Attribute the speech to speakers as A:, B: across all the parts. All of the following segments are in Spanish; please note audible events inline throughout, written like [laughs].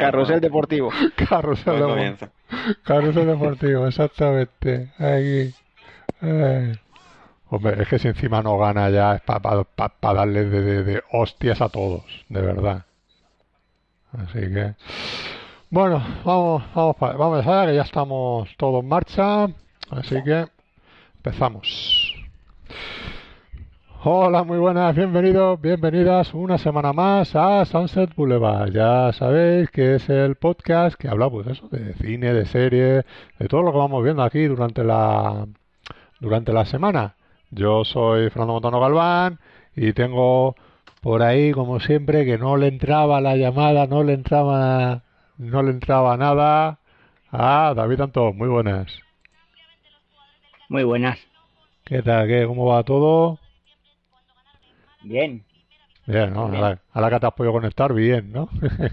A: Carrusel deportivo. [laughs]
B: Carrusel, deportivo. Carrusel deportivo, exactamente. Ahí. Eh. Hombre, es que si encima no gana ya es para darle de, de- de hostias a todos, de verdad. Así que. Bueno, vamos, vamos, pa- vamos allá, que ya estamos todos en marcha. Así que empezamos. Hola, muy buenas, bienvenidos, bienvenidas una semana más a Sunset Boulevard. Ya sabéis que es el podcast que habla pues eso, de cine, de series, de todo lo que vamos viendo aquí durante la durante la semana. Yo soy Fernando Montano Galván y tengo por ahí, como siempre, que no le entraba la llamada, no le entraba no le entraba nada a David Antón. Muy buenas.
A: Muy buenas.
B: ¿Qué tal? ¿Qué? ¿Cómo va todo?
A: Bien.
B: Bien, ¿no?
A: Bien.
B: Ahora, que te has podido conectar, bien, ¿no? [laughs]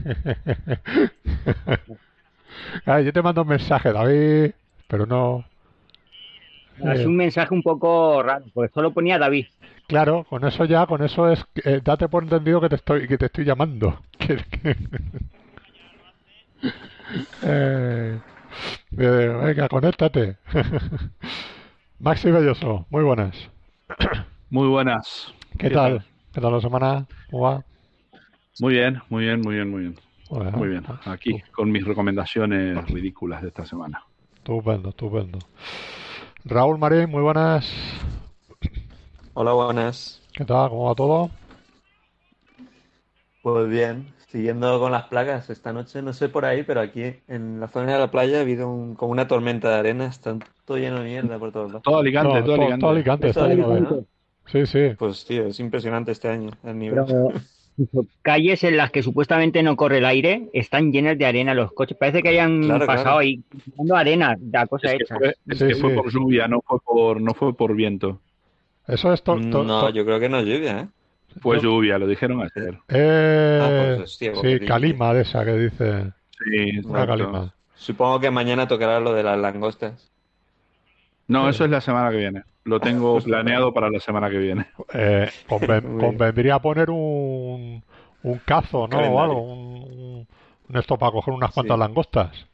B: Ah, yo te mando un mensaje, David, pero no.
A: Es
B: Eh,
A: un mensaje un poco raro, porque solo ponía David.
B: claro, con eso ya, con eso es, eh, date por entendido que te estoy, que te estoy llamando. [laughs] Eh, eh, venga, conéctate. [laughs] Maxi Belloso, muy buenas.
C: Muy buenas.
B: ¿Qué
C: ¿Qué
B: tal? ¿Qué tal la semana? ¿Cómo va?
C: Muy bien, muy bien, muy bien, muy bien.
B: Bueno,
C: Muy bien. Aquí con mis recomendaciones ridículas de esta semana.
B: Estupendo, estupendo. Raúl Marín, muy buenas.
D: Hola, buenas.
B: ¿Qué tal? ¿Cómo va todo?
D: Pues bien, siguiendo con las placas, esta noche no sé por ahí, pero aquí en la zona de la playa ha habido un- como una tormenta de arena, está todo lleno de mierda por todos lados.
C: Todo Alicante,
B: No,
C: todo
B: to-
C: Alicante.
B: todo Alicante
D: Todo
B: está lleno de-
D: Alicante.
B: Sí, sí.
D: Pues tío, es impresionante este año el nivel.
A: Pero calles en las que supuestamente no corre el aire están llenas de arena los coches. Parece que hayan
D: Claro,
A: pasado
D: claro.
A: ahí tirando arena, la cosa
C: Es que
A: hecha.
C: fue, es
B: Sí,
C: que fue por lluvia, no fue por, no fue por viento.
B: Eso es to- to-
D: No,
B: to-
D: yo creo que no es lluvia, ¿eh?
C: Fue
B: No.
C: lluvia, lo dijeron ayer.
B: eh,
D: Ah, pues, hostia,
B: sí, calima de esa que dice.
C: Sí,
B: Una calima.
D: Supongo que mañana tocará lo de las langostas.
C: No, eso es la semana que viene. Lo tengo [laughs] planeado para la semana que viene.
B: Eh, conven- [laughs] convendría poner un, un cazo, ¿no? O
D: Calendario.
B: algo. Un, un- esto para coger unas cuantas
D: Sí.
B: langostas.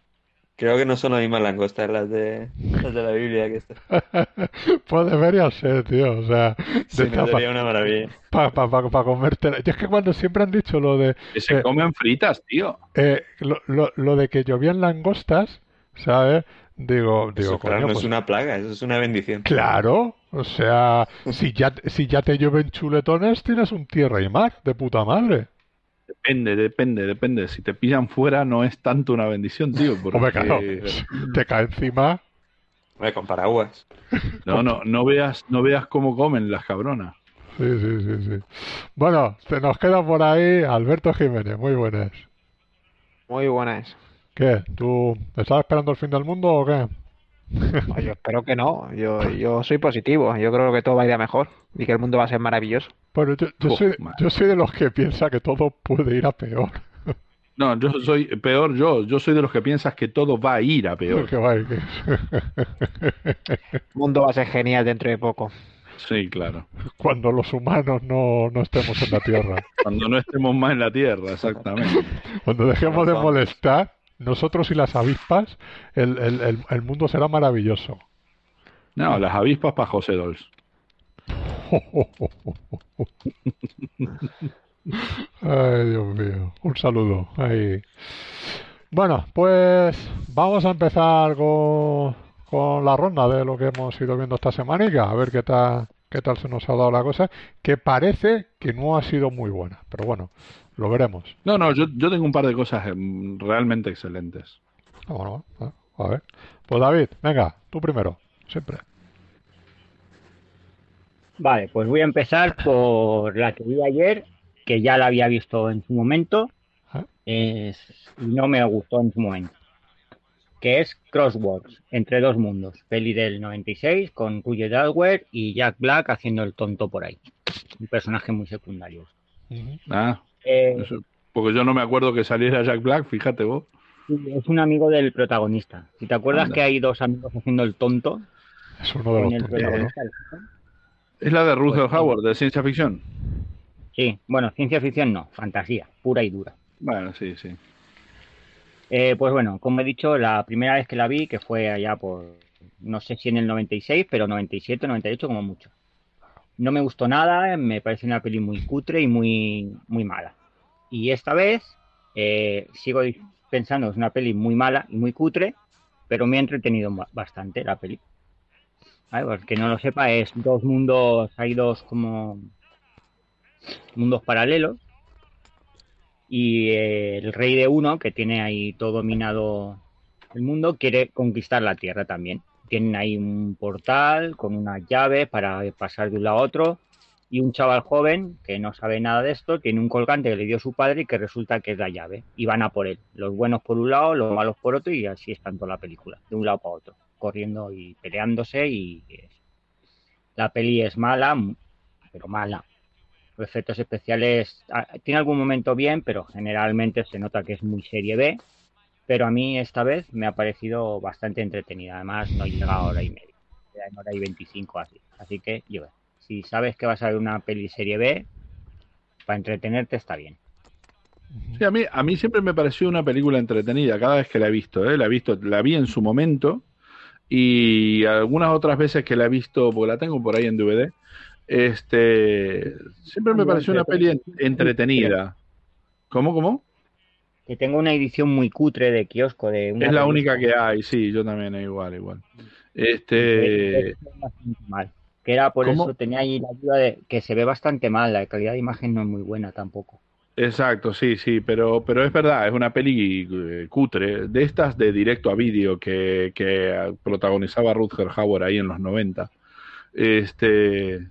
D: Creo que no son las mismas langostas las de, las de la Biblia que esta. [laughs]
B: Pues debería ser, tío. O sea,
D: Sí, sería una maravilla.
B: para pa, pa- pa comértela. Y es que cuando siempre han dicho lo de
C: Que se
B: Eh.
C: comen fritas, tío.
B: eh, lo, lo, lo de que llovían langostas, ¿sabes? Digo, digo,
D: Eso, claro,
B: coño,
D: no
B: pues
D: es una plaga, eso es una bendición.
B: Claro, o sea, [laughs] si ya, si ya te llueven chuletones, tienes un tierra y mar de puta madre.
C: Depende, depende, depende. Si te pillan fuera no es tanto una bendición, tío. Porque... [laughs]
B: Hombre, claro, te cae encima.
D: Hombre, con paraguas. [laughs]
C: No, no, no veas, no veas cómo comen las cabronas.
B: Sí, sí, sí, sí. Bueno, se nos queda por ahí Alberto Jiménez, muy buenas.
E: Muy buenas.
B: ¿Qué? ¿Tú estás esperando el fin del mundo o qué?
E: No, yo [laughs] espero que no. Yo, yo soy positivo. Yo creo que todo va a ir a mejor y que el mundo va a ser maravilloso.
B: Bueno, yo, yo
C: Oh,
B: soy,
C: madre.
B: yo soy de los que piensa que todo puede ir a peor. [laughs]
C: No, yo soy peor yo. Yo soy de los que piensas que todo va a ir a peor. [laughs]
B: Que va a ir,
E: El mundo va a ser genial dentro de poco.
C: Sí, claro.
B: Cuando los humanos no, no estemos en la Tierra.
C: Cuando no estemos más en la Tierra, exactamente.
B: Cuando dejemos de molestar, nosotros y las avispas, el, el, el, el mundo será maravilloso.
C: No, las avispas para José Dols. [laughs]
B: Ay, Dios mío. Un saludo. Ahí. Bueno, pues vamos a empezar con, con la ronda de lo que hemos ido viendo esta semanica. A ver qué tal, qué tal se nos ha dado la cosa. Que parece que no ha sido muy buena. Pero bueno, lo veremos.
C: No, no, yo, yo tengo un par de cosas em, realmente excelentes.
B: Ah, Bueno, a ver. Pues David, venga, tú primero. Siempre.
A: Vale, pues voy a empezar por la que vi ayer, que ya la había visto en su momento
B: Ah.
A: es- y no me gustó en su momento. Que es Crosswords, Entre dos mundos, peli del 96 con Roger Dalware y Jack Black haciendo el tonto por ahí. Un personaje muy secundario.
B: Ujú.
C: Ah,
A: Eh,
C: eso- porque yo no me acuerdo que saliera Jack Black, fíjate vos.
A: es un amigo del protagonista. Si te acuerdas
C: Anda.
A: que hay dos amigos haciendo el tonto
B: Es uno de
A: con
B: los
A: el
B: tontos, ¿no?
A: protagonista.
C: Es la de Russell
A: Pues.
C: Howard, de ciencia ficción.
A: Sí, bueno, ciencia ficción no, fantasía, pura y dura.
C: Bueno, sí, sí.
A: Eh, pues bueno, como he dicho, la primera vez que la vi, que fue allá por, no sé si en el 96, pero 97, 98 como mucho. No me gustó nada, me parece una peli muy cutre y muy, muy mala. Y esta vez eh, sigo pensando es una peli muy mala y muy cutre, pero me ha entretenido ba- bastante la peli. ¿Vale? Pues que no lo sepa, es dos mundos, hay dos como mundos paralelos. Y eh, el rey de uno, que tiene ahí todo dominado el mundo, quiere conquistar la Tierra también. Tienen ahí un portal con unas llaves para pasar de un lado a otro. Y un chaval joven que no sabe nada de esto tiene un colgante que le dio su padre y que resulta que es la llave. Y van a por él. Los buenos por un lado, los malos por otro, y así está en toda la película, de un lado para otro, corriendo y peleándose. Y la peli es mala, pero mala. Los efectos especiales ah, tiene algún momento bien, pero generalmente se nota que es muy serie B. Pero a mí esta vez me ha parecido bastante entretenida. Además, no llega a hora y media, en hora y 25 así. Así que yo, si sabes que vas a ver una peli serie B, para entretenerte está bien.
C: Sí, a mí, a mí siempre me pareció una película entretenida cada vez que la he visto, ¿eh? La he visto, la vi en su momento y algunas otras veces que la he visto, porque la tengo por ahí en DVD, este, siempre me pareció una peli en- entretenida. ¿Cómo, cómo?
A: Que tengo una edición muy cutre de kiosco de una
C: Es la única que hay, sí, yo también igual, igual. Este,
A: mal. Que era por
C: ¿Cómo?
A: eso tenía ahí la duda de que se ve bastante mal, la calidad de imagen no es muy buena tampoco.
C: exacto, sí, sí, pero, pero es verdad, es una peli eh, cutre, de estas de directo a vídeo que, que protagonizaba Rutger Hauer ahí en los 90. Este,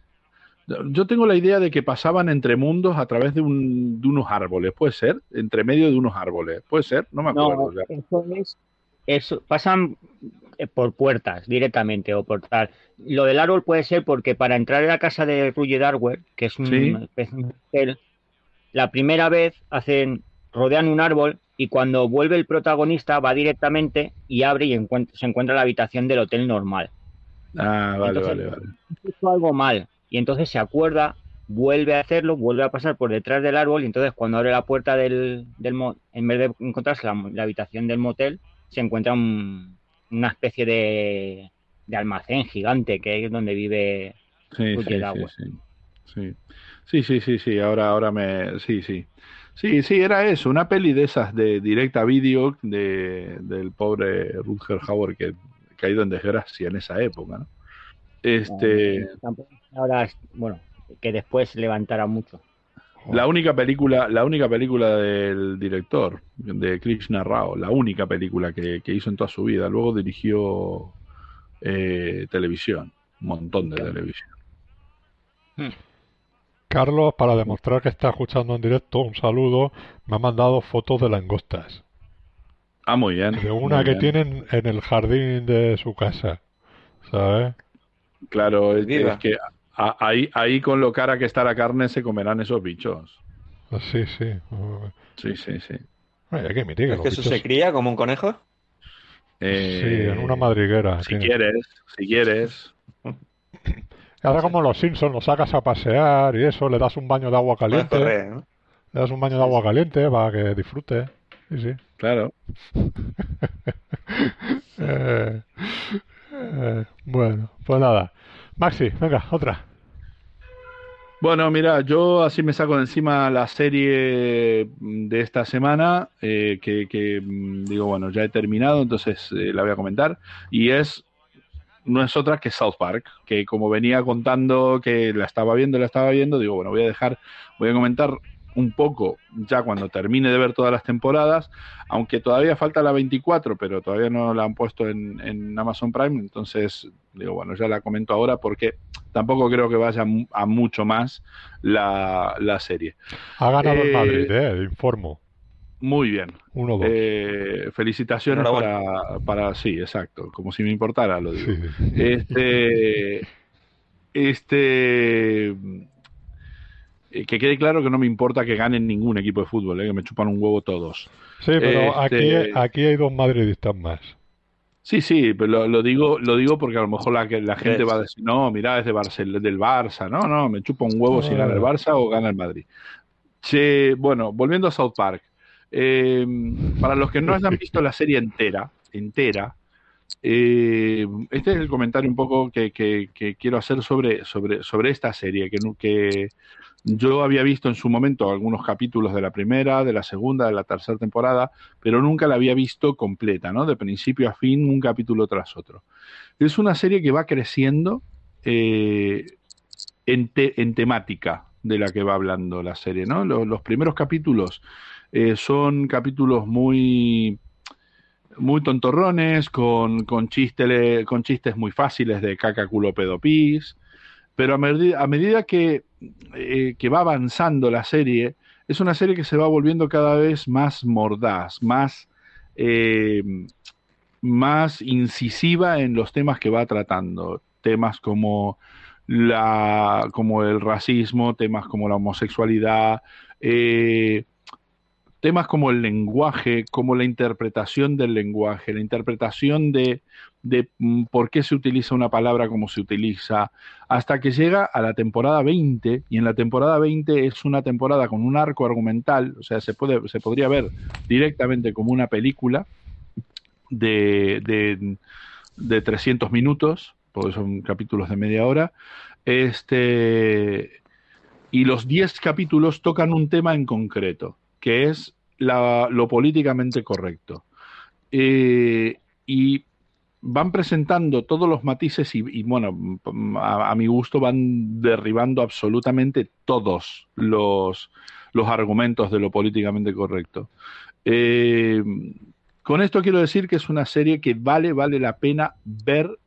C: yo tengo la idea de que pasaban entre mundos a través de, un, de unos árboles, ¿puede ser? Entre medio de unos árboles, ¿puede ser? No me acuerdo.
A: No,
C: ya.
A: eso es, eso, pasan eh, por puertas directamente o por tal. Lo del árbol puede ser porque para entrar en la casa de Ruger Darwell, que es un
C: Sí.
A: de hotel, la primera vez hacen, rodean un árbol y cuando vuelve el protagonista va directamente y abre y encuentra- se encuentra la habitación del hotel normal.
C: Ah, vale,
A: Entonces,
C: vale, vale.
A: hizo algo mal y entonces se acuerda, vuelve a hacerlo, vuelve a pasar por detrás del árbol y entonces cuando abre la puerta del, del en vez de encontrarse la, la habitación del motel, se encuentra un- una especie de, de almacén gigante que es donde vive
C: Sí, sí, sí,
A: Darwell.
C: sí. Sí, sí, sí, sí, ahora, ahora me... Sí, sí. Sí, sí, era eso, una peli de esas de directa vídeo de, del pobre Rutger Hauer que caído en desgracia en esa época, ¿no? Este,
A: tampoco ahora es- bueno que después levantará mucho
C: la única película, la única película del director, de Krishna Rao, la única película que, que hizo en toda su vida. Luego dirigió eh, televisión, un montón de televisión.
B: Carlos, para demostrar que está escuchando en directo, un saludo, me ha mandado fotos de langostas.
C: Ah, muy bien.
B: De una que
C: bien.
B: tienen en el jardín de su casa. ¿Sabes?
C: Claro, es, que a- ahí, ahí con lo cara que está la carne se comerán esos bichos.
B: Sí, sí.
C: Sí, sí, sí.
B: Ay, hay que
D: ¿Es que eso
B: bichos-
D: se cría como un conejo?
C: Eh,
B: Sí, en una madriguera.
C: Si
B: tiene.
C: quieres, si quieres.
B: Ahora como los Simpsons, los sacas a pasear y eso, le das un baño de agua caliente.
D: correr, ¿no?
B: Le das un baño de agua caliente para que disfrute. Sí, sí.
C: Claro. [laughs]
B: Eh, eh, bueno, pues nada. Maxi, venga, otra.
C: Bueno, mira, yo así me saco de encima la serie de esta semana, eh, que, que, mm, digo, bueno, ya he terminado, entonces eh, la voy a comentar, y es, no es otra que South Park, que como venía contando que la estaba viendo, la estaba viendo, digo, bueno, voy a dejar, voy a comentar un poco ya cuando termine de ver todas las temporadas, aunque todavía falta la 24, pero todavía no la han puesto en, en Amazon Prime, entonces digo, bueno, ya la comento ahora porque tampoco creo que vaya a mucho más la, la serie.
B: Ha ganado el
C: Eh,
B: Madrid, eh, informo.
C: Muy bien.
B: 1-2.
C: Eh, felicitaciones para, para, sí, exacto, como si me importara, lo digo.
B: Sí.
C: Este, este, que quede claro que no me importa que ganen ningún equipo de fútbol, eh, que me chupan un huevo todos.
B: Sí, pero
C: Este-
B: aquí, aquí hay dos madridistas más.
C: Sí, sí, pero lo, lo digo, lo digo porque a lo mejor la, la gente
D: Es-
C: va a decir, no, mira, es de Barcel- del Barça. No, no, me chupa un huevo si gana el Barça o gana el Madrid. Che, bueno, volviendo a South Park. Eh, para los que no hayan visto la serie entera, entera, eh, este es el comentario un poco que, que- que quiero hacer sobre, sobre, sobre esta serie, que yo había visto en su momento algunos capítulos de la primera, de la segunda, de la tercera temporada, pero nunca la había visto completa, ¿no? De principio a fin, un capítulo tras otro. Es una serie que va creciendo eh, en, te- en temática de la que va hablando la serie, ¿no? Lo- Los, primeros capítulos eh, son capítulos muy muy tontorrones, con, con, con chistes muy fáciles de caca, culo. Pero a, a medida que, eh, que va avanzando la serie, es una serie que se va volviendo cada vez más mordaz, más, eh, más incisiva en los temas que va tratando. Temas como, la, como el racismo, temas como la homosexualidad, eh, temas como el lenguaje, como la interpretación del lenguaje, la interpretación de, de mm, por qué se utiliza una palabra como se utiliza, hasta que llega a la temporada 20, y en la temporada 20 es una temporada con un arco argumental, o sea, se, puede, se podría ver directamente como una película de, de, de 300 minutos, porque son capítulos de media hora, este, y los 10 capítulos tocan un tema en concreto, que es la- lo políticamente correcto. Eh, y van presentando todos los matices y, bueno, a, a mi gusto van derribando absolutamente todos los, los argumentos de lo políticamente correcto. Eh, con esto quiero decir que es una serie que vale, vale la pena ver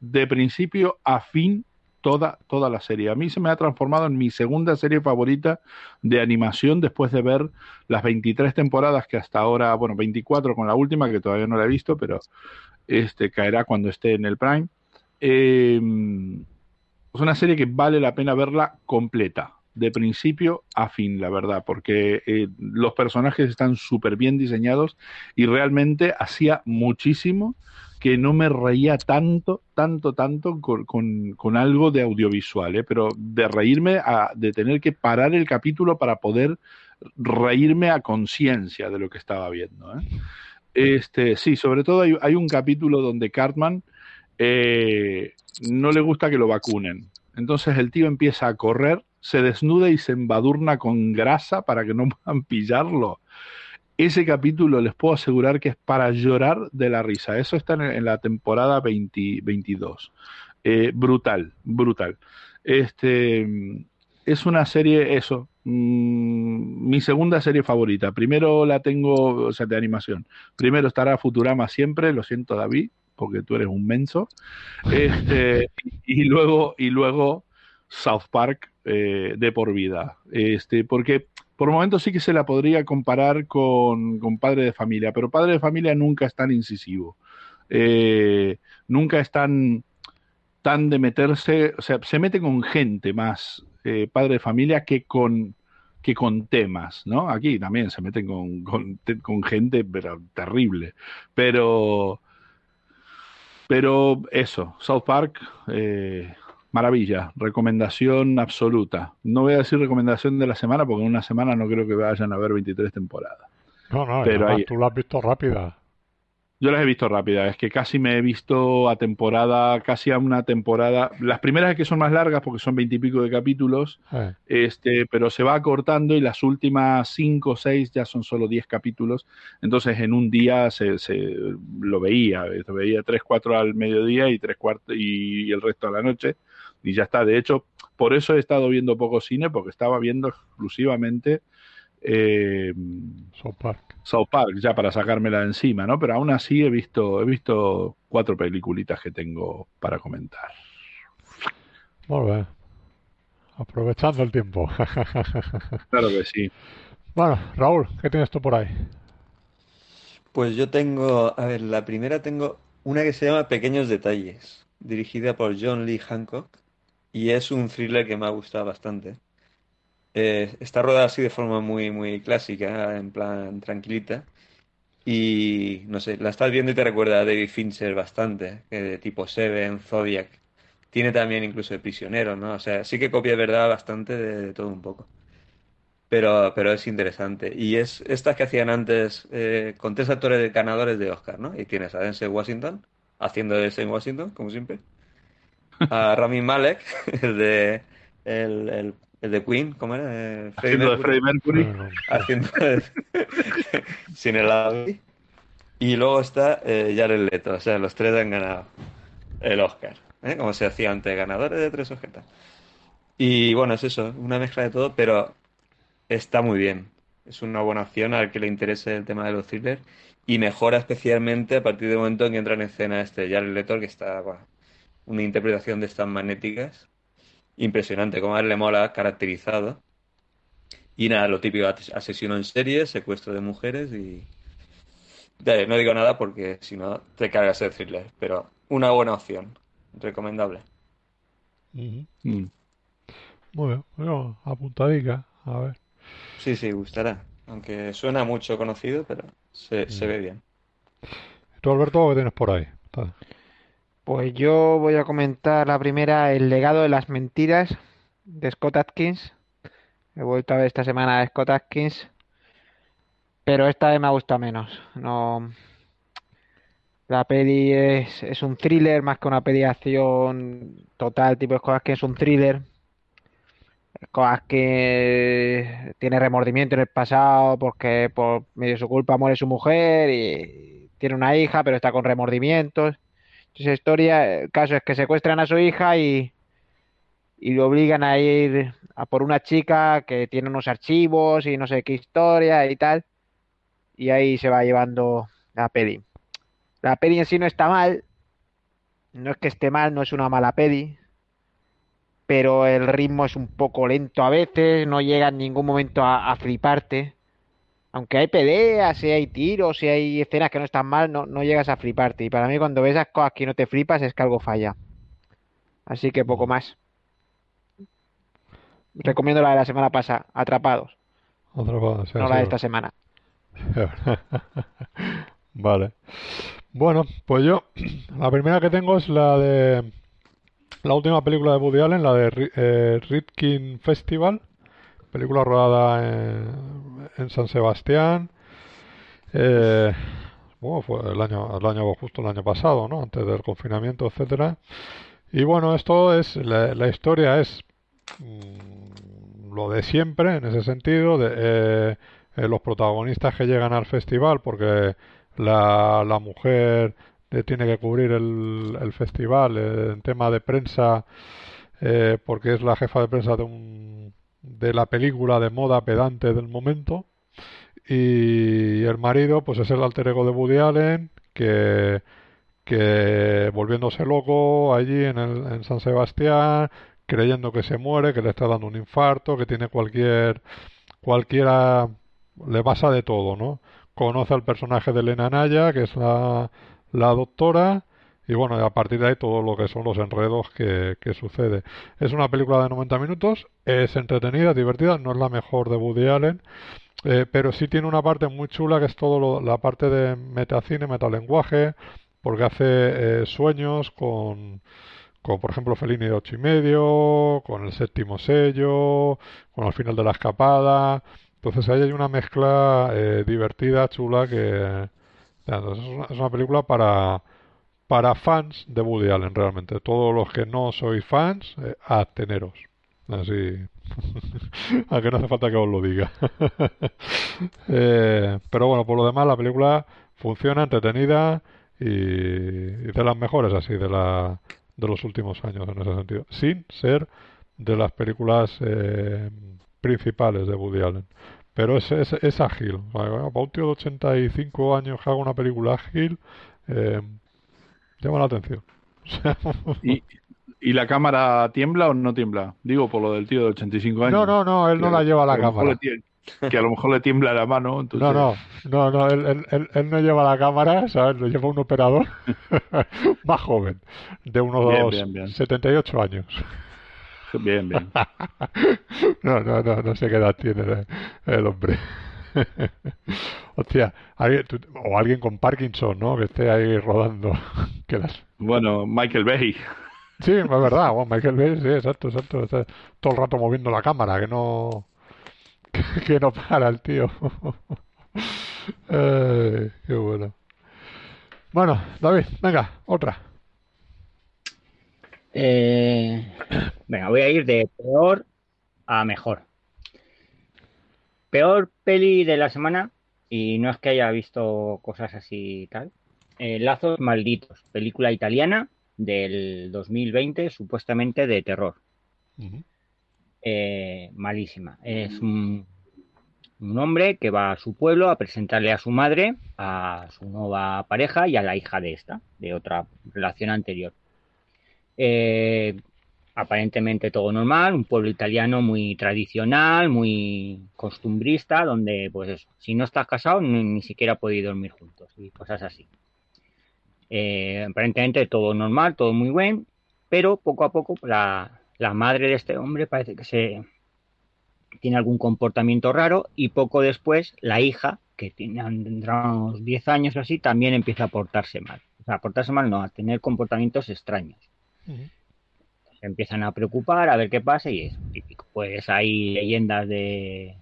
C: de principio a fin toda, toda la serie. A mí se me ha transformado en mi segunda serie favorita de animación después de ver las 23 temporadas que hasta ahora, bueno, 24 con la última, que todavía no la he visto, pero este caerá cuando esté en el Prime. Eh, es una serie que vale la pena verla completa, de principio a fin, la verdad, porque eh, los personajes están súper bien diseñados y realmente hacía muchísimo que no me reía tanto, tanto, tanto con, algo de audiovisual, ¿eh? pero de reírme, a, de tener que parar el capítulo para poder reírme a conciencia de lo que estaba viendo. ¿eh? Este, sí, sobre todo hay, hay un capítulo donde Cartman eh, no le gusta que lo vacunen. Entonces el tío empieza a correr, se desnuda y se embadurna con grasa para que no [laughs] puedan pillarlo. Ese capítulo les puedo asegurar que es para llorar de la risa. Eso está en, la temporada 20, 22. Eh, brutal, brutal. Este es una serie, eso, mmm, mi segunda serie favorita. Primero la tengo, o sea, de animación. Primero estará Futurama siempre, lo siento David, porque tú eres un menso. Este, [laughs] y luego, y luego South Park eh, de por vida. Este, porque por momentos sí que se la podría comparar con, con, Padre de Familia, pero Padre de Familia nunca es tan incisivo. Eh, nunca es tan, tan de meterse, o sea, se mete con gente más eh, Padre de Familia que con, que con temas, ¿no? Aquí también se meten con, con, con gente pero terrible, pero, pero eso, South Park, eh, maravilla, recomendación absoluta. No voy a decir recomendación de la semana porque en una semana no creo que vayan a ver 23 temporadas.
B: No, no,
C: pero ahí,
B: tú lo has visto rápida.
C: Yo las he visto rápidas, es que casi me he visto a temporada, casi a una temporada. Las primeras es que son más largas porque son veintipico de capítulos,
B: Eh,
C: este, pero se va acortando y las últimas cinco o seis ya son solo diez capítulos. Entonces en un día se, se lo veía, veía tres, cuatro al mediodía y tres cuartos y, y el resto a la noche y ya está. De hecho, por eso he estado viendo poco cine porque estaba viendo exclusivamente eh,
B: South Park.
C: South Park ya para sacármela de encima, ¿no? Pero aún así he visto he visto cuatro peliculitas que tengo para comentar.
B: Muy bien. Aprovechando el tiempo. [laughs]
C: claro que sí.
B: Bueno, Raúl, ¿qué tienes tú por ahí?
D: Pues yo tengo, a ver, la primera tengo una que se llama Pequeños Detalles, dirigida por John Lee Hancock, y es un thriller que me ha gustado bastante. Eh, está rodada así de forma muy, muy clásica, en plan tranquilita. Y no sé, la estás viendo y te recuerda a David Fincher bastante, que de tipo Seven, Zodiac. Tiene también incluso de prisionero, ¿no? O sea, sí que copia, verdad, bastante de, todo un poco. pero, pero es interesante. Y es estas que hacían antes eh, con tres actores ganadores de Oscar, ¿no? Y tienes a Denzel Washington, haciendo de Denzel Washington, como siempre. A Rami Malek, [laughs] el de, el, el, el de Queen, ¿cómo era? Eh, Freddie
C: Haciendo de
D: Mercury,
C: Freddie Mercury.
D: haciendo de- [laughs] sin el Audi. Y luego está eh, Jared Leto, o sea, los tres han ganado el Oscar, ¿eh? Como se hacía antes, ganadores de tres Oscars. Y bueno, es eso, una mezcla de todo, pero está muy bien. Es una buena opción al que le interese el tema de los thrillers y mejora especialmente a partir del momento en que entra en escena este Jared Leto, que está, buah, una interpretación de estas magnéticas impresionante, como a él le mola, caracterizado. Y nada, lo típico, as- asesino en serie, secuestro de mujeres y... Ya, no digo nada porque si no te cargas el thriller, pero una buena opción, recomendable.
C: Mm.
B: Muy bien, bueno, apuntadica, a ver.
D: Sí, sí, gustará. Aunque suena mucho conocido, pero se, se ve bien.
B: ¿Tú, Alberto, qué tienes por ahí? Está-
E: Pues yo voy a comentar la primera, El legado de las mentiras, de Scott Atkins. He vuelto a ver esta semana a Scott Atkins, pero esta vez me ha gustado menos. No, la peli es, es un thriller más que una peli de acción total, tipo Scott Atkins es un thriller. Scott Atkins tiene remordimiento en el pasado porque por medio de su culpa muere su mujer y tiene una hija, pero está con remordimientos. Esa historia, el caso es que secuestran a su hija y, y lo obligan a ir a por una chica que tiene unos archivos y no sé qué historia y tal. Y ahí se va llevando la peli. La peli en sí no está mal. No es que esté mal, no es una mala peli. Pero el ritmo es un poco lento a veces, no llega en ningún momento a, a fliparte. Aunque hay peleas, y hay tiros, y hay escenas que no están mal, no, no llegas a fliparte. Y para mí cuando ves las cosas que no te flipas es que algo falla. Así que poco más. Recomiendo la de la semana pasada, Atrapados,
B: cosa, sí,
E: no la de esta semana. [laughs]
B: Vale. Bueno, pues yo, la primera que tengo es la de la última película de Woody Allen, la de eh, Rifkin Festival, película rodada en, en San Sebastián. Eh, bueno, fue el año, el año justo el año pasado, ¿no? Antes del confinamiento, etcétera. Y bueno, esto es la, la historia es mm, lo de siempre en ese sentido de eh, eh, los protagonistas que llegan al festival porque la, la mujer eh, tiene que cubrir el, el festival en tema de prensa porque es la jefa de prensa de un de la película de moda pedante del momento. Y el marido pues es el alter ego de Woody Allen que que volviéndose loco allí en, el, en San Sebastián creyendo que se muere que le está dando un infarto que tiene cualquier cualquiera le pasa de todo no conoce al personaje de Elena Naya que es la, la doctora y bueno, a partir de ahí todo lo que son los enredos que, que sucede. Es una película de 90 minutos, es entretenida, divertida, no es la mejor de Woody Allen, eh, pero sí tiene una parte muy chula que es todo lo- la parte de metacine, metalenguaje, porque hace eh, sueños con, con, por ejemplo, Fellini de ocho y medio, con el séptimo sello, con el final de la escapada. Entonces ahí hay una mezcla eh, divertida, chula, que es, una, es una película para para fans de Woody Allen realmente. Todos los que no sois fans, eh, absteneros. Así. [laughs] a que no hace falta que os lo diga. [laughs] Eh, pero bueno, por lo demás, la película funciona, entretenida y, de las mejores así de la de los últimos años en ese sentido. Sin ser de las películas eh, principales de Woody Allen. Pero es, es, es ágil. Para un tío de 85 años que una película ágil, eh, llama la atención. [laughs]
C: ¿Y, ¿Y la cámara tiembla o no tiembla? Digo, por lo del tío de 85 años.
B: no, no, no, él no la lleva a la cámara.
C: que a lo mejor le tiembla la mano. Entonces...
B: No, no, no, no, él, él- él- él no lleva la cámara, ¿sabes? Lo lleva un operador [laughs] más joven, de unos
C: Bien, bien, bien.
B: 78 años.
C: Bien, bien. [laughs]
B: No, no, no, no sé qué edad tiene el hombre. [laughs] Hostia, tú- o alguien con Parkinson, ¿no? Que esté ahí rodando. [laughs] Que las-
C: Bueno, Michael Bay.
B: Sí, es verdad, bueno, Michael Bay, sí, exacto, exacto. Está todo el rato moviendo la cámara, que no... [laughs] que no para el tío. Eh, qué bueno. Bueno, David, venga, otra.
A: Eh, venga, voy a ir de peor a mejor. Peor peli de la semana, y no es que haya visto cosas así y tal. eh, Lazos Malditos, película italiana del 2020, supuestamente de terror. Eh, malísima. Es un, un hombre que va a su pueblo a presentarle a su madre, a su nueva pareja y a la hija de esta, de otra relación anterior. Eh, aparentemente todo normal, un pueblo italiano muy tradicional, muy costumbrista, donde, pues eso, si no estás casado, ni, ni siquiera podéis dormir juntos y cosas así. Eh, aparentemente todo normal, todo muy bien, pero poco a poco la, la madre de este hombre parece que se tiene algún comportamiento raro y poco después la hija, que tiene, tendrá unos 10 años o así, también empieza a portarse mal. O sea, a portarse mal no, a tener comportamientos extraños
B: Ujú.
A: Se empiezan a preocupar a ver qué pasa y es típico. Pues hay leyendas de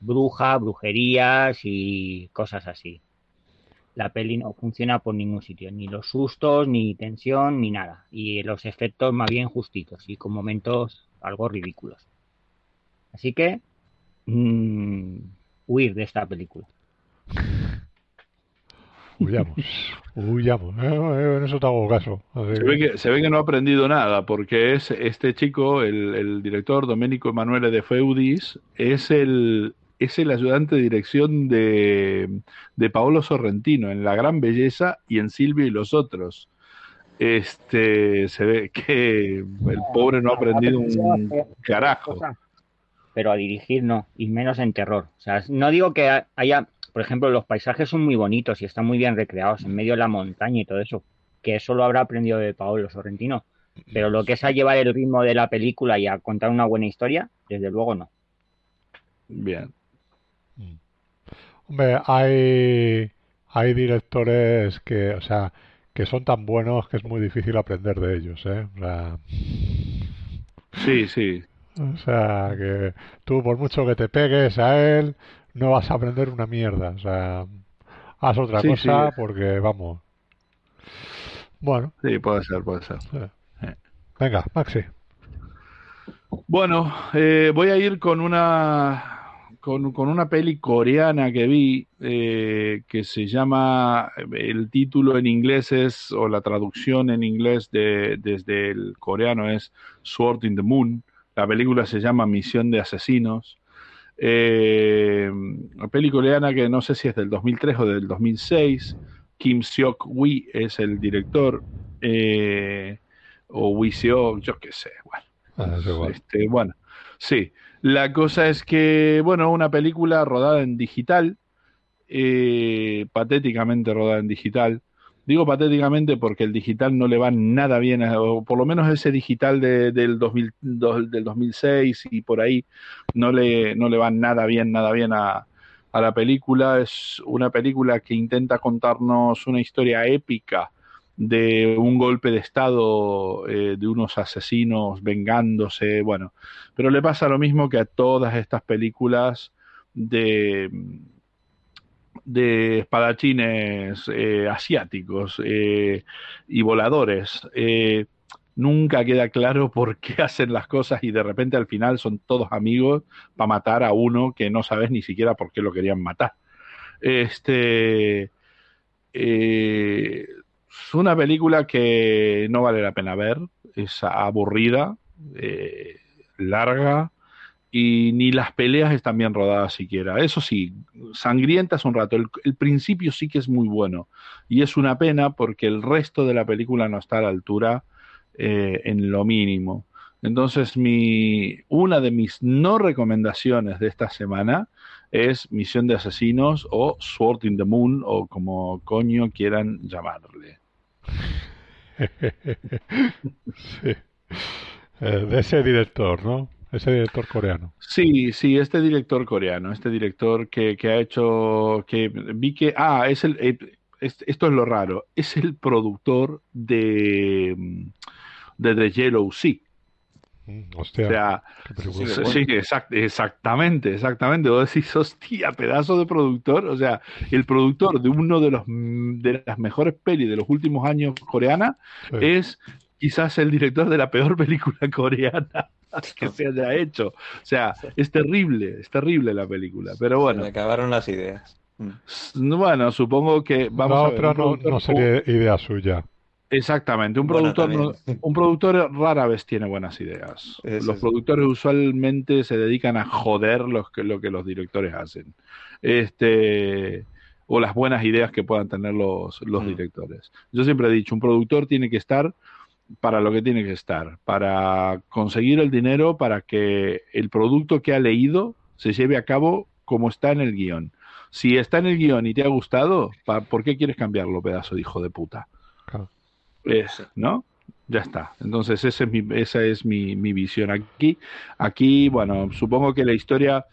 A: bruja, brujerías y cosas así. La peli no funciona por ningún sitio, ni los sustos, ni tensión, ni nada. Y los efectos más bien justitos y con momentos algo ridículos. Así que mm, huir de esta película.
B: Huyamos, huyamos. Eh, eh, en eso te hago caso.
C: Se ve, que, se ve que no ha aprendido nada, porque es este chico, el, el director Domenico Emanuele de Feudis, es el, es el ayudante de dirección de, de Paolo Sorrentino en La Gran Belleza y en Silvio y los otros. Este, se ve que el pobre no ha aprendido un carajo.
A: Pero a dirigir no, y menos en terror. O sea, no digo que haya, por ejemplo, los paisajes son muy bonitos y están muy bien recreados en medio de la montaña y todo eso, que eso lo habrá aprendido de Paolo Sorrentino. Pero lo que es a llevar el ritmo de la película y a contar una buena historia, desde luego no.
C: Bien.
B: Hombre, hay, hay directores que, o sea, que son tan buenos que es muy difícil aprender de ellos, ¿eh? O sea,
C: Sí, sí.
B: o sea, que tú por mucho que te pegues a él, no vas a aprender una mierda. O sea, haz otra
C: Sí,
B: cosa
C: sí.
B: porque, vamos. Bueno,
C: Sí, puede ser, puede ser.
B: venga, Maxi.
C: Bueno, eh, voy a ir con una con, con una peli coreana que vi eh, que se llama el título en inglés es o la traducción en inglés de desde el coreano es Sword in the Moon. La película se llama Misión de Asesinos. Eh, una peli coreana que no sé si es del 2003 o del 2006. Kim Seok Wi es el director. eh, o Wi Seok, yo qué sé. Bueno,
B: Ah, es igual.
C: este, bueno, sí. La cosa es que, bueno, una película rodada en digital, eh, patéticamente rodada en digital. Digo patéticamente porque el digital no le va nada bien, o por lo menos ese digital de- del, 2000 do- del 2006 y por ahí no le, no le va nada bien, nada bien a, a la película. Es una película que intenta contarnos una historia épica de un golpe de estado eh, de unos asesinos vengándose, bueno, pero le pasa lo mismo que a todas estas películas de de espadachines eh, asiáticos eh, y voladores. Eh, nunca queda claro [laughs] por qué hacen las cosas y de repente al final son todos amigos para matar a uno que no sabes ni siquiera por qué lo querían matar. Este es una película que no vale la pena ver, es aburrida, larga y ni las peleas están bien rodadas siquiera. Eso sí, sangrientas un rato. El, principio sí que es muy bueno y es una pena porque el resto de la película no está a la altura eh, en lo mínimo. Entonces, mi, una de mis no recomendaciones de esta semana es Misión de Asesinos o Sword in the Moon o como coño quieran llamarle. [laughs]
B: Sí. Eh, de ese director, ¿no? Ese director coreano.
C: Sí, sí, este director coreano, este director que, que ha hecho, que vi que, ah, es el, eh, es- esto es lo raro, es el productor de, mm, de The Yellow Sea.
B: Mm,
C: O
B: hostia,
C: sea,
B: qué película.
D: Sí,
C: sí,
D: bueno.
C: sí, exact- exactamente, exactamente. Vos decís, hostia, pedazo de productor. O sea, el productor de uno de los mm, de las mejores pelis de los últimos años coreana
B: Sí.
C: es quizás el director de la peor [laughs] película coreana [laughs] que se haya hecho. O sea, es terrible, es terrible la película. Pero
D: Se
C: bueno,
D: me acabaron las ideas. Mm.
C: bueno, supongo que vamos
B: la
C: a ver,
B: otra no, no sería idea suya.
C: Exactamente, un
D: Bueno,
C: productor,
D: también.
C: un productor rara vez tiene buenas ideas.
D: Eso
C: los
D: sí.
C: productores usualmente se dedican a joder los que, lo que los directores hacen. Este, o las buenas ideas que puedan tener los, los
D: Mm.
C: directores. Yo siempre he dicho, un productor tiene que estar para lo que tiene que estar, para conseguir el dinero para que el producto que ha leído se lleve a cabo como está en el guion. Si está en el guion y te ha gustado, ¿por qué quieres cambiarlo, pedazo de hijo de puta?
B: Claro.
C: Eh. ¿No? Ya está. Entonces ese es mi, esa es mi, mi visión aquí. Aquí, bueno, supongo que la historia...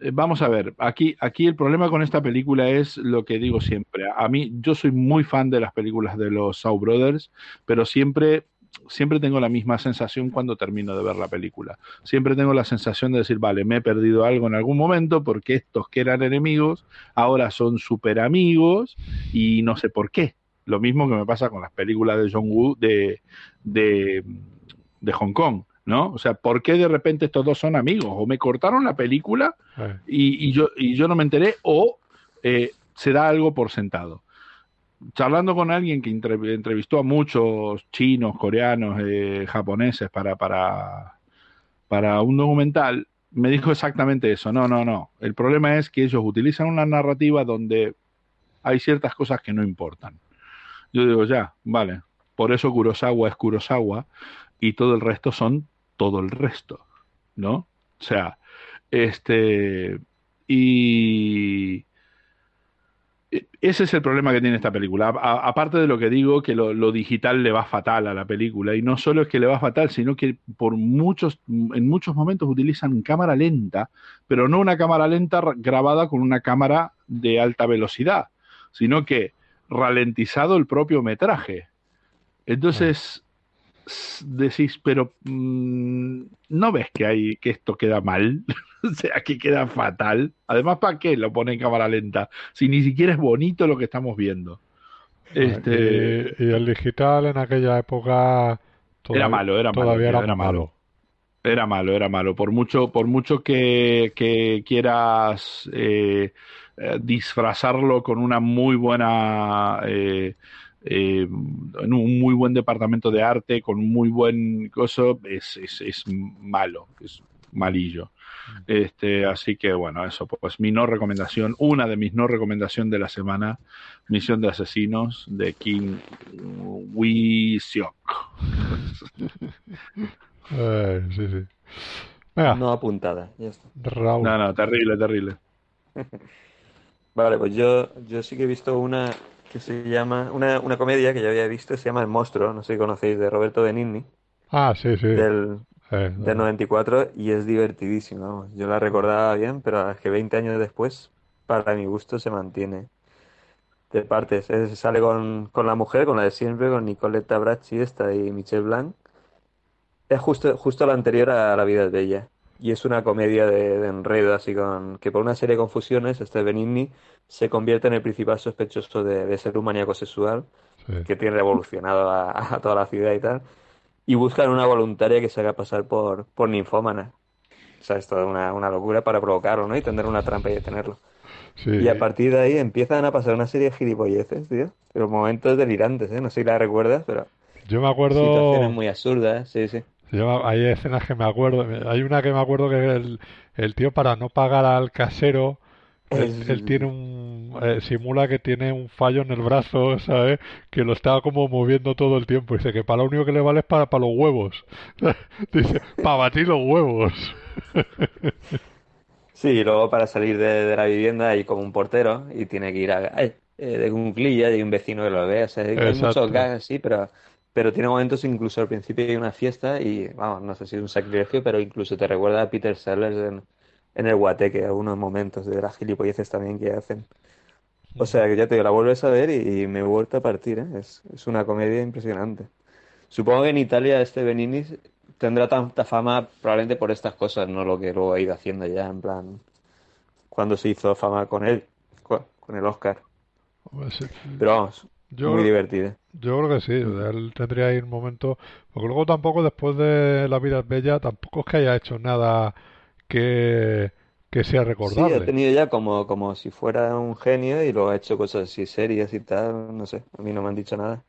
C: eh, Vamos a ver, aquí, aquí el problema con esta película es lo que digo siempre. A mí, yo soy muy fan de las películas de los Shaw Brothers, pero siempre, siempre tengo la misma sensación cuando termino de ver la película. Siempre tengo la sensación de decir, vale, me he perdido algo en algún momento porque estos que eran enemigos ahora son super amigos y no sé por qué. Lo mismo que me pasa con las películas de John Woo de, Hong Kong, ¿no? O sea, ¿por qué de repente estos dos son amigos? O me cortaron la película
B: Eh,
C: y, y yo, y yo no me enteré, o eh, se da algo por sentado. Charlando con alguien que entre- entrevistó a muchos chinos, coreanos, eh, japoneses para, para, para un documental, me dijo exactamente eso. No, no, no. El problema es que ellos utilizan una narrativa donde hay ciertas cosas que no importan. Yo digo, ya, vale. Por eso Kurosawa es Kurosawa y todo el resto son todo el resto, ¿no? O sea, este. Y. e- Ese es el problema que tiene esta película. Aparte de lo que digo, que lo, lo digital le va fatal a la película. Y no solo es que le va fatal, sino que por muchos, en muchos momentos utilizan cámara lenta, pero no una cámara lenta ra- grabada con una cámara de alta velocidad, sino que ralentizado el propio metraje. Entonces decís, pero mm, no ves que hay que esto queda mal, [laughs] o sea, que queda fatal. Además, ¿para qué lo pone en cámara lenta? Si ni siquiera es bonito lo que estamos viendo. Este,
B: y, y el digital en aquella época todavía,
C: era malo, era malo,
B: era,
C: malo. Era malo, era malo. Por mucho, por mucho que, que quieras eh, eh, disfrazarlo con una muy buena, eh, eh, en un muy buen departamento de arte, con un muy buen coso, es, es, es malo, es malillo. Este, así que bueno, eso, pues mi no recomendación, una de mis no recomendación de la semana, Misión de Asesinos de Kim.
B: Eh, [laughs] sí, sí. Venga,
D: No apuntada, ya está.
B: Raúl.
C: No, no, terrible, terrible. [laughs]
D: Vale, pues yo, yo sí que he visto una que se llama, una, una comedia que ya había visto, se llama El Monstruo, no sé si conocéis, de Roberto Benigni,
B: Ah, sí, sí.
D: del,
B: Eh,
D: del 94, y es divertidísimo, vamos. Yo la recordaba bien, pero es que 20 años después, para mi gusto, se mantiene de partes. Es- sale con, con la mujer, con la de siempre, con Nicoletta Bracci esta y Michelle Blanc. Es justo, justo la anterior a La vida es bella. Y es una comedia de, de enredo, así con que por una serie de confusiones, este Benigni se convierte en el principal sospechoso de, de ser un maníaco sexual
B: sí.
D: que tiene revolucionado a, a toda la ciudad y tal. Y buscan una voluntaria que se haga pasar por, por ninfómana. O sea, es toda una, una locura para provocarlo, ¿no? Y tender una trampa y detenerlo.
B: Sí.
D: Y a partir de ahí empiezan a pasar una serie de gilipolleces, tío. Pero momentos delirantes, ¿eh? No sé si la recuerdas, pero
B: Yo me acuerdo.
D: situaciones muy absurdas, sí, sí.
B: Hay escenas que me acuerdo. Hay una que me acuerdo que el, el tío, para no pagar al casero, él, tiene un. eh, simula que tiene un fallo en el brazo, ¿sabes? Que lo está como moviendo todo el tiempo. Dice que para lo único que le vale es para, para los huevos. [laughs] Dice, para batir los huevos. [laughs]
D: Sí, y luego para salir de, de la vivienda hay como un portero y tiene que ir a, ay, eh, de cunclillas y hay un vecino que lo ve. O sea, hay
B: Exacto.
D: muchos gags así, pero, pero tiene momentos incluso al principio hay una fiesta y, vamos, no sé si es un sacrilegio, pero incluso te recuerda a Peter Sellers en, en el Guateque, algunos momentos de las gilipolleces también que hacen. O sea, que ya te digo, la vuelves a ver y, y me he vuelto a partir, ¿eh? Es, es una comedia impresionante. Supongo que en Italia este Benigni tendrá tanta fama probablemente por estas cosas, no lo que luego ha ido haciendo ya, en plan, cuando se hizo fama con él, con, con el Oscar. Pero vamos,
B: Yo
D: muy
B: creo-
D: divertida.
B: Yo creo que sí, él tendría ahí un momento, porque luego tampoco después de La vida es bella, tampoco es que haya hecho nada que, que sea
D: Sí, ha
B: recordable.
D: tenido ya como, como si fuera un genio y luego ha hecho cosas así serias y tal, no sé, a mí no me han dicho nada.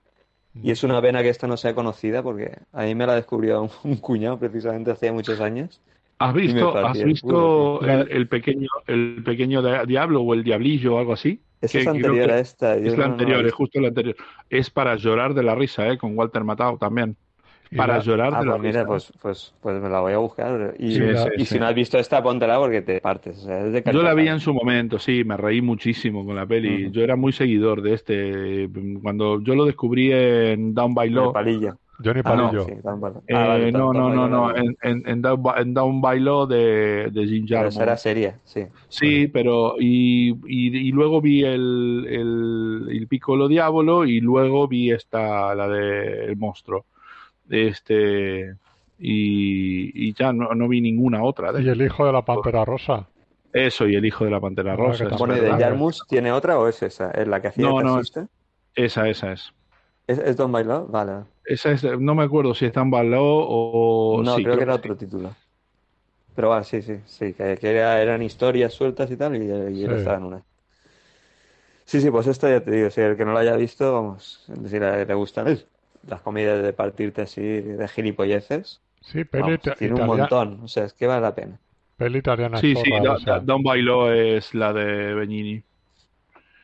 D: Y es una pena que esta no sea conocida porque a mí me la descubrió un, [laughs] un cuñado precisamente hace muchos años.
C: ¿Has
D: Y me
C: visto,
D: partí
C: has
D: el
C: visto
D: culo, tío.
C: el, el pequeño, el pequeño di- diablo o el diablillo o algo así?
D: Esa
C: Que
D: es anterior a esta, yo
C: es la
D: no- no
C: anterior, es justo la anterior. Es para llorar de la risa, ¿eh? Con Walter Matthau también. Para
B: la-
C: llorar
D: Ah,
C: de la
D: pues mira,
C: risa.
D: pues, pues, pues me la voy a buscar. Y,
B: Sí, la-
D: y
C: sí,
D: si
C: sí.
D: no has visto esta, póntela porque te partes. O sea, es de
C: Yo la vi en su momento, sí, me reí muchísimo con la peli. Yo era muy seguidor de este. Cuando yo lo descubrí en Down by Law,
D: palillo.
B: Johnny
D: Ah, no,
B: Palillo.
C: eh,
D: Ah, vale,
C: no, no, no, no, en, en, en Down, Law de, de Jim
D: Pero esa era
C: Jarmusch.
D: seria, sí.
C: Sí, pero y, y, y luego vi el, el, el Piccolo Diablo y luego vi esta, la de El Monstruo. Este, y, y ya no, no vi ninguna otra de
B: Y el hijo de la Pantera Rosa.
C: eso y El Hijo de la Pantera Rosa.
D: ¿y de. Jarmusch tiene otra o es esa? ¿Es la que hacía
C: No, no? Esa, esa es.
D: ¿Es, es Don Bailó? Vale.
C: Esa es, no me acuerdo si está en Baló o
D: No,
C: sí,
D: creo que era
C: sí.
D: otro título. Pero vale, sí, sí, sí, que, que era- eran historias sueltas y tal, y, y él
B: Sí.
D: estaba en una. Sí, sí, pues esto ya te digo, si el que no lo haya visto, vamos, es decir, a- le gustan las comidas de partirte así de gilipolleces.
B: Sí, peli,
D: Vamos, tiene un montón, o sea, es que vale la pena.
B: peli italiana
C: Sí, sí, Don Bailó es la de Benigni.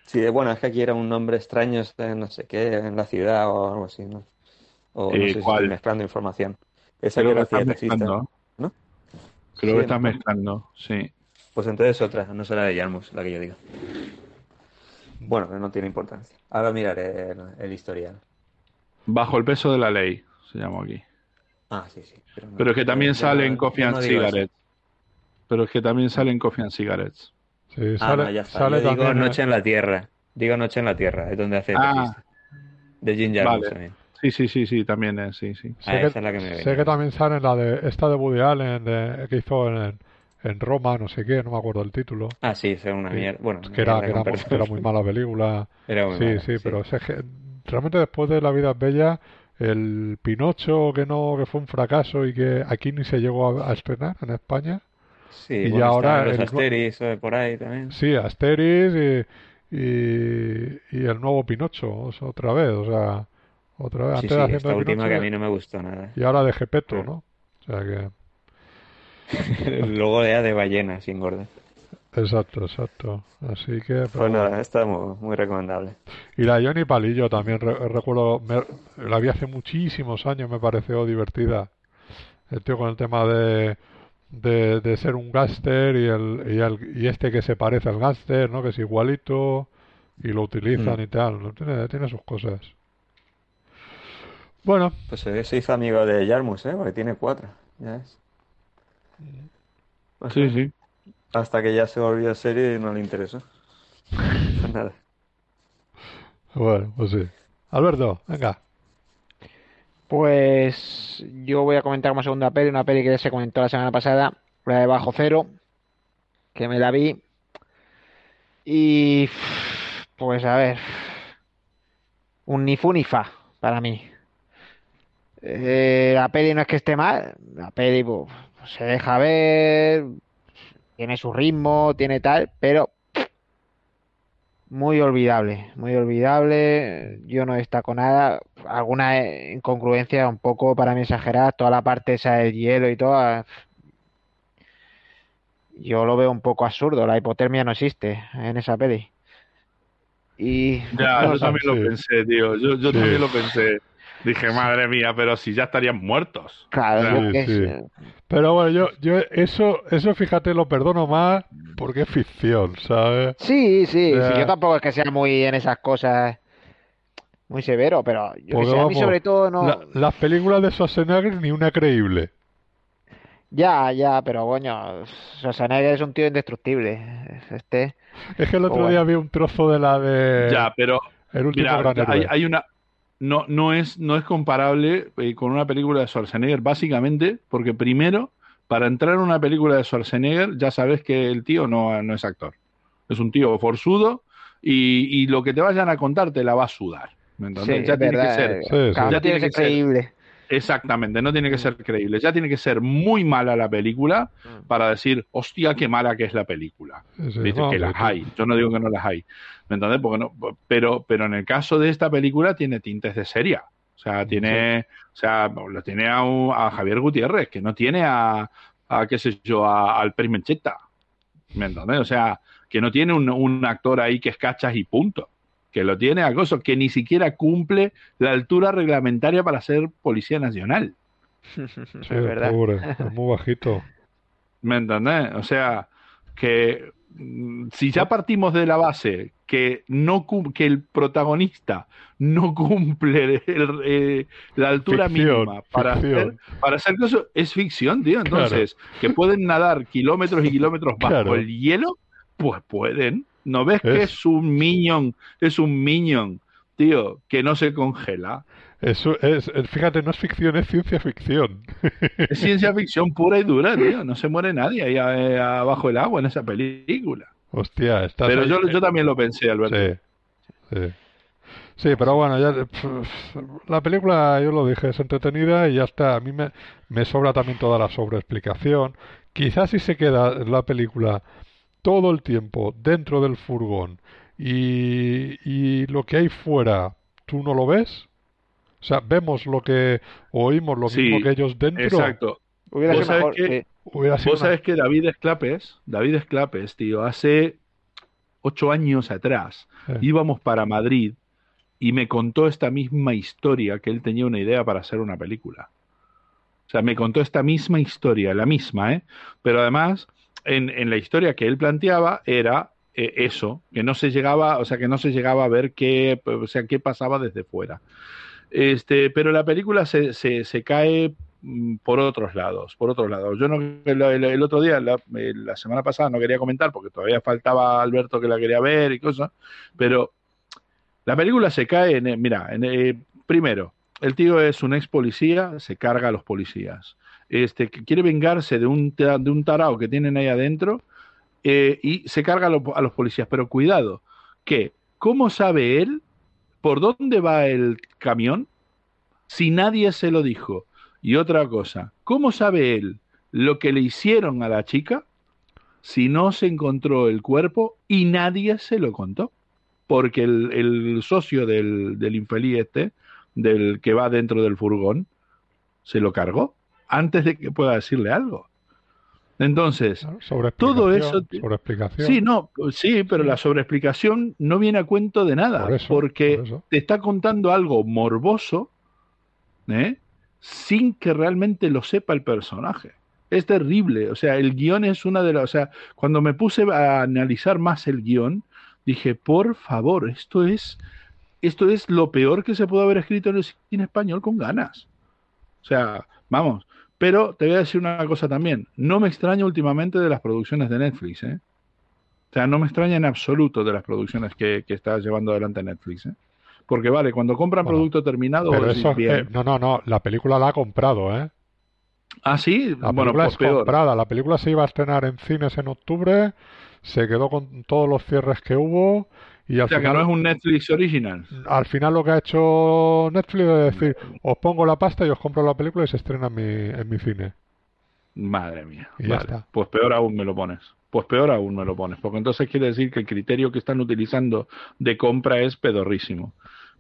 D: Sí, bueno, es que aquí era un nombre extraño, no sé qué, en la ciudad o algo así, ¿no? O no
C: Eh,
D: sé si mezclando información. Esa
C: Creo
D: que
C: estás mezclando.
D: ¿no?
C: Creo
D: Sí,
C: que estás
D: ¿no?
C: mezclando, sí.
D: Pues entonces otra, no será de Jarmusch, la que yo digo. Bueno, no tiene importancia. Ahora miraré el, el historial.
C: Bajo el peso de la ley, se llama aquí.
D: Ah, sí, sí. Pero, no-
C: Pero es que también
D: yo
C: sale
D: no-
C: en Coffee and
D: no.
C: Cigarettes. Pero es que también sale en Coffee and Cigarettes.
B: Sí,
D: Ah,
B: sale,
D: no, ya está.
B: sale
D: Yo digo
B: también,
D: Noche en la Tierra. Digo Noche en la Tierra, es donde hace
C: Ah.
D: De Jim Jarmusch
C: vale.
D: también.
C: Sí, sí, sí, sí, también es, sí, sí.
D: Ah,
B: Sé que-
D: es la que me
B: sé que también sale en la de esta de Woody Allen de- que hizo en, en Roma, no sé qué, no me acuerdo el título.
D: Ah, sí, fue una
B: Sí.
D: mierda. Bueno,
B: que era, que era, muy,
D: perdón.
B: que era muy mala película. [laughs]
D: Era muy
B: Sí,
D: mala,
B: sí, pero ese ge- realmente después de La vida es bella, el Pinocho que no, que fue un fracaso y que aquí ni se llegó a, a estrenar en España.
D: Sí,
B: y
D: bueno,
B: ahora
D: los
B: el-
D: Asterix eh, por ahí también.
B: Sí, Asterix y, y, y el nuevo Pinocho, o sea, otra vez, o sea, otra vez,
D: Sí,
B: antes
D: sí, esta última
B: Pinocho
D: que a mí no me gustó nada.
B: y ahora de Gepetto,
D: Pero-
B: ¿no? O sea que, [laughs]
D: Luego era de ballena sin gorda.
B: exacto, exacto. Así que, pero
D: Pues nada, está muy, muy recomendable.
B: Y la Johnny Palillo también re- recuerdo, me- la vi hace muchísimos años, me pareció divertida. El tío con el tema de, de, de ser un gángster y, el, y, el- y este que se parece al gángster, ¿no? Que es igualito y lo utilizan
D: Mm.
B: y tal. ¿no? Tiene, tiene sus cosas. Bueno,
D: Pues se hizo amigo de Jarmusch, ¿eh? Porque tiene cuatro, ya. Pues
C: Sí, sí.
D: Hasta que ya se volvió serio y no le interesó. [laughs] Nada.
B: bueno, pues sí. Alberto, venga.
E: Pues yo voy a comentar como segunda peli, una peli que ya se comentó la semana pasada, la de Bajo Cero, que me la vi. Y pues a ver, un ni fu ni fa para mí. Eh, la peli no es que esté mal, la peli pues, se deja ver, tiene su ritmo, tiene tal, pero muy olvidable, muy olvidable. Yo no destaco nada. Alguna incongruencia un poco para mí exagerada. Toda la parte esa del hielo y todo. ah, Yo lo veo un poco absurdo. La hipotermia no existe en esa peli. Y
C: Ya,
B: No,
C: yo también lo pensé, tío. Yo, yo
B: Sí.
C: también lo pensé. Dije, madre mía, pero si ya estarían muertos.
E: claro,
B: Sí. Pero bueno, yo, yo eso, eso fíjate, lo perdono más porque es ficción, ¿sabes?
E: Sí, sí, sí, yo tampoco es que sea muy en esas cosas muy severo, pero yo
B: Porque
E: que sé, a mí sobre todo no.
B: La- las películas de Schwarzenegger ni una creíble.
E: Ya, ya, pero coño, Schwarzenegger es un tío indestructible. Este,
B: Es que el otro
E: Pues
B: día
E: bueno.
B: vi un trozo de la de
C: Ya, pero
B: El último
C: mira,
B: gran
C: hay,
B: héroe.
C: hay una. No, no, es, no es comparable eh, con una película de Schwarzenegger, básicamente porque primero, para entrar en una película de Schwarzenegger, ya sabes que el tío no, no es actor. Es un tío forzudo y, y lo que te vayan a contar te la va a sudar.
E: Sí,
C: ya tiene
E: verdad,
C: que ser.
B: Sí,
E: claro,
B: sí.
C: Ya
E: tiene que ser creíble.
C: Exactamente, no tiene que ser creíble. Ya tiene que ser muy mala la película
E: Mm.
C: para decir, hostia, qué mala que es la película.
B: Sí, sí,
C: que las hay. Yo no digo que no las hay. ¿Me entiendes? Porque no, pero, pero en el caso de esta película tiene tintes de seria. O sea, tiene, o sea, lo tiene a, un- a Javier Gutiérrez, que no tiene a, a qué sé yo, a- al Pris Mencheta. ¿Me entiendes? O sea, que no tiene un, un actor ahí que es cachas y punto. Que lo tiene a cosas que ni siquiera cumple la altura reglamentaria para ser policía nacional. [laughs]
B: Sí,
E: es verdad.
B: pobre, [laughs] es muy bajito.
C: ¿Me entendés? O sea, que si ya partimos de la base que no que el protagonista no [laughs] cumple el- eh, la altura
B: Ficción,
C: mínima para
B: ficción.
C: hacer, para hacer cosas, es ficción, tío. Entonces, que pueden nadar kilómetros y kilómetros bajo
B: Claro.
C: el hielo, pues pueden. ¿No ves que
B: Es-
C: es un minion? Es un minion, tío, que no se congela.
B: Eso es, es- fíjate, no es ficción, es ciencia ficción.
C: Es ciencia ficción pura y dura, tío. No se muere nadie ahí eh, abajo del agua en esa película.
B: Hostia, estás
C: Pero
B: ahí-
C: yo, yo también lo pensé, Alberto.
B: Sí, sí. Sí, pero bueno, ya, la película, yo lo dije, es entretenida y ya está. A mí me, me sobra también toda la sobreexplicación. Quizás si se queda la película todo el tiempo dentro del furgón y, y lo que hay fuera, ¿tú no lo ves? O sea, vemos lo que, oímos lo
C: Sí,
B: mismo que ellos dentro.
C: Exacto.
E: Hubiera
C: Vos
E: sido
C: sabés
E: mejor.
C: que-
E: sí.
B: Hubiera sido
C: Vos
B: una-
C: sabés que David Esclapes, David Esclapes, tío, hace ocho años atrás íbamos para Madrid y me contó esta misma historia que él tenía una idea para hacer una película. O sea, me contó esta misma historia, la misma, ¿eh? Pero además, en, en la historia que él planteaba era eh, eso, que no se llegaba, o sea, que no se llegaba a ver qué, o sea, qué pasaba desde fuera. Este, pero la película se, se, cae mm, por otros lados, por otros lados. Yo no, el, otro día, la, eh, la semana pasada, no quería comentar porque todavía faltaba Alberto que la quería ver y cosas, pero la película se cae en, eh, mira, eh, primero, el tío es un ex policía, se carga a los policías. Este, quiere vengarse de un, de un tarao que tienen ahí adentro y se carga a, a los policías. Pero cuidado, que, ¿cómo sabe él por dónde va el camión si nadie se lo dijo? Y otra cosa, ¿cómo sabe él lo que le hicieron a la chica si no se encontró el cuerpo y nadie se lo contó? Porque el, socio del, del infeliz este, del que va dentro del furgón, se lo cargó antes de que pueda decirle algo. Entonces,
B: sobre
C: todo eso-
B: sobre explicación.
C: Sí, no, sí, pero la sobreexplicación no viene a cuento de nada,
B: Por eso,
C: porque
B: por
C: te está contando algo morboso, ¿eh? sin que realmente lo sepa el personaje. Es terrible, o sea, el guion es una de las, o sea, cuando me puse a analizar más el guion, dije, por favor, esto es, esto es lo peor que se puede haber escrito en el cine español con ganas. O sea, vamos, pero te voy a decir una cosa también, no me extraña últimamente de las producciones de Netflix, ¿eh? O sea, no me extraña en absoluto de las producciones que, que está llevando adelante Netflix, ¿eh? Porque vale, cuando compran
B: Bueno,
C: producto terminado,
B: Pero
C: vos decís,
B: eso es
C: bien.
B: no, no, no, la película la ha comprado, ¿eh?
C: Ah, sí,
B: La
C: bueno,
B: película
C: pues
B: es
C: peor.
B: comprada. La película se iba a estrenar en cines en octubre, se quedó con todos los cierres que hubo y al
C: O sea, que
B: final,
C: no es un Netflix original.
B: al final lo que ha hecho Netflix es decir, os pongo la pasta y os compro la película y se estrena en mi, en mi cine.
C: Madre mía.
B: Y ya
C: Vale,
B: está.
C: Pues peor aún me lo pones. Pues peor aún me lo pones. Porque entonces quiere decir que el criterio que están utilizando de compra es pedorrísimo.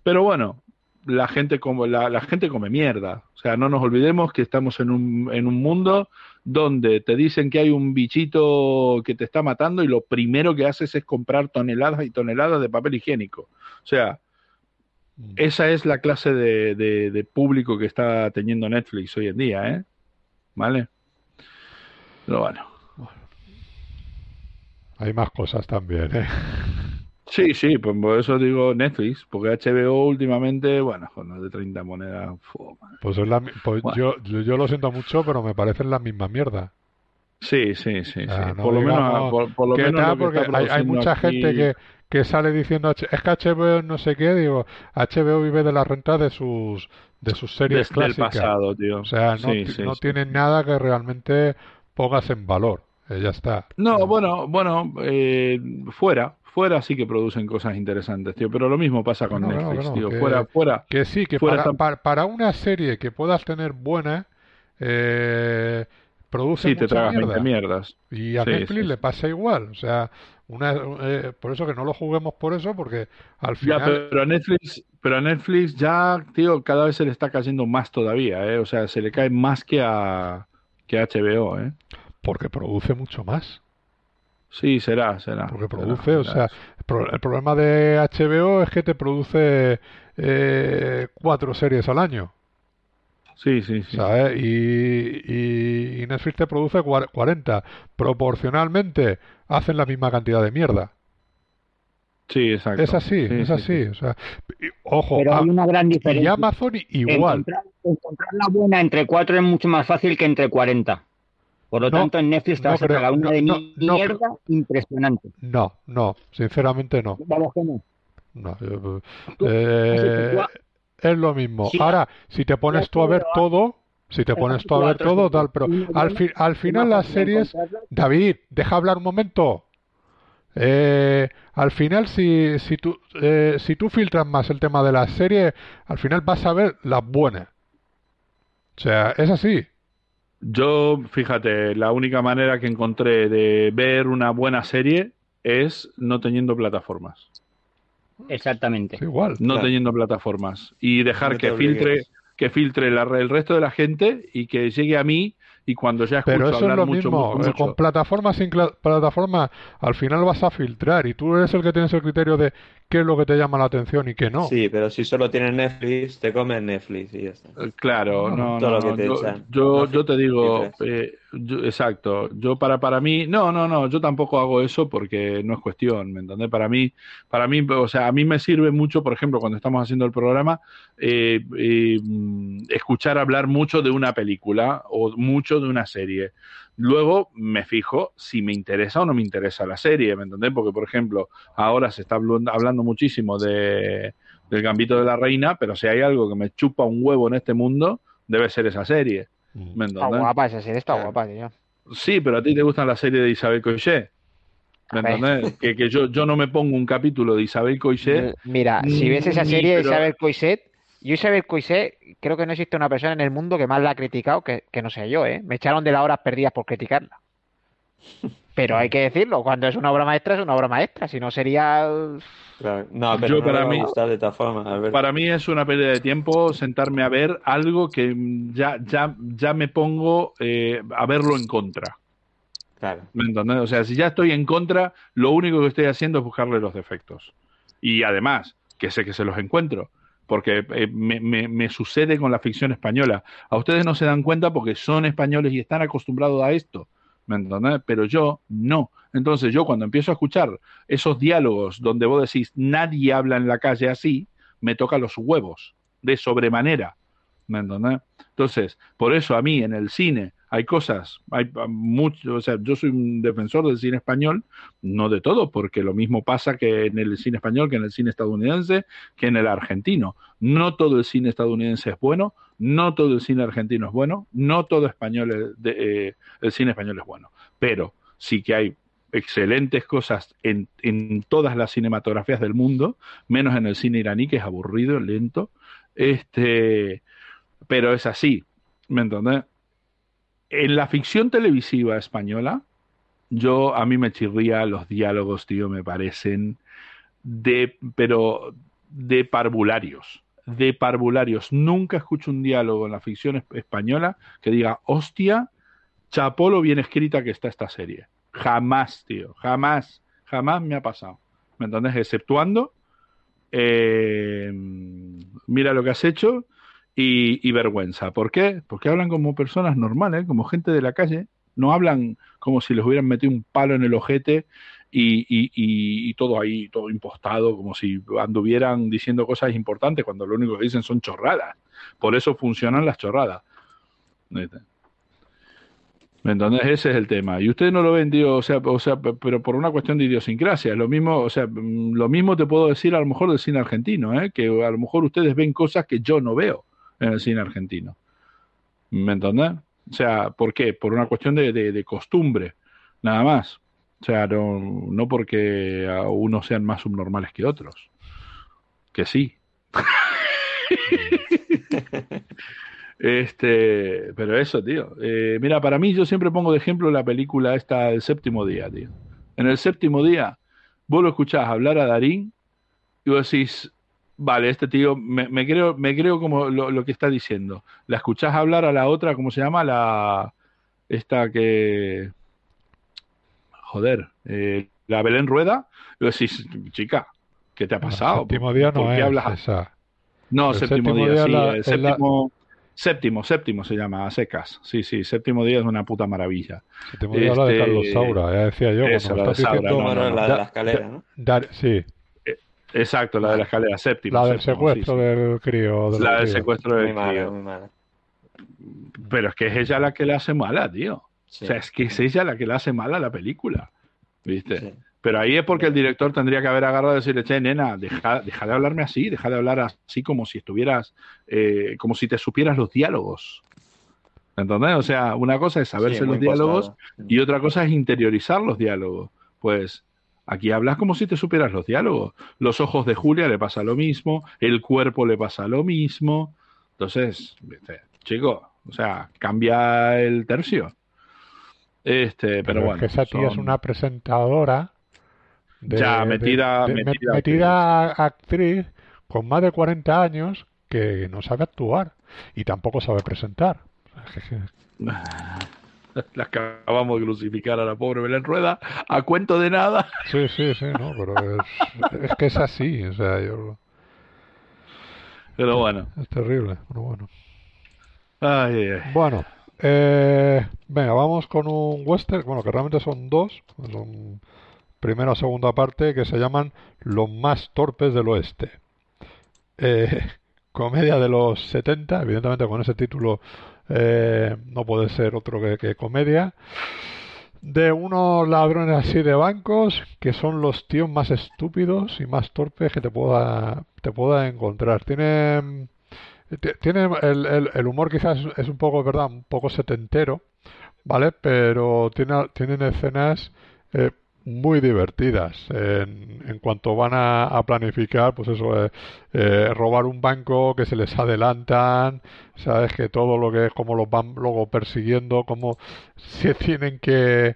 C: Pero bueno, la gente come, la, la gente come mierda. O sea, no nos olvidemos que estamos en un, en un mundo donde te dicen que hay un bichito que te está matando y lo primero que haces es comprar toneladas y toneladas de papel higiénico. O sea,
B: Mm.
C: esa es la clase de, de- de público que está teniendo Netflix hoy en día, ¿eh? ¿Vale? Pero bueno.
B: Hay más cosas también, ¿eh?
C: Sí, sí, pues por eso digo Netflix, porque HBO últimamente, bueno, con los de 30 monedas.
B: Pues, es la pues
C: Bueno.
B: yo, yo, yo lo siento mucho, pero me parecen la misma mierda.
C: Sí, sí, sí, sí.
B: No
C: por lo menos, por, por lo
B: ¿Qué
C: menos
B: tal?
C: lo que
B: Porque
C: está
B: hay, mucha
C: aquí-
B: gente que, que sale diciendo es que HBO no sé qué, digo, HBO vive de la renta de sus de sus series
C: Desde
B: clásicas.
C: pasado, tío.
B: O sea, no,
C: Sí,
B: ti-
C: sí,
B: no tienen nada que realmente pongas en valor. Eh, ya está.
C: No, bueno, bueno, eh, fuera, fuera sí que producen cosas interesantes, tío, pero lo mismo pasa con
B: no, no,
C: Netflix,
B: no,
C: tío,
B: que-
C: fuera, fuera.
B: Que sí, que
C: Fuera
B: para,
C: está-
B: para, para una serie que puedas tener buena, eh, produce
C: Sí, te
B: mucha
C: tragas
B: mierda.
C: 20 mierdas.
B: Y a
C: Sí,
B: Netflix
C: sí,
B: le pasa igual. O sea, una, eh, por eso que no lo juguemos por eso, porque al
C: Ya,
B: final...
C: pero a Netflix, pero a Netflix ya, tío, cada vez se le está cayendo más todavía, ¿eh? O sea, se le cae más que a que a HBO, ¿eh?
B: Porque produce mucho más.
C: Sí, será, será.
B: Porque
C: será,
B: produce, o
C: será.
B: sea, el pro- el problema de HBO es que te produce eh, cuatro series al año.
C: Sí, sí, sí.
B: ¿sabes? Y, y, y Netflix te produce cua- 40. Proporcionalmente hacen la misma cantidad de mierda.
C: Sí, exacto.
B: Es así,
C: Sí,
B: es
C: sí,
B: así.
C: sí.
B: O sea, y- ojo,
A: Pero hay una gran
B: y
A: diferencia.
B: Amazon i- igual.
A: Encontrar, encontrar la buena entre 4 es mucho más fácil que entre 40. Por lo
B: No,
A: tanto, en Netflix te
B: no
A: vas a una
B: no,
A: de
B: no, no
A: mierda impresionante.
B: No, no, sinceramente no.
A: Vamos que no.
B: No, yo-
A: Tú-
B: eh, es lo mismo.
A: Sí,
B: Ahora, si te pones tú a ver todo, si te pones tú a ver todo, tal, pero al,
A: buena,
B: fi- al final las series. David, deja hablar un momento. Eh, al final, si, si, tú, eh, si tú filtras más el tema de las series, al final vas a ver las buenas. O sea, es así.
C: Yo, fíjate, la única manera que encontré de ver una buena serie es no teniendo plataformas.
A: Exactamente.
B: Igual.
C: No
D: Claro.
C: teniendo plataformas. Y dejar
D: No
C: que filtre, que filtre la- el resto de la gente y que llegue a mí y cuando ya escucho
B: Pero eso es lo
C: mucho,
B: mismo.
C: mucho,
B: eh, Con plataformas sin plataformas, al final vas a filtrar y tú eres el que tienes el criterio de qué es lo que te llama la atención y qué no.
D: Sí, pero si solo tienes Netflix, te comes Netflix y ya está.
C: Eh, Claro, no,
D: Todo
C: no,
D: lo que
C: no,
D: te
C: Yo,
D: echan.
C: yo, te digo, eh, yo- exacto. Yo para para mí, no, no, no. Yo tampoco hago eso porque no es cuestión, ¿me entendés? Para mí, para mí, o sea, a mí me sirve mucho, por ejemplo, cuando estamos haciendo el programa, eh, eh, mm, escuchar hablar mucho de una película o mucho de una serie. Luego me fijo si me interesa o no me interesa la serie, ¿me entendés? Porque, por ejemplo, ahora se está habl- hablando muchísimo de, del Gambito de la Reina, pero si hay algo que me chupa un huevo en este mundo, debe ser esa serie,
B: Mm.
C: ¿me
E: Está
C: entendés?
E: guapa esa serie, está guapa, tío.
C: Sí, pero a ti te gustan las series de Isabel Coixet. ¿Me entendés? Que, que yo, yo no me pongo un capítulo de Isabel Coixet.
E: Mira, si ves esa
C: Ni-
E: serie de Isabel Coixet, yo Isabel Coixet creo que no existe una persona en el mundo que más la ha criticado que, que no sea yo, ¿eh? Me echaron de las horas perdidas por criticarla. Pero hay que decirlo, cuando es una obra maestra es una obra maestra, si no sería...
D: Claro. No, pero
C: Yo
D: no
C: para mí-
D: de formas, Alberto.
C: Para mí es una pérdida de tiempo sentarme a ver algo que ya, ya, ya me pongo eh, a verlo en contra.
D: Claro.
C: ¿Me entendés? O sea, si ya estoy en contra, lo único que estoy haciendo es buscarle los defectos. Y además, que sé que se los encuentro. Porque eh, me, me- sucede con la ficción española. A ustedes no se dan cuenta porque son españoles y están acostumbrados a esto. ¿Me entendés? Pero yo no. Entonces yo cuando empiezo a escuchar esos diálogos donde vos decís nadie habla en la calle así, me toca los huevos de sobremanera. ¿Me entendés? Entonces, por eso a mí en el cine hay cosas, hay mucho, o sea, yo soy un defensor del cine español, no de todo, porque lo mismo pasa que en el cine español, que en el cine estadounidense, que en el argentino. No todo el cine estadounidense es bueno, no todo el cine argentino es bueno, no todo español es eh, el cine español es bueno, pero sí que hay excelentes cosas en, en todas las cinematografías del mundo, menos en el cine iraní, que es aburrido, lento, este, pero es así, ¿me entendés? En la ficción televisiva española, yo a mí me chirría los diálogos, tío, me parecen de, pero de parvularios, de parvularios. Nunca escucho un diálogo en la ficción es- española que diga, hostia, chapó lo bien escrita que está esta serie. Jamás, tío, jamás, jamás me ha pasado. ¿Me entendés? Exceptuando, eh, mira lo que has hecho y, y vergüenza. ¿Por qué? Porque hablan como personas normales, como gente de la calle. No hablan como si les hubieran metido un palo en el ojete y, y- y- todo ahí, todo impostado, como si anduvieran diciendo cosas importantes cuando lo único que dicen son chorradas. Por eso funcionan las chorradas. ¿Viste? ¿Me entendés? Ese es el tema. Y ustedes no lo ven, tío, o sea, o sea, pero por una cuestión de idiosincrasia. Lo mismo, o sea, lo mismo te puedo decir a lo mejor del cine argentino, ¿eh? que a lo mejor ustedes ven cosas que yo no veo en el cine argentino. ¿Me entendés? O sea, ¿por qué? Por una cuestión de, de, de costumbre, nada más. O sea, no, no porque a unos sean más subnormales que otros. Que sí. [laughs] Este, pero eso, tío. Eh, mira, para mí yo siempre pongo de ejemplo la película esta El séptimo día, tío. En el séptimo día, vos lo escuchás hablar a Darín y vos decís, vale, este tío, me, me creo, me creo como lo, lo, que está diciendo. La escuchás hablar a la otra, ¿cómo se llama? La, esta que, joder, eh, la Belén Rueda, y decís, chica, ¿qué te ha pasado?
B: El séptimo día no
C: ¿Por qué
B: es
C: hablas?
B: esa.
C: No,
B: El
C: séptimo,
B: séptimo
C: día,
B: día
C: sí,
B: la-
C: el
B: la-
C: séptimo, séptimo, séptimo se llama, a secas. Sí, sí, séptimo día es una puta maravilla.
B: Séptimo día la de
C: Este-
B: Carlos Saura, ya decía yo.
C: Esa,
B: cuando
C: la de
B: estás
C: Saura,
B: diciendo,
C: no,
D: Bueno,
C: no,
D: la de
B: Da-
D: la escalera, ¿no?
B: Dar- sí,
C: Exacto, la de la escalera, séptimo.
B: la del
C: séptimo,
B: secuestro
C: sí,
B: del crío. del
C: La del
B: crío.
C: secuestro
D: Muy
C: del
D: mala,
C: crío.
D: muy mala.
C: Pero es que es ella la que le hace mala, tío.
D: Sí,
C: O sea, es que es ella la que le hace mala a la película. ¿Viste?
D: sí.
C: Pero ahí es porque el director tendría que haber agarrado y decirle, che, nena, deja, deja de hablarme así, deja de hablar así como si estuvieras, eh, como si te supieras los diálogos. ¿Entendés? O sea, una cosa es saberse
D: Sí,
C: los diálogos y otra cosa es interiorizar los diálogos. Pues aquí hablas como si te supieras los diálogos. Los ojos de Julia le pasa lo mismo, el cuerpo le pasa lo mismo. Entonces, chico, o sea, cambia el tercio. Este, pero,
B: Pero es
C: bueno.
B: que esa tía es una presentadora. de-
C: Ya, metida-
B: de-
C: metida
B: metida actriz con más de 40 años que no sabe actuar y tampoco sabe presentar. [sighs] [laughs] [laughs]
C: La acabamos de crucificar a la pobre Belén Rueda a cuento de nada.
B: Sí, sí, sí, no, pero es, es que es así, o sea, yo-
C: Pero bueno.
B: es terrible, pero bueno.
C: Ay, ay, ay.
B: Bueno, eh, venga, vamos con un western, bueno, que realmente son dos, son primera o segunda parte, que se llaman Los más torpes del oeste. Eh, [laughs] comedia de los 70, evidentemente con ese título eh, no puede ser otro que, comedia. De unos ladrones así de bancos que son los tíos más estúpidos y más torpes que te pueda, te pueda encontrar. Tiene el, el, el humor quizás es un poco, ¿verdad? Un poco setentero, ¿vale? Pero tiene, tienen escenas eh, muy divertidas en, en cuanto van a, planificar, pues eso, eh, eh, robar un banco, que se les adelantan, ¿sabes? Que todo lo que es como los van luego persiguiendo, como se [laughs] tienen que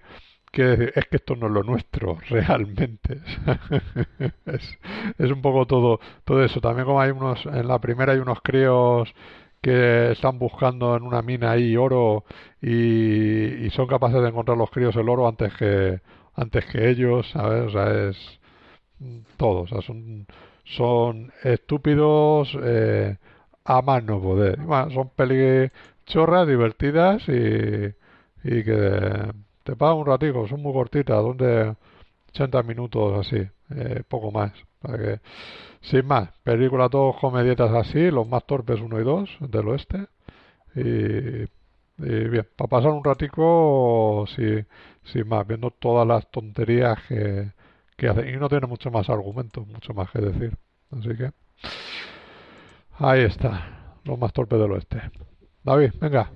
B: que decir, es que esto no es lo nuestro, [laughs] realmente. [laughs] es, es un poco todo, todo eso. También como hay unos, en la primera hay unos críos que están buscando en una mina ahí oro y, y son capaces de encontrar los críos el oro antes que antes que ellos, ¿sabes? O sea, es todo, o sea, son son estúpidos eh, a más no poder. Son peli chorras divertidas y, y que te pagan un ratico, son muy cortitas, donde 80 minutos así, eh, poco más. Para que, sin más, película todos comedietas así, los más torpes 1 y 2 del oeste. Y, y bien, para pasar un ratico sí, sin más, viendo todas las tonterías que, que hacen. Y no tiene mucho más argumento, mucho más que decir. Así que ahí está, los más torpes del oeste. David, venga.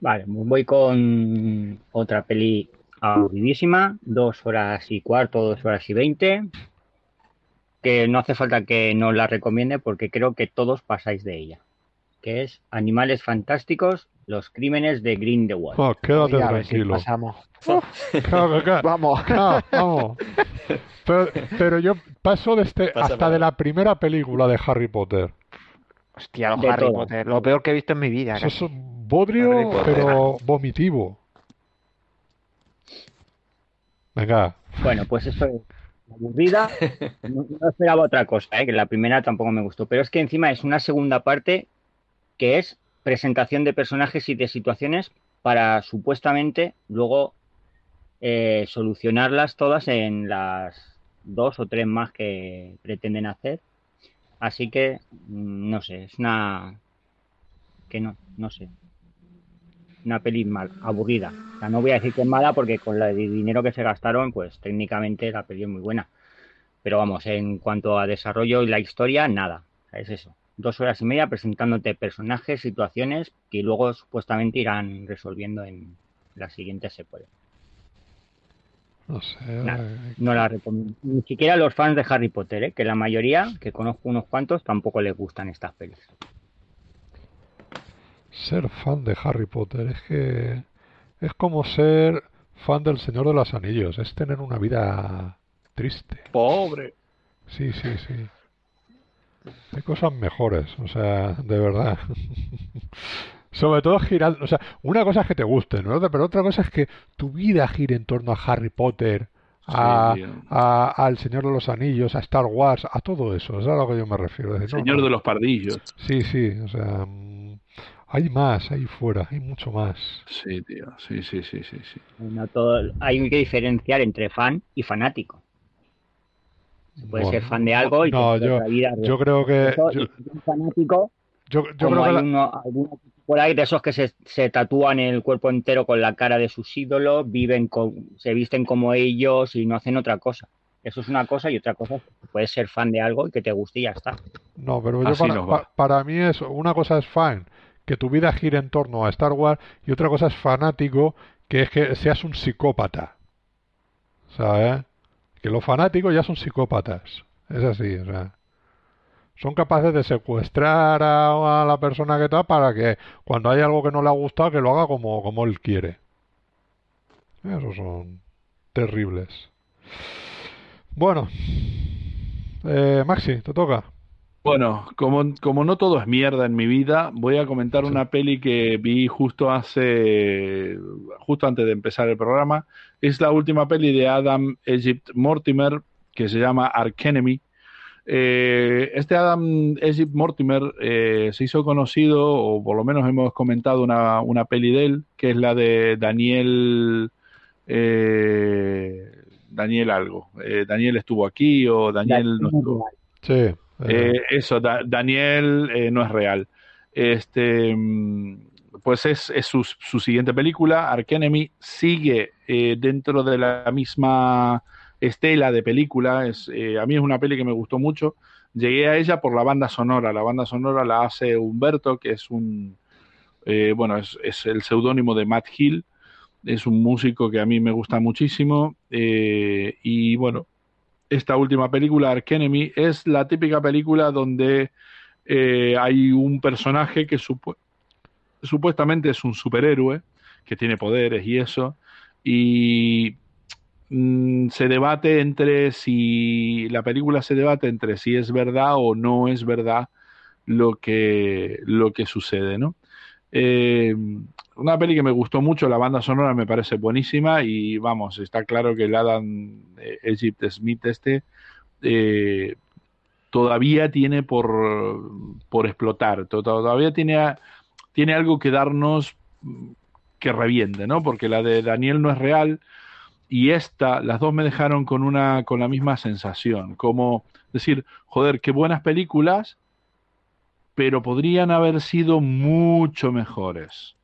A: Vale, pues voy con otra peli aburridísima, dos horas y cuarto, dos horas y veinte, que no hace falta que nos la recomiende porque creo que todos pasáis de ella, que es Animales Fantásticos, los crímenes de Grindelwald.
B: Oh, quédate
E: si
B: tranquilo.
E: pasamos.
B: Claro, claro. [laughs]
E: Vamos.
B: Vamos. [laughs] Pero, pero yo paso de este hasta de la primera película de Harry Potter.
E: Hostia, los
A: De
E: Harry
A: todo.
E: Potter. Lo peor que he visto en mi vida.
B: Eso es un bodrio, pero vomitivo. Venga,
A: Bueno, pues eso es aburrida. [laughs] No, no esperaba otra cosa, ¿eh? que la primera tampoco me gustó. Pero es que encima es una segunda parte que es presentación de personajes y de situaciones para supuestamente luego eh, solucionarlas todas en las dos o tres más que pretenden hacer. Así que, mm, no sé, es una... que no, no sé. una peli mal, aburrida. O sea, no voy a decir que es mala porque con el dinero que se gastaron, pues técnicamente la peli es muy buena. Pero vamos, en cuanto a desarrollo y la historia, nada. Es eso. Dos horas y media presentándote personajes, situaciones que luego supuestamente irán resolviendo en la siguiente secuela.
B: No sé. Eh,
A: No la recomiendo. Ni siquiera los fans de Harry Potter, ¿eh? que la mayoría, que conozco unos cuantos, tampoco les gustan estas pelis.
B: Ser fan de Harry Potter es que es como ser fan del Señor de los Anillos, es tener una vida triste.
C: Pobre.
B: Sí, sí, sí. Hay cosas mejores, o sea, de verdad. [laughs] Sobre todo girar, o sea, una cosa es que te guste, ¿no? Pero otra cosa es que tu vida gire en torno a Harry Potter, a,
C: Sí, tío.
B: a- al Señor de los Anillos, a Star Wars, a todo eso, es a lo que yo me refiero. Decir,
C: Señor
B: no.
C: de los pardillos.
B: Sí, sí, o sea, hay más ahí fuera, hay mucho más.
C: Sí, tío. Sí, sí, sí, sí, sí.
A: No todo- hay que diferenciar entre fan y fanático. Se puede
B: Bueno,
A: ser fan de algo y
B: no, yo,
A: otra vida.
B: yo creo que
A: Eso,
B: yo,
A: un fanático,
B: yo, yo
A: como
B: creo que
A: hay uno, por ahí de esos que se, se tatúan el cuerpo entero con la cara de sus ídolos, viven con, se visten como ellos y no hacen otra cosa. Eso es una cosa y otra cosa es que puedes ser fan de algo y que te guste y ya está.
B: No, pero yo para, pa- para mí es una cosa es fan, que tu vida gire en torno a Star Wars y otra cosa es fanático, que es que seas un psicópata. ¿Sabes? Que los fanáticos ya son psicópatas. Es así, o sea. Son capaces de secuestrar a, la persona que está para que cuando hay algo que no le ha gustado, que lo haga como, como él quiere. Esos son terribles. Bueno, eh, Maxi, te toca.
C: Bueno, como, como no todo es mierda en mi vida, voy a comentar
B: Sí.
C: una peli que vi justo hace, justo antes de empezar el programa. Es la última peli de Adam Egypt Mortimer que se llama Arkenemy. Eh, este Adam Egypt Mortimer eh, se hizo conocido, o por lo menos hemos comentado una, una peli de él, que es la de Daniel, eh, Daniel algo. Eh, Daniel estuvo aquí o Daniel no estuvo.
B: Sí. Eh,
C: eso, Da- Daniel eh, no es real. Este, pues es, es su, su siguiente película, Arkenemy, sigue eh, dentro de la misma estela de película. Es, a mí es una peli que me gustó mucho. Llegué a ella por la banda sonora. La banda sonora la hace Humberto, que es un, bueno, es, es el seudónimo de Matt Hill. Es un músico que a mí me gusta muchísimo. y bueno, esta última película, Arkenemy, es la típica película donde eh, hay un personaje que supu- supuestamente es un superhéroe, que tiene poderes y eso, y mm, se debate entre si la película se debate entre si es verdad o no es verdad lo que, lo que sucede, ¿no? Eh, una peli que me gustó mucho, la banda sonora me parece buenísima y vamos, está claro que el Adam eh, Egypt Smith este eh, todavía tiene por, por explotar, to- todavía tiene, tiene algo que darnos mm, que reviente, ¿no? Porque la de Daniel no es real y esta, las dos me dejaron con una con la misma sensación, como decir, joder, qué buenas películas, pero podrían haber sido mucho mejores,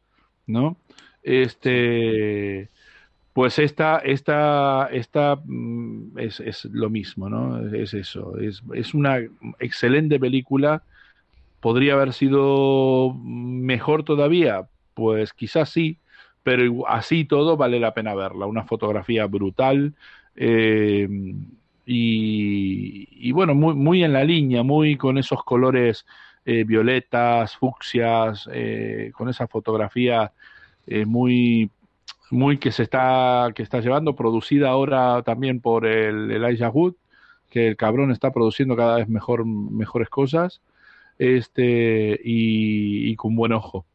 C: ¿no? Este, pues esta, esta, esta mm, es, es lo mismo, ¿no? Es eso, es, es una excelente película. ¿Podría haber sido mejor todavía? Pues quizás sí, pero así todo vale la pena verla. Una fotografía brutal eh, y, y bueno, muy, muy en la línea, muy con esos colores eh, violetas, fucsias, eh, con esa fotografía eh, muy, muy que se está, que está llevando, producida ahora también por el Elijah Wood, que el cabrón está produciendo cada vez mejor, mejores cosas, este, y, con buen ojo.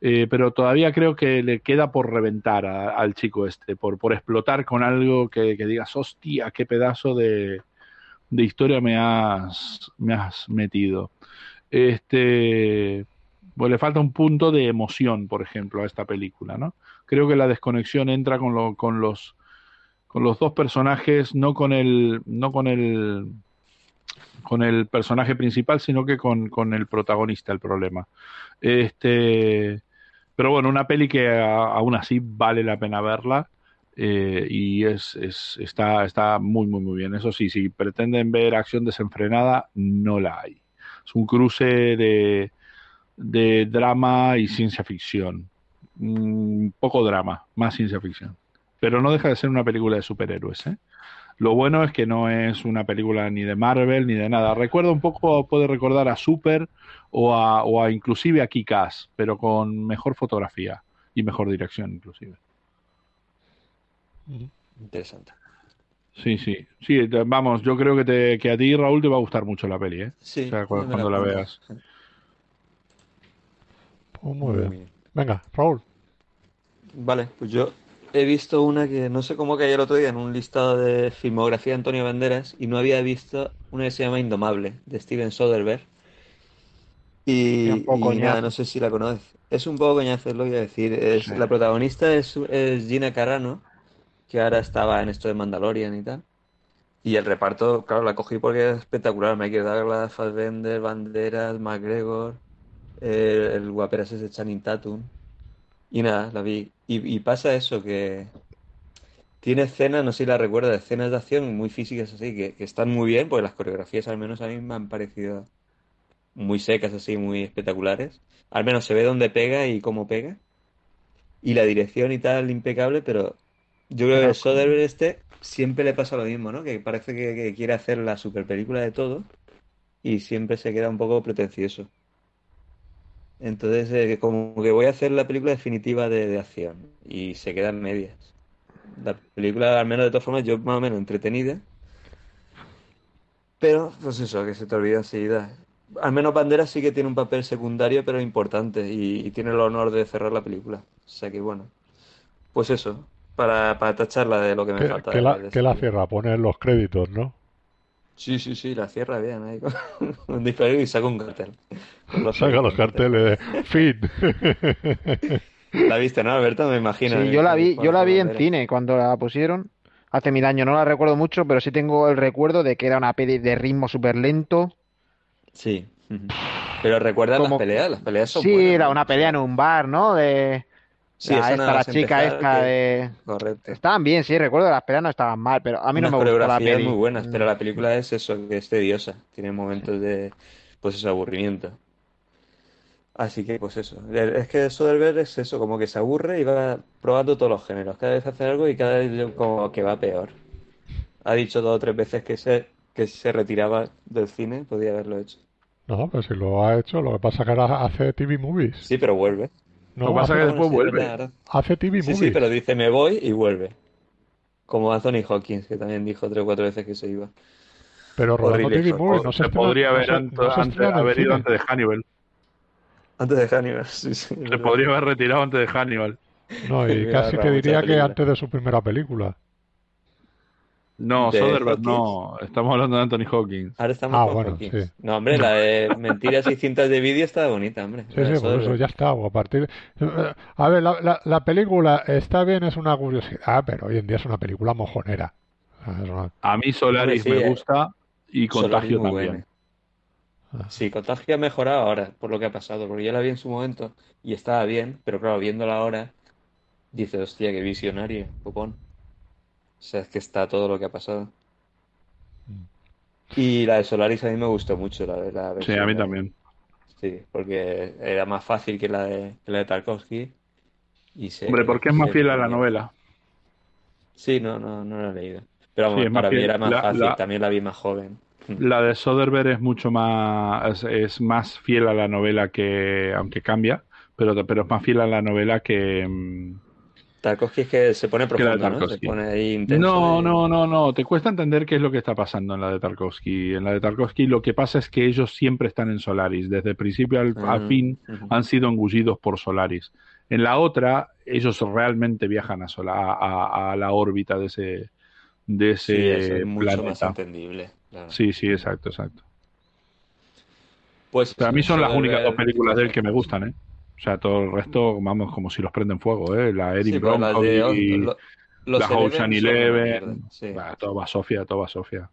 C: Pero todavía creo que le queda por reventar a- al chico este, por, por explotar con algo que, que digas, hostia, qué pedazo de, de historia me has, me has metido. Este, pues le falta un punto de emoción, por ejemplo, a esta película, ¿no? Creo que la desconexión entra con, lo, con los con los dos personajes, no con el no con el con el personaje principal, sino que con, con el protagonista el problema. Este Pero bueno, una peli que a- aún así vale la pena verla eh, y es, es- está, está muy, muy, muy bien. Eso sí, si pretenden ver acción desenfrenada, no la hay. Es un cruce de, de drama y ciencia ficción. Un poco drama, más ciencia ficción. Pero no deja de ser una película de superhéroes, ¿eh? Lo bueno es que no es una película ni de Marvel ni de nada. Recuerda un poco, puede recordar a Super o a, o a inclusive a Kick-Ass, pero con mejor fotografía y mejor dirección inclusive.
D: Interesante.
C: Sí, sí, sí, te- vamos, yo creo que, te, que a ti, Raúl, te va a gustar mucho la peli, ¿eh?
D: Sí,
C: O sea, cuando la veas.
B: Pues muy bien. Venga, Raúl.
D: Vale, pues yo he visto una que no sé cómo caí el otro día en un listado de filmografía de Antonio Banderas y no había visto una que se llama Indomable, de Steven Soderbergh. Y,
E: Es un poco
D: y nada, no sé si la conoces. Es un poco coñazo, es lo que iba a decir. Es,
C: Sí.
D: La protagonista es, es Gina Carano, que ahora estaba en esto de Mandalorian y tal. Y el reparto, claro, la cogí porque es espectacular. Michael Douglas, Fassbender, Banderas, McGregor, el guaperas ese Channing Tatum. Y nada, la vi. Y, pasa eso, que tiene escenas, no sé si la recuerdas, escenas de acción muy físicas así, que, que están muy bien, porque las coreografías al menos a mí me han parecido muy secas así, muy espectaculares. Al menos se ve dónde pega y cómo pega. Y la dirección y tal, impecable, pero yo creo que a Soderbergh este siempre le pasa lo mismo, ¿no? Que parece que, que quiere hacer la super película de todo y siempre se queda un poco pretencioso. Entonces, eh, como que voy a hacer la película definitiva de, de acción y se quedan medias. La película, al menos de todas formas, yo más o menos entretenida. Pero, pues eso, que se te olvida enseguida. Al menos Banderas sí que tiene un papel secundario, pero importante, y, y tiene el honor de cerrar la película. O sea que bueno. Pues eso, para, para tacharla de lo que me
B: Que,
D: falta.
B: que
D: de-
B: la, que la cierra, poner los créditos, ¿no?
D: Sí, sí, sí, la cierra bien ahí con [laughs] y saca un cartel. Los
B: Saca los carteles de fin.
D: La viste, ¿no, Alberto? Me imagino.
E: Sí, yo la vi, yo la vi en cine cuando la pusieron hace mil años. No la recuerdo mucho, pero sí tengo el recuerdo de que era una peli de ritmo súper lento.
D: Sí. Pero recuerdas
E: Como-
D: las peleas, las peleas son
E: Sí,
D: buenas,
E: era
D: ¿no?
E: una pelea en un bar, ¿no? De
D: Sí,
E: la,
D: eso
E: esta, chica esta
D: que-
E: de...
D: Correcto.
E: Estaban bien, sí, recuerdo las peleas no estaban mal, pero a mí no me gustó la peli.
D: muy buenas, pero
E: Mm.
D: la película es eso, que es tediosa. Tiene momentos de, pues eso, aburrimiento. Así que, pues eso. Es que Soderbergh es eso, como que se aburre y va probando todos los géneros. Cada vez hace algo y cada vez como que va peor. Ha dicho dos o tres veces que se, que se retiraba del cine, podía haberlo hecho.
B: No, pero si lo ha hecho, lo que pasa es que ahora hace TV movies.
D: Sí, pero vuelve.
B: No,
C: Lo que pasa
B: hace,
C: que después
D: es
C: vuelve.
D: verdad,
B: hace TV
D: Sí, sí, pero dice me voy y vuelve. Como Anthony Hawkins, que también dijo tres o cuatro veces que se iba.
B: Pero rodando
D: horrible,
B: TV
D: hijo.
B: movies
C: O
B: no se
C: se podría
B: no
C: haber
B: se-
C: antes,
B: no se
C: antes-
B: estrena en
C: haber ido antes de Hannibal.
D: Antes de Hannibal, sí, sí. es
C: Se podría haber retirado antes de Hannibal.
B: No, y [laughs] casi te diría que
D: película.
B: antes de su primera película.
C: No,
D: ¿De
C: Soderbergh no. Estamos hablando de Anthony Hawkins.
D: Ahora estamos
B: Ah,
D: con
B: bueno,
D: Hawkins.
B: sí.
D: No, hombre, la de mentiras y cintas de vídeo está bonita, hombre.
B: Sí, sí, por eso ya está. A partir eh, a ver, la, la- la película está bien, es una curiosidad, pero hoy en día es una película mojonera. Una-
C: A mí Solaris
D: Hombre, sí,
C: me
D: eh.
C: gusta y Contagio
D: muy
C: también.
D: buena.
B: Ah.
D: Sí, Contagio ha mejorado ahora, por lo que ha pasado, porque yo la vi en su momento y estaba bien, pero claro, viéndola ahora, dice, hostia, qué visionario, copón. O sea, es que está todo lo que ha pasado. Y la de Solaris a mí me gustó mucho, la de la
C: Sí, a mí también.
D: Sí, porque era más fácil que la de, que la de Tarkovsky. Y se,
C: Hombre, porque es más fiel a la novela.
D: Sí, no, no, no la he leído. Pero vamos, para mí
C: fiel.
D: era más
C: La-
D: fácil,
C: la-
D: también la vi más joven.
C: La de Soderbergh es mucho más, es, es más fiel a la novela que, aunque cambia, pero, pero es más fiel a la novela que...
D: Tarkovsky es que se pone profundo, ¿no? Se pone ahí intenso
C: No,
D: y-
C: no, no, no, te cuesta entender qué es lo que está pasando en la de Tarkovsky. En la de Tarkovsky lo que pasa es que ellos siempre están en Solaris, desde el principio al,
D: Ah,
C: fin han sido engullidos por Solaris. En la otra, ellos realmente viajan a, Sola- a, a la órbita de ese, de
D: Sí,
C: ese
D: eso es mucho más entendible. claro.
C: Sí, sí, exacto, exacto.
D: Pues
C: Para mí son las únicas dos películas de él que me gustan, ¿eh? O sea, todo el resto, vamos, como si los prenden fuego, ¿eh? La Erin
D: Sí, los
C: la
D: Eleven
C: Ocean Eleven,
D: sí.
C: bah, todo va Sofía, todo va Sofía.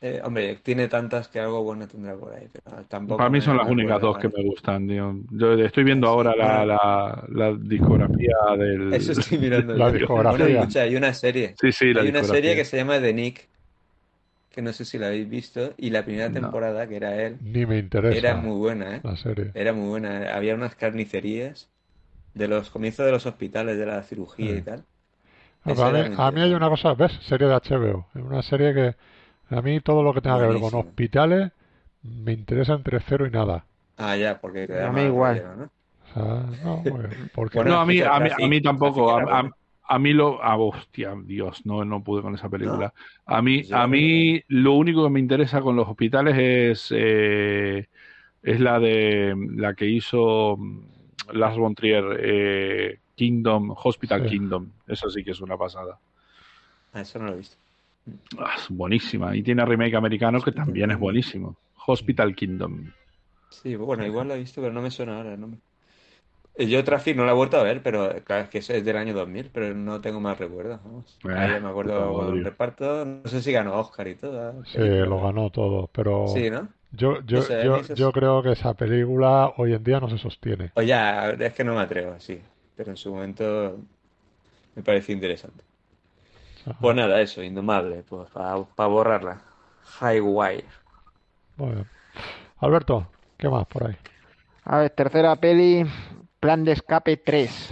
D: Eh, hombre, tiene tantas que algo bueno tendrá por ahí, pero tampoco
C: Para mí son las únicas dos que me gustan, tío. Yo estoy viendo ahora la, la, la discografía del...
D: Eso estoy mirando [laughs]
B: La discografía.
D: Bueno, escucha, hay una serie.
C: Sí, sí, la
D: Hay una serie que se llama The Nick, que no sé si la habéis visto, y la primera
C: No.
D: temporada, que era él,
B: Ni me interesa
D: era muy buena, ¿eh?
B: la serie.
D: Era muy buena. Había unas carnicerías de los comienzos de los hospitales, de la cirugía
B: Sí.
D: y tal.
B: Ah, a mí,
D: muy
B: a mí hay una cosa, ¿ves? Serie de HBO. Es una serie que a mí todo lo que tenga que ver con hospitales me interesa entre cero y nada.
D: Ah, ya, porque
E: A mí igual.
D: rollo, ¿no?
B: O sea, no, porque, porque-
D: Bueno,
C: No, a mí, a mí, a mí tampoco. A, a- mí lo. Ah, hostia, Dios, no, no pude con esa película. A mí, a
D: la
C: mí lo único que me interesa con los hospitales es, eh, es la de la que hizo mm, Lars von Trier, eh, Kingdom, Hospital
B: Sí.
C: Kingdom. Eso sí que es una pasada.
D: Ah, eso no lo he visto.
C: Ah, es buenísima. Y tiene remake americano que también es buenísimo. Hospital Kingdom.
D: Sí, bueno, igual lo he visto, pero no me suena ahora el nombre. Eh, Yo Traffic no la he vuelto a ver, pero claro, es que es del año 2000, pero no tengo más recuerdos. Vamos.
C: Eh,
D: Ahí me acuerdo
C: puta
D: con
C: madre.
D: el reparto, no sé si ganó Oscar y todo. ¿eh?
B: sí, lo ganó todo. Pero
D: Sí, ¿no?
B: yo, yo, yo, yo creo que esa película hoy en día no se sostiene.
D: O ya, es que no me atrevo, sí. Pero en su momento me pareció interesante. Pues nada, eso, indomable, pues para borrarla. Highwire.
B: muy bien. Alberto, ¿qué más por ahí?
E: A ver, tercera peli, Plan de Escape 3.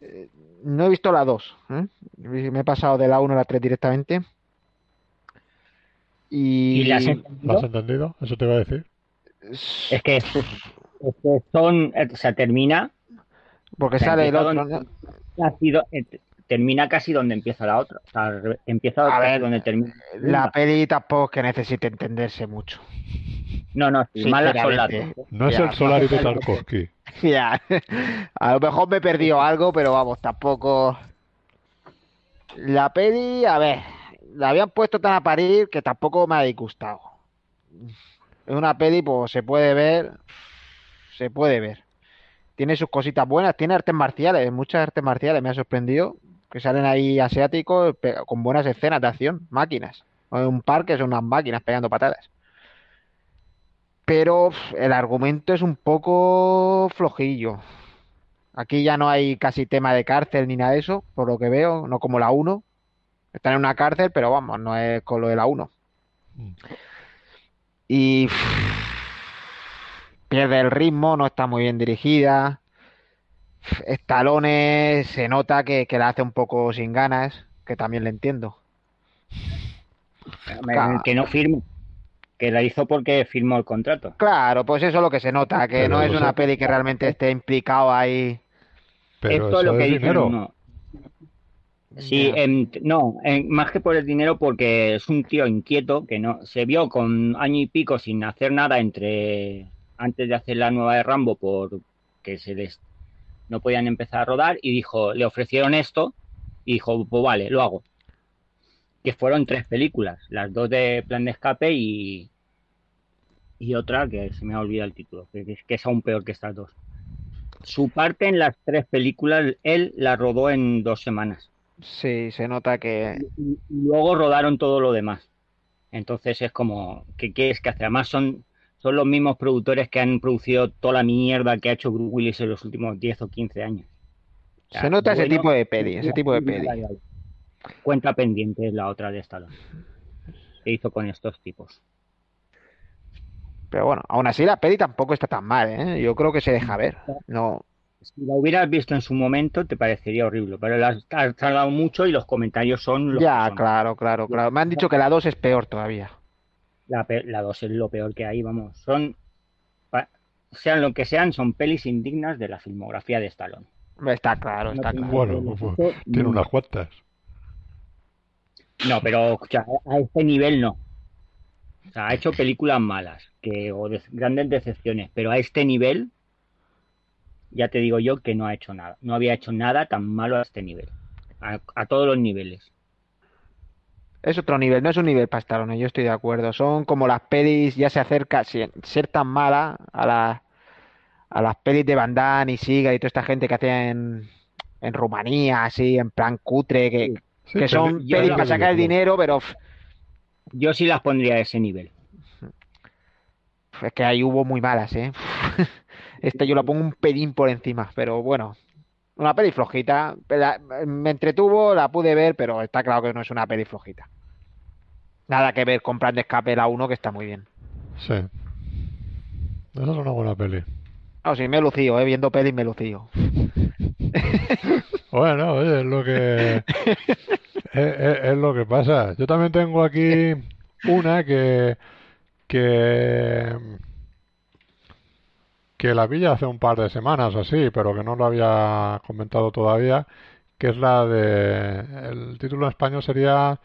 E: Eh, No he visto la 2. ¿eh? Me he pasado de la 1 a la 3 directamente. Y,
A: ¿Y las has
B: ¿Lo
A: entendido?
B: has entendido? Eso te iba a decir.
A: Es que, es que son, o sea, termina
E: porque sale el otro.
A: donde-
E: ¿no?
A: casi do- eh, termina casi donde empieza la otra. O sea, empieza
E: A ver,
A: donde termina.
E: La peli tampoco es que necesite entenderse mucho.
A: No, no, sí, malas son las.
B: No es
E: Ya,
B: el Solari de
A: no.
B: Tarkovsky. [laughs]
E: Ya, a lo mejor me he perdido algo, pero vamos, tampoco. La peli, a ver, la habían puesto tan a parir que tampoco me ha disgustado. Es una peli, pues se puede ver, se puede ver. Tiene sus cositas buenas, tiene artes marciales, muchas artes marciales, me ha sorprendido que salen ahí asiáticos con buenas escenas de acción, máquinas. En un parque son unas máquinas pegando patadas. Pero el argumento es un poco flojillo. Aquí ya no hay casi tema de cárcel ni nada de eso, por lo que veo, no como la 1. Están en una cárcel, pero vamos, no es con lo de la 1.
B: Mm.
E: Y pierde el ritmo, no está muy bien dirigida. Pf, Stallone se nota que, que la hace un poco sin ganas, que también le entiendo.
A: Que no firme. Que la hizo porque firmó el contrato.
E: Claro, pues eso es lo que se nota, que
B: Pero
E: no es una peli que realmente esté implicado ahí.
B: Pero
A: Esto es lo que uno. Sí, em, no, más que por el dinero, porque es un tío inquieto que no se vio con año y pico sin hacer nada entre antes de hacer la nueva de Rambo porque se les no podían empezar a rodar y dijo, le ofrecieron esto y dijo, pues vale, lo hago. Que fueron tres películas, las dos de Plan de Escape y y otra que se me ha olvidado el título, que es, que es aún peor que estas dos. Su parte en las tres películas, él la rodó en dos semanas.
E: Sí, se nota que
A: Y y luego rodaron todo lo demás. Entonces es como, ¿qué quieres que hacer? Además son, son los mismos productores que han producido toda la mierda que ha hecho Bruce Willis en los últimos 10 o 15 años. O sea,
E: se nota ese tipo de peli, ese tipo de peli.
A: Cuenta pendiente es la otra de Stallone. Que hizo con estos tipos.
E: Pero bueno, aún así la peli tampoco está tan mal, ¿eh? Yo creo que se deja ver. No,
A: Si la hubieras visto en su momento te parecería horrible, pero la has tardado mucho y los comentarios son los
E: ya,
A: que son.
E: claro, claro, claro. Me han dicho que la 2 es peor todavía.
A: La, pe- la 2 es lo peor que hay, vamos. Son, sean lo que sean, son pelis indignas de la filmografía de Stallone.
E: Está claro, está claro.
B: Bueno, pues,
A: esto,
B: tiene unas cuantas.
A: No, pero escucha, a este nivel no. O sea, ha hecho películas malas que, o de- grandes decepciones, pero a este nivel, ya te digo yo que no ha hecho nada. No había hecho nada tan malo a este nivel. A, a todos los niveles.
E: Es otro nivel, no es un nivel para Stallone, yo estoy de acuerdo. Son como las pelis, ya se acerca, si- ser tan mala a la- a las pelis de Van Damme y Siga y toda esta gente que hacía en, en Rumanía, así, en plan cutre, que,
B: Sí,
E: que
B: peli-
E: son pelis para sacar el dinero, pero
A: Yo sí las pondría a ese nivel.
E: Es que ahí hubo muy malas, ¿eh? [laughs] Esta yo la pongo un pelín por encima, pero bueno. Una peli flojita. Me entretuvo, la pude ver, pero está claro que no es una peli flojita. Nada que ver con Plan de Escape la 1, que está muy bien.
B: Sí. Esa es una buena peli.
E: No, sí, me he lucido, ¿eh? Viendo pelis me he lucido. [laughs]
B: Bueno, oye, es lo que [laughs] es, es- es lo que pasa. Yo también tengo aquí una que que que la vi hace un par de semanas así, pero que no lo había comentado todavía, que es la de el título en español sería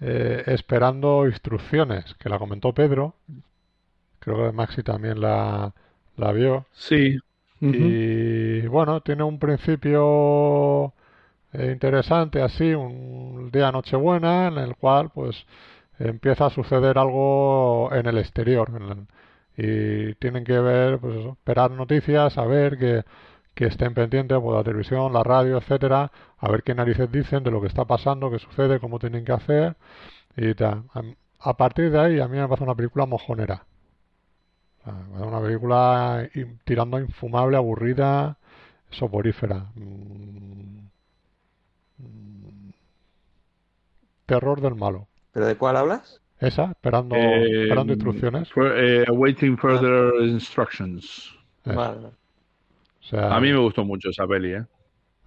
B: eh, Esperando instrucciones, que la comentó Pedro. Creo que Maxi también la la vio.
C: Sí.
B: Y bueno, tiene un principio eh, interesante así, un día Nochebuena en el cual pues empieza a suceder algo en el exterior y tienen que ver, pues eso, esperar noticias, a ver que, que estén pendientes por la televisión, la radio, etcétera, a ver qué narices dicen de lo que está pasando, qué sucede, cómo tienen que hacer y tal. A, partir de ahí a mí me parece una película mojonera. Una película tirando infumable, aburrida, soporífera. Mm, terror del malo.
D: ¿Pero de cuál hablas?
B: Esa, esperando,
C: Eh,
B: esperando instrucciones.
C: for- eh, awaiting further instructions.
D: Vale, vale.
B: O sea,
C: A mí me gustó mucho esa peli, ¿eh?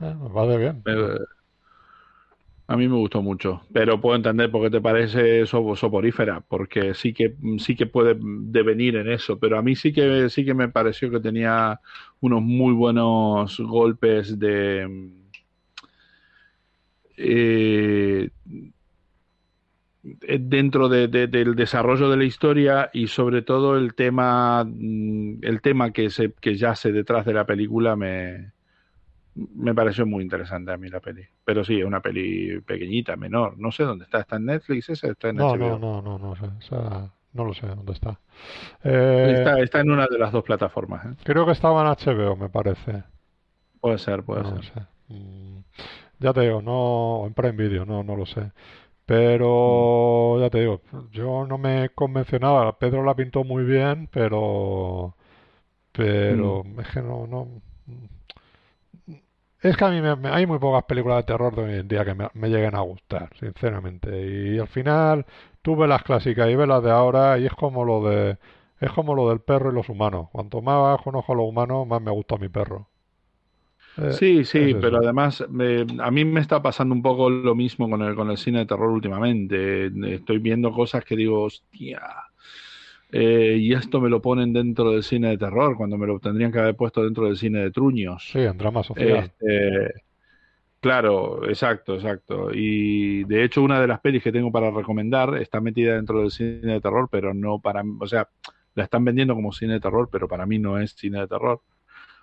B: eh, parece bien.
C: Me- a mí me gustó mucho, pero puedo entender por qué te parece so- soporífera, porque sí que sí que puede devenir en eso, pero a mí sí que sí que me pareció que tenía unos muy buenos golpes de eh, dentro de- de- del desarrollo de la historia y sobre todo el tema mm, el tema que se que yace detrás de la película me me pareció muy interesante a mí la peli. Pero sí, es una peli pequeñita, menor. No sé dónde está. ¿Está en Netflix esa? ¿Está en
B: No,
C: HBO?
B: no, no, no, no sé. esa- no lo sé dónde está. Eh,
C: Está, está en una de las dos plataformas. ¿eh?
B: creo que estaba en HBO, me parece.
C: Puede ser, puede
B: No
C: ser.
B: sé. Mm, Ya te digo, no, en Prime Video, no, no lo sé. Pero ya te digo, yo no me convencionaba. Pedro la pintó muy bien, pero pero es que no, no. Es que a mí me- me- hay muy pocas películas de terror de hoy en día que me, me lleguen a gustar, sinceramente. Y al final tú ves las clásicas y ves las de ahora y es como lo de es como lo del perro y los humanos. Cuanto más conozco a los humanos, más me gusta mi perro. Eh,
C: Sí, sí,
B: es
C: pero además eh, a mí me está pasando un poco lo mismo con el, con el cine de terror últimamente. Estoy viendo cosas que digo, hostia, eh, y esto me lo ponen dentro del cine de terror, cuando me lo tendrían que haber puesto dentro del cine de truños.
B: Sí, en drama social.
C: Este, claro, exacto, exacto. Y de hecho una de las pelis que tengo para recomendar está metida dentro del cine de terror, pero no para, o sea, la están vendiendo como cine de terror, pero para mí no es cine de terror,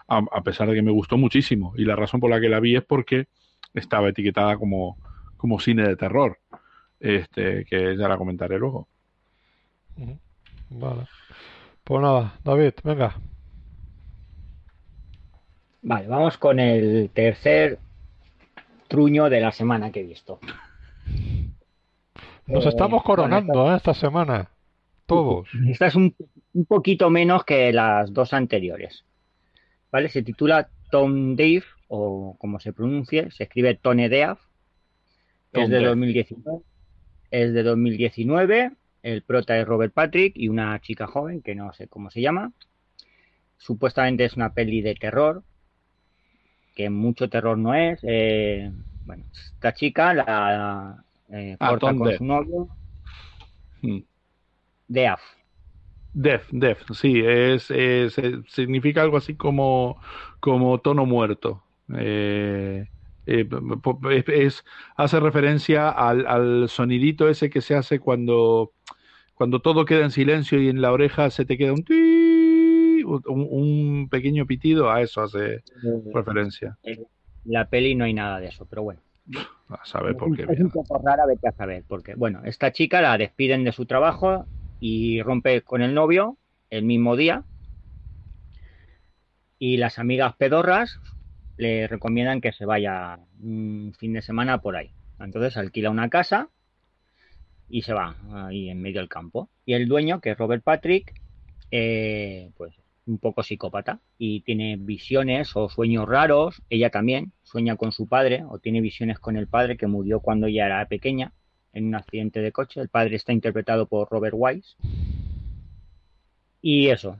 C: a, a pesar de que me gustó muchísimo. Y la razón por la que la vi es porque estaba etiquetada como, como cine de terror, este, que ya la comentaré luego.
B: Vale. Pues nada, David, venga.
A: Vale, vamos con el tercer truño de la semana que he visto. [laughs]
B: Nos
A: Eh,
B: estamos
A: bueno,
B: coronando, ¿eh? Esta semana. Todos.
A: Esta es un, un poquito menos que las dos anteriores. ¿Vale? Se titula Tom Dave, o como se pronuncie, se escribe Tone Deaf.
C: Tom
A: Es de
C: Dave.
A: 2019. Es de 2019. El prota es Robert Patrick y una chica joven que no sé cómo se llama. Supuestamente es una peli de terror, que mucho terror no es. Eh, bueno, esta chica la eh,
C: Ah,
A: corta con
C: Dave.
A: su novio,
C: Mm.
A: Deaf.
C: Def, def, sí, es, es- eh, significa algo así como, como tono muerto. Eh, eh, es, es- hace referencia al, al sonidito ese que se hace cuando, cuando todo queda en silencio y en la oreja se te queda un, un, un pequeño pitido, a eso hace referencia.
A: la peli no hay nada de eso, pero bueno.
C: A saber por qué.
A: es un poco rara, vete a saber, porque bueno, esta chica la despiden de su trabajo y rompe con el novio el mismo día y las amigas pedorras le recomiendan que se vaya un fin de semana por ahí. Entonces alquila una casa y se va ahí en medio del campo. Y el dueño, que es Robert Patrick, eh, pues un poco psicópata y tiene visiones o sueños raros. Ella también sueña con su padre o tiene visiones con el padre que murió cuando ella era pequeña en un accidente de coche. El padre está interpretado por Robert Wise. Y eso,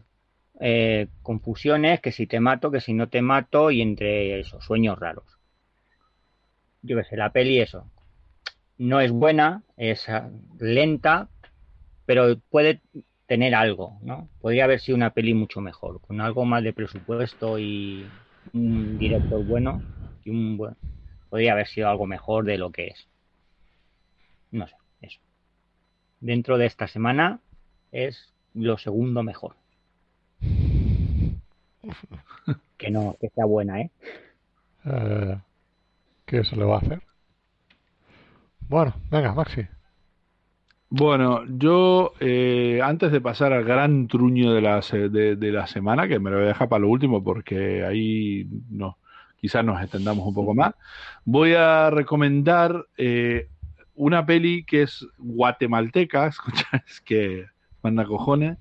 A: eh, confusiones, que si te mato, que si no te mato, y entre esos sueños raros. Yo qué sé, la peli eso. No es buena, es ah, lenta, pero puede tener algo, ¿no? Podría haber sido una peli mucho mejor, con algo más de presupuesto y un director bueno y un buen... Podría haber sido algo mejor de lo que es. No sé, eso. Dentro de esta semana es lo segundo mejor. [laughs] Que no, que sea buena, ¿eh?
B: Eh, ¿Qué se le va a hacer? Bueno, venga, Maxi.
C: Bueno, yo eh, antes de pasar al gran truño de la, se- de, de la semana, que me lo voy a dejar para lo último porque ahí no, quizás nos extendamos un poco más, voy a recomendar eh, una peli que es guatemalteca, [laughs] escucha, es que manda cojones,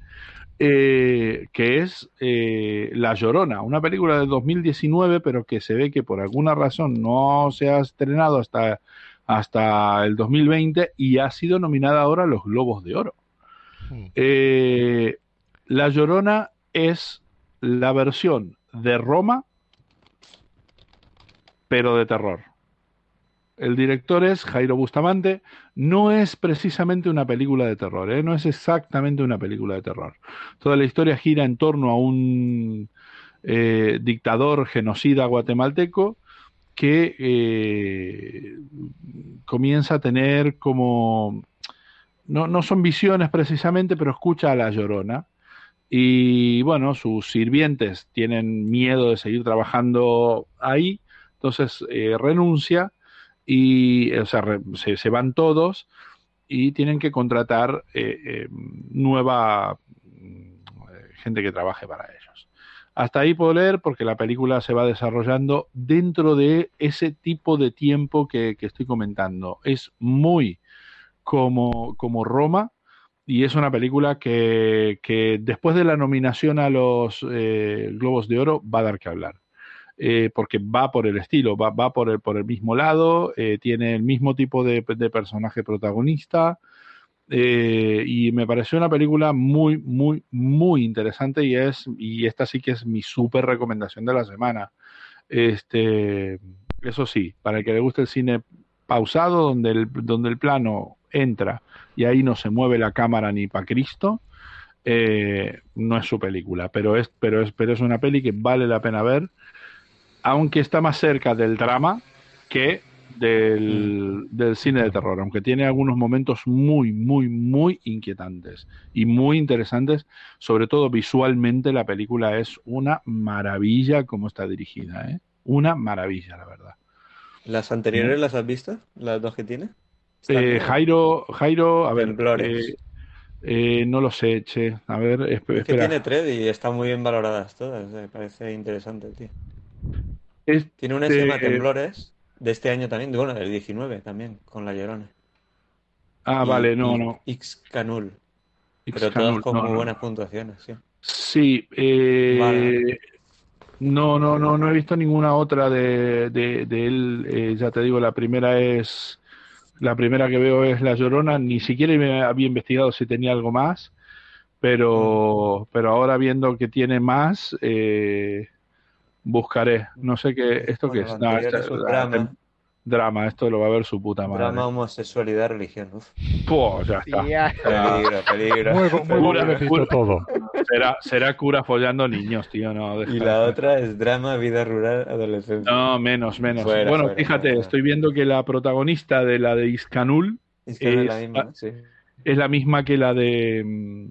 C: eh, que es eh, La Llorona, una película de 2019, pero que se ve que por alguna razón no se ha estrenado hasta, hasta el 2020 y ha sido nominada ahora a los Globos de Oro.
B: Mm.
C: Eh, la Llorona es la versión de Roma, pero de terror. El director es Jairo Bustamante. No es precisamente una película de terror, ¿eh? no es exactamente una película de terror. Toda la historia gira en torno a un eh, dictador genocida guatemalteco que eh, comienza a tener como no, no son visiones precisamente, pero escucha a la llorona. Y bueno, sus sirvientes tienen miedo de seguir trabajando ahí, entonces renuncia y, o sea, se, se van todos y tienen que contratar eh, eh, nueva mm, gente que trabaje para ellos. Hasta ahí puedo leer porque la película se va desarrollando dentro de ese tipo de tiempo que, que estoy comentando. Es muy como, como Roma y es una película que, que después de la nominación a los eh, Globos de Oro va a dar que hablar. Eh, porque va por el estilo, va, va por, el, por el mismo lado, eh, tiene el mismo tipo de, de personaje protagonista eh, y me pareció una película muy, muy, muy interesante y es y esta sí que es mi súper recomendación de la semana. Este, eso sí, para el que le guste el cine pausado, donde el, donde el plano entra y ahí no se mueve la cámara ni para Cristo, eh, no es su película, pero es, pero, es, pero es una peli que vale la pena ver, aunque está más cerca del drama que del, del cine de terror, aunque tiene algunos momentos muy, muy, muy inquietantes y muy interesantes, sobre todo visualmente la película es una maravilla como está dirigida, ¿eh? una maravilla, la verdad.
D: ¿Las anteriores las has visto? ¿Las dos que tiene?
C: Eh. Jairo, Jairo, a ver,
D: Temblores.
C: eh, eh, no lo sé, che, a ver, esp-
D: Es que
C: espera.
D: tiene tres y están muy bien valoradas todas. Me parece interesante, tío.
C: Este-
D: Tiene una se llama Temblores, de este año también, bueno, del 19 también, con La Llorona.
C: Ah,
D: Y-
C: vale, no, no.
D: Xcanul, pero todas con
C: no,
D: muy
C: no.
D: buenas puntuaciones, sí.
C: Sí, eh,
D: Vale.
C: no, no, no, no he visto ninguna otra de, de, de él. eh, ya te digo, la primera es, la primera que veo es La Llorona. Ni siquiera había investigado si tenía algo más, pero, pero ahora viendo que tiene más, eh, buscaré. No sé qué, esto qué
D: Bueno,
C: es.
D: lo
C: No,
D: anterior
C: esta-
D: es un
C: la-
D: drama.
C: drama, esto lo va a ver su puta madre.
D: Drama, homosexualidad, religión. Uf.
C: Puh, ya está.
D: Peligro, peligro.
B: Muy, muy todo.
C: Será, será cura follando niños, tío, no.
D: Y la otra es drama, vida rural, adolescencia.
C: No, menos, menos.
D: Fuera,
C: bueno,
D: fuera,
C: fíjate,
D: fuera.
C: estoy viendo que la protagonista de la de Iscanul
D: Es es la
C: es- es la misma que la de mm,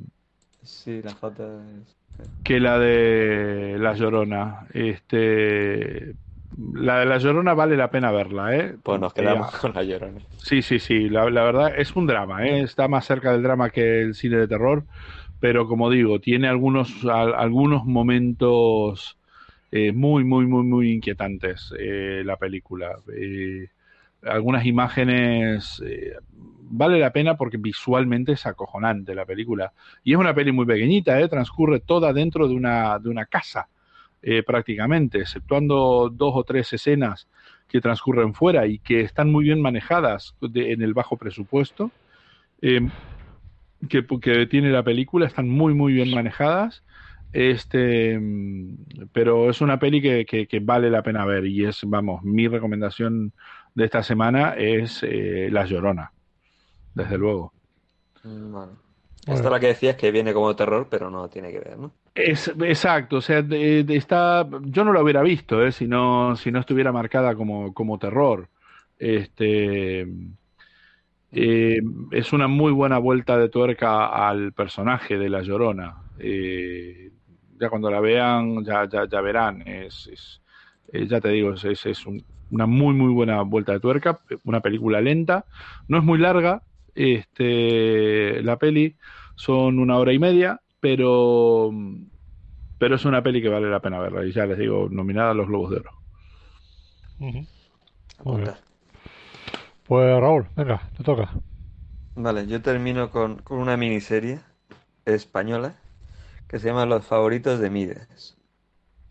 D: Sí, la J es...
C: que la de La Llorona. Este la de La Llorona vale la pena verla, ¿eh?
D: Pues nos
C: Eh,
D: quedamos con la llorona.
C: Sí, sí, sí, la, la verdad es un drama, ¿eh? está más cerca del drama que el cine de terror, pero como digo, tiene algunos, al- algunos momentos eh, muy, muy, muy, muy inquietantes eh, la película. Eh, algunas imágenes eh, vale la pena porque visualmente es acojonante la película. Y es una peli muy pequeñita, ¿eh? transcurre toda dentro de una, de una casa, eh, prácticamente, exceptuando dos o tres escenas que transcurren fuera y que están muy bien manejadas en el bajo presupuesto eh, que, que, tiene la película, están muy, muy bien manejadas. Este, pero es una peli que, que, vale la pena ver y es, vamos, mi recomendación de esta semana es La Llorona desde luego.
D: Mm, bueno. Esta es la que decías que viene como terror, pero no tiene que ver, ¿no?
C: Es, exacto, o sea, de, yo no la hubiera visto, ¿eh? si, no, si no estuviera marcada como, como terror. Este, eh, es una muy buena vuelta de tuerca al personaje de La Llorona. Eh, ya cuando la vean, ya, ya, ya verán. Es, es eh, ya te digo, es, es un, una muy, muy buena vuelta de tuerca. Una película lenta. No es muy larga, este, la peli son una hora y media, pero, pero es una peli que vale la pena verla. Y ya les digo, nominada a los Globos de Oro.
B: Pues Raúl, venga, te toca.
D: Vale, yo termino con, con una miniserie española que se llama Los favoritos de Mides.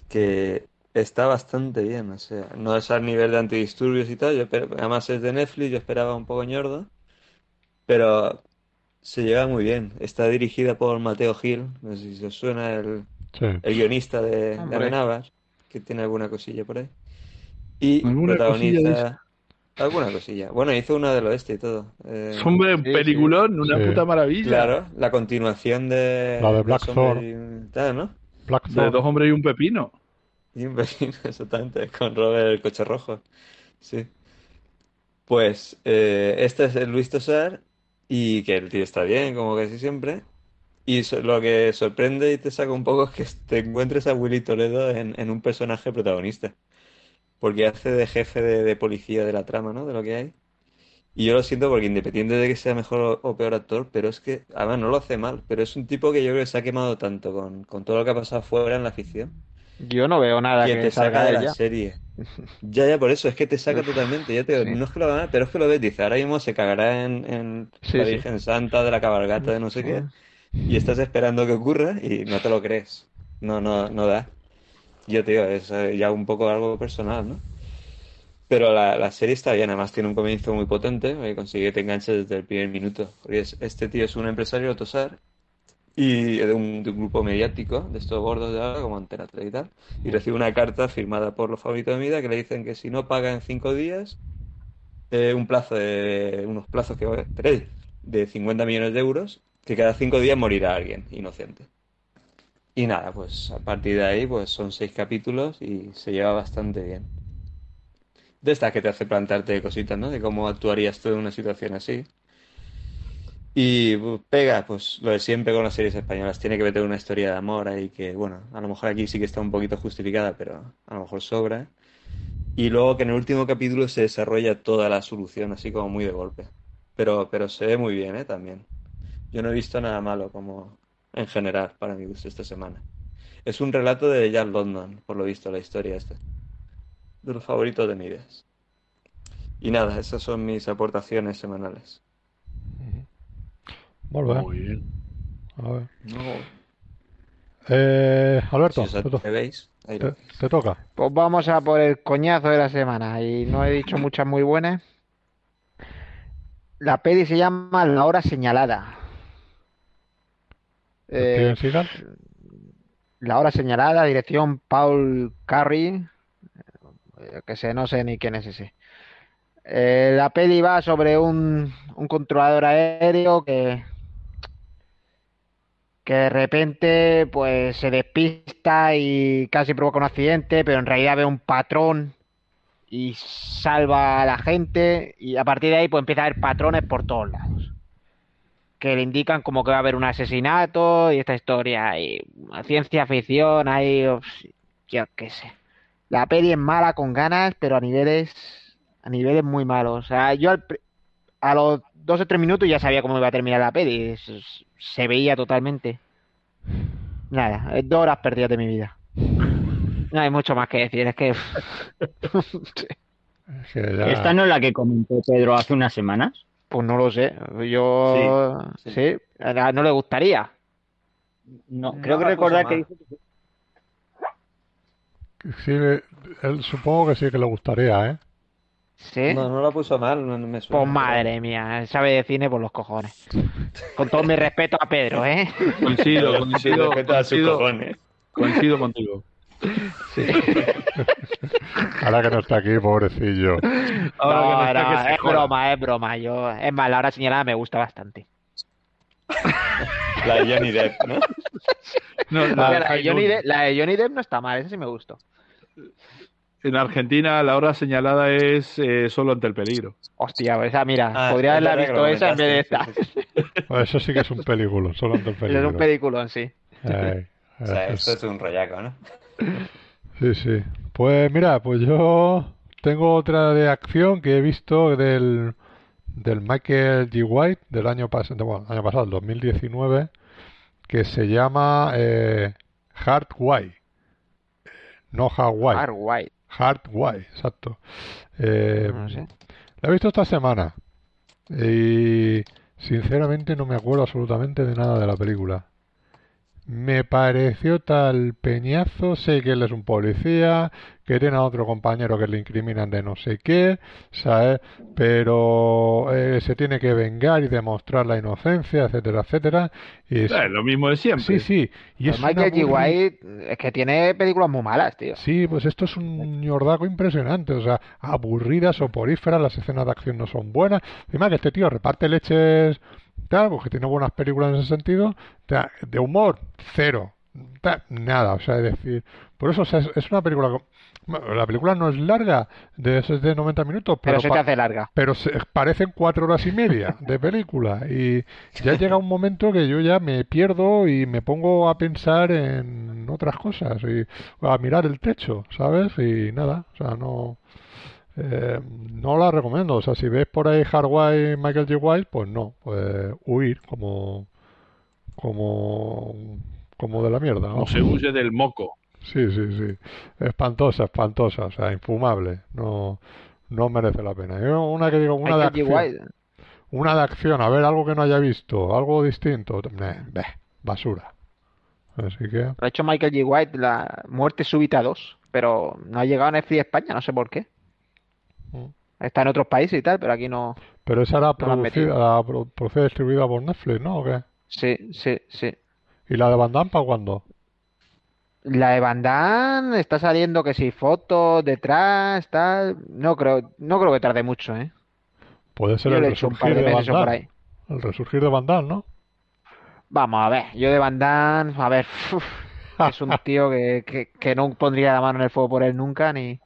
D: Que está bastante bien, o sea, no es al nivel de antidisturbios y tal, yo, pero además es de Netflix, yo esperaba un poco ñordo, pero se lleva muy bien. Está dirigida por Mateo Gil, no sé si os suena el,
B: Sí.
D: el guionista de, de
E: Hombre.
D: Amenábar, que tiene alguna cosilla por ahí. Y
C: ¿Alguna
D: protagoniza alguna cosilla. Bueno, hizo una del oeste y todo. Eh,
C: Hombre,
E: sí,
C: peliculón, una
B: Sí.
C: puta maravilla.
D: claro, la continuación de
B: La de Black
D: y tal, ¿no?
C: De dos hombres y un pepino. [laughs]
D: Con Robert el coche rojo. Sí. Pues eh, este es el Luis Tosar y que el tío está bien, como casi siempre. Y lo que sorprende y te saca un poco es que te encuentres a Willy Toledo en, en un personaje protagonista. Porque hace de jefe de, de policía de la trama, ¿no? De lo que hay. Y yo lo siento porque independiente de que sea mejor o, peor actor, pero es que, además no lo hace mal, pero es un tipo que yo creo que se ha quemado tanto con, con todo lo que ha pasado fuera en la ficción
E: Yo no veo nada
D: que te
E: salga de
D: de la
E: ella.
D: serie. Ya, ya, por eso, es que te saca totalmente. Ya te
E: sí.
D: no es que lo mal, pero es que lo ves, dice, ahora mismo se cagará en, en
E: Sí,
D: la
E: sí.
D: Virgen Santa de la cabalgata de no sé qué,
E: Sí.
D: y estás esperando que ocurra y no te lo crees. No, no, no da. Yo te digo, es eh, ya un poco algo personal, ¿no? Pero la, la serie está bien, además tiene un comienzo muy potente, que consigue que te enganches desde el primer minuto. Porque es- este tío es un empresario Tosar y de un, de un grupo mediático, de estos gordos de ahora, como Antena 3 y tal, y recibe una carta firmada por los favoritos de Mida que le dicen que si no paga en cinco días, eh, un plazo de, unos plazos que, esperéis, de 50 millones de euros, que cada cinco días morirá alguien inocente. Y nada, pues a partir de ahí, pues son seis capítulos y se lleva bastante bien. De estas que te hace plantarte cositas, ¿no? De cómo actuarías tú en una situación así. Y pues, pega, pues lo de siempre con las series españolas. Tiene que meter una historia de amor ahí que, bueno, a lo mejor aquí sí que está un poquito justificada, pero a lo mejor sobra. Y luego que en el último capítulo se desarrolla toda la solución, así como muy de golpe. Pero, pero se ve muy bien, ¿eh? También. Yo no he visto nada malo como en general, para mi gusto, esta semana. Es un relato de Jack London, por lo visto, la historia esta. De los favoritos de Mides. Y nada, esas son mis aportaciones semanales.
B: Molt bé.
C: Muy bien.
B: A ver.
D: No,
B: Eh, Alberto, te,
D: ahí lo
B: te- te toca.
E: Pues vamos a por el coñazo de la semana. Y no he dicho muchas muy buenas. La peli se llama La Hora Señalada. Eh. La Hora Señalada, dirección Paul Carey. Eh, que sé, no sé ni quién es ese. Eh, la peli va sobre un, un controlador aéreo que, que de repente pues se despista y casi provoca un accidente, pero en realidad ve un patrón y salva a la gente y a partir de ahí pues empieza a haber patrones por todos lados que le indican como que va a haber un asesinato y esta historia y ciencia ficción ahí yo qué sé. La peli es mala con ganas pero a niveles a niveles muy malos. O sea yo al a los dos o tres minutos ya sabía cómo iba a terminar la peli se veía totalmente nada dos horas perdidas de mi vida no hay mucho más que decir es que
B: Es que ya-
A: ¿Esta no es la que comentó Pedro hace unas semanas?
E: Pues no lo sé. Yo
D: Sí,
E: no le gustaría.
A: No,
D: No
A: creo que recordar que que sí.
B: Él supongo que sí que le gustaría, ¿eh?
E: Sí.
D: No, no la puso mal, no, no me suena.
E: Pues madre mía, sabe de cine por los cojones. Con todo mi respeto a Pedro, ¿eh?
C: Coincido, coincido,
D: respeta a sus
C: coincido,
D: cojones.
C: coincido contigo.
B: Ahora que no está aquí, pobrecillo.
C: Ahora que
E: No,
C: no está,
E: no,
C: que se
E: es
C: joda.
E: broma, es broma. Yo, es más, la hora señalada me gusta bastante.
D: La de Johnny Depp, ¿no?
C: No,
E: La,
C: la-
E: de Johnny Depp, la de Johnny Depp no está mal, esa sí me gustó.
C: En Argentina la hora señalada es eh, solo ante el peligro.
E: Hostia, esa, mira,
D: Ah,
E: podría
D: es
E: haberla visto esa en vez de esta.
D: sí, sí, sí.
B: Pues eso sí que es un película, solo ante el
E: Es
B: peligro.
E: un peliculón, sí.
B: Ey,
D: O sea,
B: es-
D: esto es un rollaco, ¿no?
B: Sí, sí. Pues mira, pues yo tengo otra de acción que he visto del, del Michael G. White del año, pas bueno, año pasado, el 2019, que se llama eh, Hard White. No Hawaii.
E: Ah.
B: Hard White, exacto. Eh,
E: No sé.
B: la he visto esta semana y sinceramente no me acuerdo absolutamente de nada de la película. Me pareció tal peñazo, sé que él es un policía, que tiene a otro compañero que le incriminan de no sé qué, ¿sabes? Pero eh, se tiene que vengar y demostrar la inocencia, etcétera, etcétera. Y es-
C: Eh, lo mismo de siempre.
B: sí, sí, y
E: Pues
B: es
E: Michael G. White es que tiene películas muy malas, tío.
B: Sí, pues esto es un ñordaco impresionante, o sea, aburridas, soporíferas, las escenas de acción no son buenas. Encima que este tío reparte leches, tal, porque tiene buenas películas en ese sentido, ta- de humor, cero, nada, o sea, es decir, por eso o sea, es, es una película, la película no es larga, de, es de 90 minutos,
E: Pero
B: pero,
E: se te hace larga.
B: pero se, parecen cuatro horas y media de película y ya [laughs] llega un momento que yo ya me pierdo y me pongo a pensar en otras cosas y a mirar el techo, ¿sabes? Y nada, o sea, no eh, no la recomiendo, o sea, si ves por ahí Hardway Michael J. White, pues no, pues huir como como como de la mierda,
C: Como
B: vamos.
C: se huye del moco.
B: Sí, sí, sí. Espantosa, espantosa, o sea, infumable. No, no merece la pena. Yo una que digo, una de acción, una de acción, a ver, algo que no haya visto, algo distinto, beh, basura. Así que,
E: ha hecho Michael G. White, la muerte súbita 2, pero no ha llegado a Netflix España, no sé por qué.
B: Mm.
E: Está en otros países y tal, pero aquí no.
B: pero esa era
E: No
B: producida, la distribuida por Netflix, ¿no? ¿O qué?
E: Sí, sí, sí.
B: ¿Y la de Van Damme para cuándo?
E: La de Van Damme está saliendo que si fotos detrás, tal. No creo, no creo que tarde mucho, ¿eh?
B: Puede ser
E: Yo
B: el resurgir
E: de
B: de Van
E: o por
B: Damme.
E: ahí.
B: El resurgir de Van Damme, ¿no?
E: Vamos a ver, yo de Van Damme, a ver, uf, es un tío que, que, que no pondría la mano en el fuego por él nunca, ni.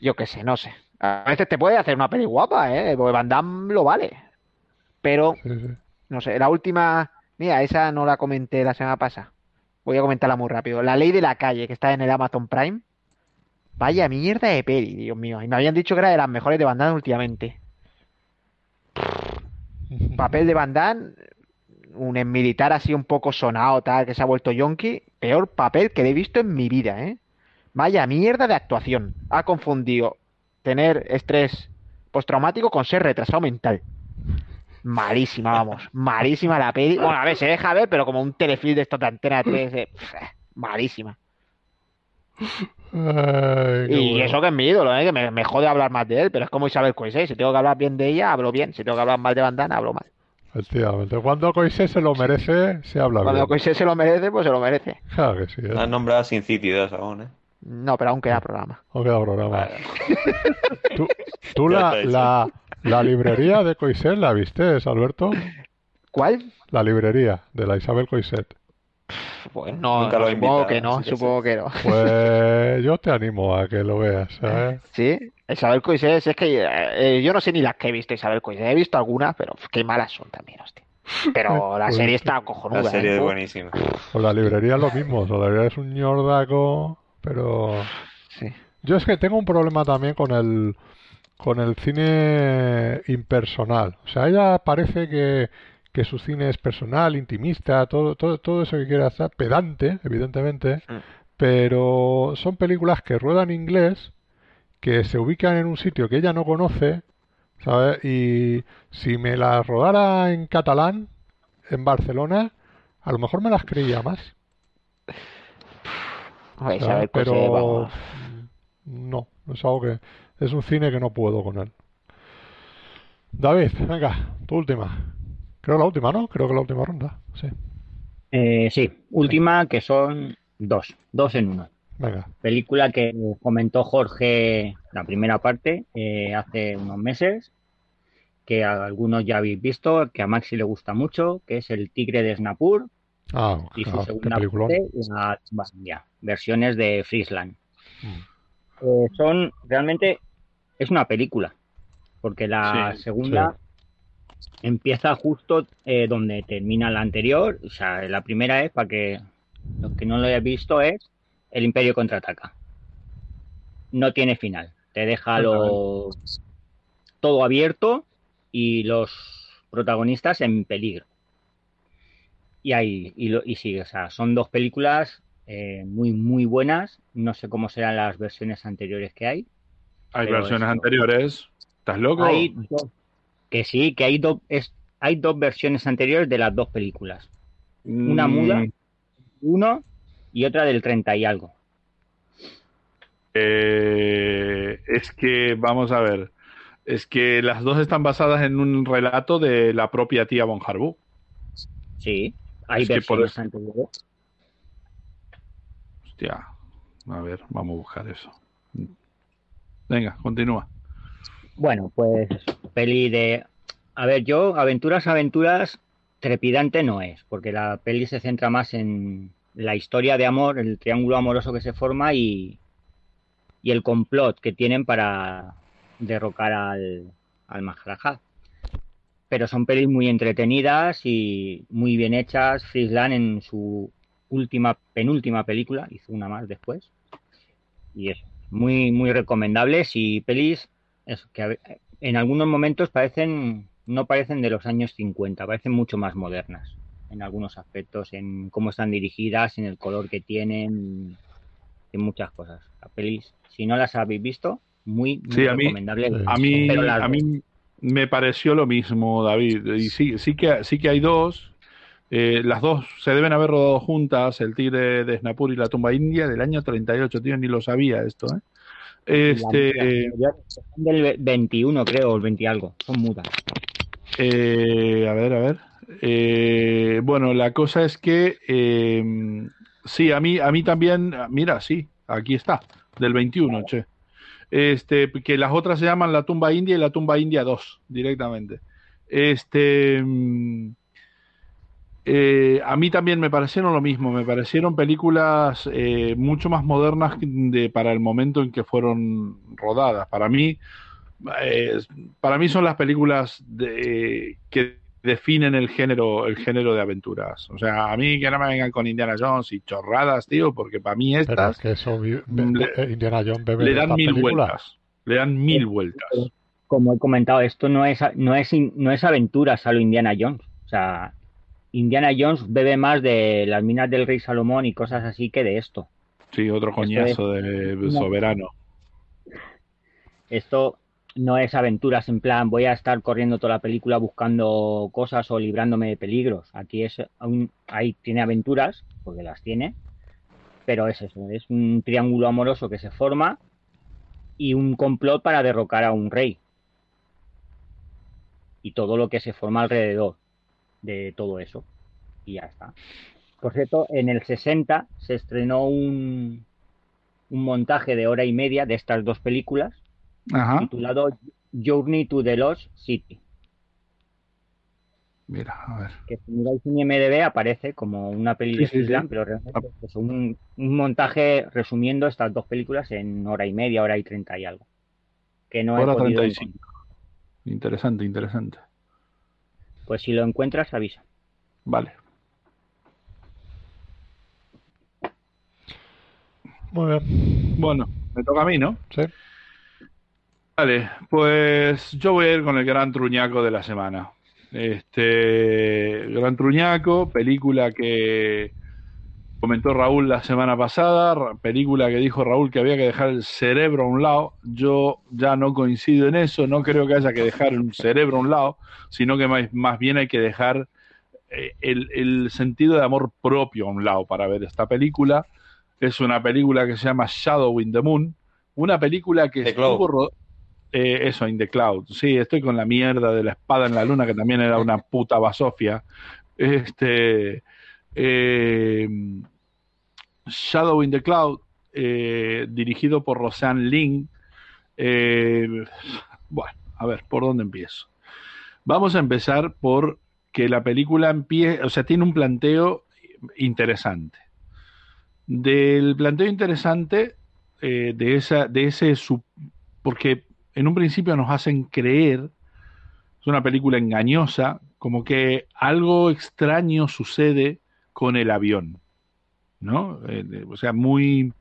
E: Yo qué sé, no sé. A veces te puede hacer una peli guapa, ¿eh? Porque Van Damme lo vale. Pero,
B: Sí, sí.
E: no sé, la última. Mira, esa no la comenté la semana pasada. Voy a comentarla muy rápido. La ley de la calle, que está en el Amazon Prime. Vaya mierda de peli, Dios mío. Y me habían dicho que era de las mejores de Van Damme últimamente. [laughs] Papel de Van Damme, un ex militar así un poco sonado, tal, que se ha vuelto yonki. Peor papel que le he visto en mi vida, ¿eh? Vaya mierda de actuación. Ha confundido tener estrés postraumático con ser retrasado mental. Malísima, vamos. Malísima la peli. Bueno, a ver, se deja ver, pero como un telefilm de de Antena 3. eh, pf, malísima.
B: Ay,
E: Y
B: bueno.
E: eso que es mi ídolo, ¿eh? Que me, me jode hablar más de él, pero es como Isabel Coixet. Si tengo que hablar bien de ella, hablo bien. Si tengo que hablar mal de Van Damme, hablo mal.
B: Efectivamente. Cuando Coise se lo merece, se habla
E: Cuando
B: bien.
E: Coixet se lo merece, pues se lo merece.
B: Claro que sí. ¿eh?
D: Nombrado sin City 2 aún, ¿eh?
E: No, pero aún queda programa.
B: No queda programa.
D: Vale.
B: ¿Tú, [laughs] la, la librería de Coiset la viste, Alberto?
E: ¿Cuál?
B: La librería de la Isabel Coiset.
E: Pues no,
D: Nunca lo he
E: supongo
D: invitado,
E: que no, supongo que no.
B: Pues yo te animo a que lo veas, ¿sabes? [laughs]
E: Sí, Isabel Coixet, si es que eh, yo no sé ni las que he visto Isabel Coixet. He visto algunas, pero qué malas son también, hostia. Pero [laughs] la
B: Pues
E: serie está cojonuda,
D: La serie
E: ¿eh?
D: es
E: Uf,
D: buenísima.
B: Pues la librería es lo mismo. o La librería es un ñordaco, pero...
E: Sí.
B: Yo es que tengo un problema también con el con el cine impersonal. O sea, ella parece que, que su cine es personal, intimista, todo, todo, todo eso que quiera hacer, pedante, evidentemente,
E: Mm.
B: pero son películas que ruedan inglés que se ubican en un sitio que ella no conoce, ¿sabes? Y si me las rodara en catalán, en Barcelona, a lo mejor me las creía más.
E: Ay,
B: ¿sabes?
E: sabe coser,
B: Pero
E: vamos.
B: mm, no, es algo que es un cine que no puedo con él. David, venga, tu última. Creo la última, ¿no? Creo que la última ronda. Sí,
A: Eh, sí, última que son dos, dos en uno.
B: venga.
A: Película que comentó Jorge, la primera parte, eh, hace unos meses, que a algunos ya habéis visto, que a Maxi le gusta mucho, que es El Tigre de Snapur
B: Ah,
A: y su
B: claro, qué
A: segunda parte, la versiones de Friesland.
B: Mm.
A: Eh, son realmente es una película porque la
C: Sí,
A: segunda empieza justo eh, donde termina la anterior o sea la primera es para que los que no lo hayan visto es el Imperio contraataca. No tiene final te deja lo todo abierto y los protagonistas en peligro. Y ahí y, lo, y sí o sea son dos películas eh, muy muy buenas no sé cómo serán las versiones anteriores que hay
C: Hay versiones anteriores. ¿Estás loco?
A: hay dos, que sí, que hay es, hay dos versiones anteriores de las dos películas. Una
C: Mm,
A: muda, uno y otra del 30 y algo.
C: eh, es que, vamos a ver, es que las dos están basadas en un relato de la propia tía Von Harbu.
A: Sí, hay
C: Es que por
A: versiones anteriores.
C: Hostia, a ver, vamos a buscar eso. Venga, continúa.
A: Bueno, pues peli de... A ver, yo, aventuras, aventuras, trepidante no es, porque la peli se centra más en la historia de amor, el triángulo amoroso que se forma y, y el complot que tienen para derrocar al, al. Pero son pelis muy entretenidas y muy bien hechas. Friesland en su última, penúltima película, hizo una más después. Y es muy, muy recomendables y pelis eso, que en algunos momentos parecen, no parecen de los años 50, parecen mucho más modernas en algunos aspectos, en cómo están dirigidas, en el color que tienen, en muchas cosas. La pelis, si no las habéis visto, muy, muy
C: Sí, a mí-
A: recomendable.
C: A mí, a mí me pareció lo mismo, David. Y sí, sí que, sí que hay dos. Eh, las dos se deben haber rodado juntas, El Tigre de Snapur y La Tumba India, del año 38, tío, ni lo sabía esto, ¿eh? Este,
A: La- del ve- 21, creo, o el 20 y algo, son mudas.
C: eh, a ver, a ver. Eh, bueno, la cosa es que eh, sí, a mí, a mí también, mira, sí, aquí está, del 21, che. Este, que las otras se llaman La Tumba India y La Tumba India 2, directamente. Este, mm, eh, a mí también me parecieron lo mismo, me parecieron películas eh, mucho más modernas de, para el momento en que fueron rodadas. Para mí, eh, para mí son las películas de- que definen el género, el género de aventuras. O sea, a mí que no me vengan con Indiana Jones y chorradas, tío, porque para mí
B: Pero es
C: estas
B: que eso vi- be-
C: Le-
B: eh, Indiana Jones bebe
C: le dan mil vueltas. Le dan mil vueltas.
A: como he comentado, esto no es, no es, no es aventuras a lo Indiana Jones. O sea, Indiana Jones bebe más de las minas del rey Salomón y cosas así que de esto.
C: Sí, otro coñazo de soberano.
A: Esto no es aventuras en plan voy a estar corriendo toda la película buscando cosas o librándome de peligros. Aquí es un, ahí tiene aventuras, porque las tiene, pero es eso, es un triángulo amoroso que se forma y un complot para derrocar a un rey. Y todo lo que se forma alrededor de todo eso. Y ya está. Por cierto, en el 60 se estrenó un, un montaje de hora y media de estas dos películas
C: Ajá.
A: titulado Journey to the Lost City,
C: Mira, a ver.
A: que si miráis en IMDb aparece como una peli de
C: Sí,
A: pero realmente es un, un montaje resumiendo estas dos películas en hora y media, hora y treinta y algo. Que no he
C: Hora
A: podido
C: 35.
A: encontrar.
C: Interesante, interesante.
A: Pues si lo encuentras, avisa.
C: Vale.
B: Muy bien.
C: Bueno, me toca a mí, ¿no?
B: Sí.
C: Vale, pues yo voy a ir con el gran truñaco de la semana. Este, Gran Truñaco, película que comentó Raúl la semana pasada, película que dijo Raúl que había que dejar el cerebro a un lado. Yo ya no coincido en eso, no creo que haya que dejar un cerebro a un lado, sino que más, más bien hay que dejar eh, el, el, sentido de amor propio a un lado para ver esta película. Es una película que se llama Shadow in the Moon, una película que estuvo eh, eso, In the Cloud. Sí, estoy con la mierda de la espada en la luna, que también era una puta basofia. Este. Eh, Shadow in the Cloud, eh, dirigido por Roseanne Ling. bueno, a ver, ¿por dónde empiezo? Vamos a empezar por que la película empiece, o sea, tiene un planteo interesante. Del planteo interesante de, esa, de ese, porque en un principio nos hacen creer, es una película engañosa, como que algo extraño sucede con el avión, ¿no? Eh, o sea, muy...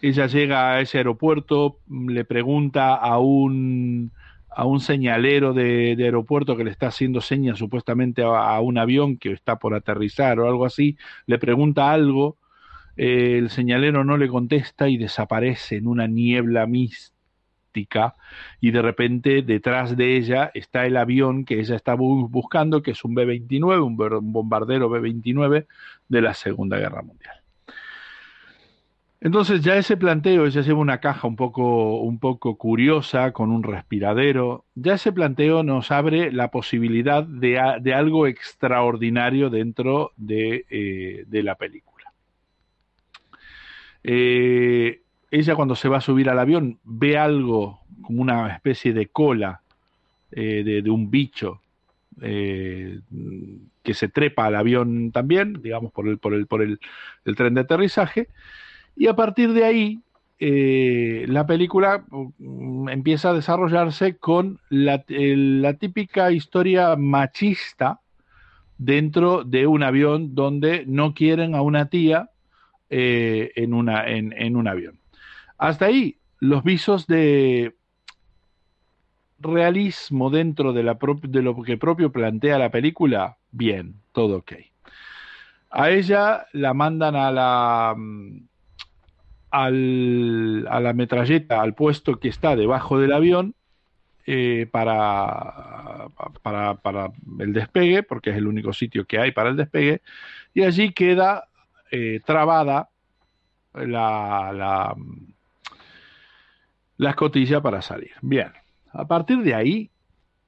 C: Ella llega a ese aeropuerto, le pregunta a un, a un señalero de, aeropuerto que le está haciendo señas supuestamente a, un avión que está por aterrizar o algo así, le pregunta algo, eh, el señalero no le contesta y desaparece en una niebla mística y de repente detrás de ella está el avión que ella está buscando, que es un B-29, un bombardero B-29 de la Segunda Guerra Mundial. Entonces ya ese planteo, ella lleva una caja un poco, un poco curiosa con un respiradero, ya ese planteo nos abre la posibilidad de, algo extraordinario dentro de, eh, de la película. Eh, ella cuando se va a subir al avión ve algo como una especie de cola eh, de, un bicho eh, que se trepa al avión también, digamos, por el, por el, por el, tren de aterrizaje, y a partir de ahí eh, la película mm, empieza a desarrollarse con la, típica historia machista dentro de un avión donde no quieren a una tía en, una, en un avión. Hasta ahí, los visos de realismo dentro de, lo que propio plantea la película, bien, todo ok. A ella la mandan a la, mm, al, a la metralleta, al puesto que está debajo del avión, eh, para, el despegue, porque es el único sitio que hay para el despegue, y allí queda eh, trabada la, la, la escotilla para salir. Bien, a partir de ahí,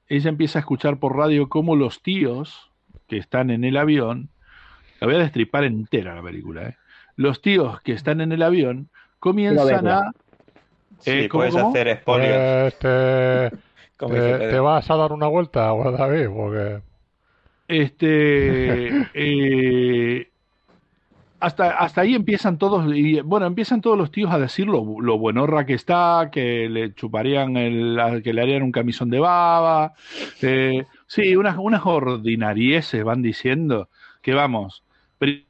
C: ella empieza a escuchar por radio cómo los tíos que están en el avión, la voy a destripar entera la película, ¿eh? los tíos que están en el avión comienzan a...
D: Sí, eh, puedes hacer spoilers.
B: Este, [laughs] te, vas a dar una vuelta, David, porque...
C: Este... [laughs] eh, hasta, hasta ahí empiezan todos, y bueno, empiezan todos los tíos a decir lo, lo buenorra que está, que le chuparían, el, que le harían un camisón de baba. Eh, sí, unas, unas ordinarieses van diciendo que vamos,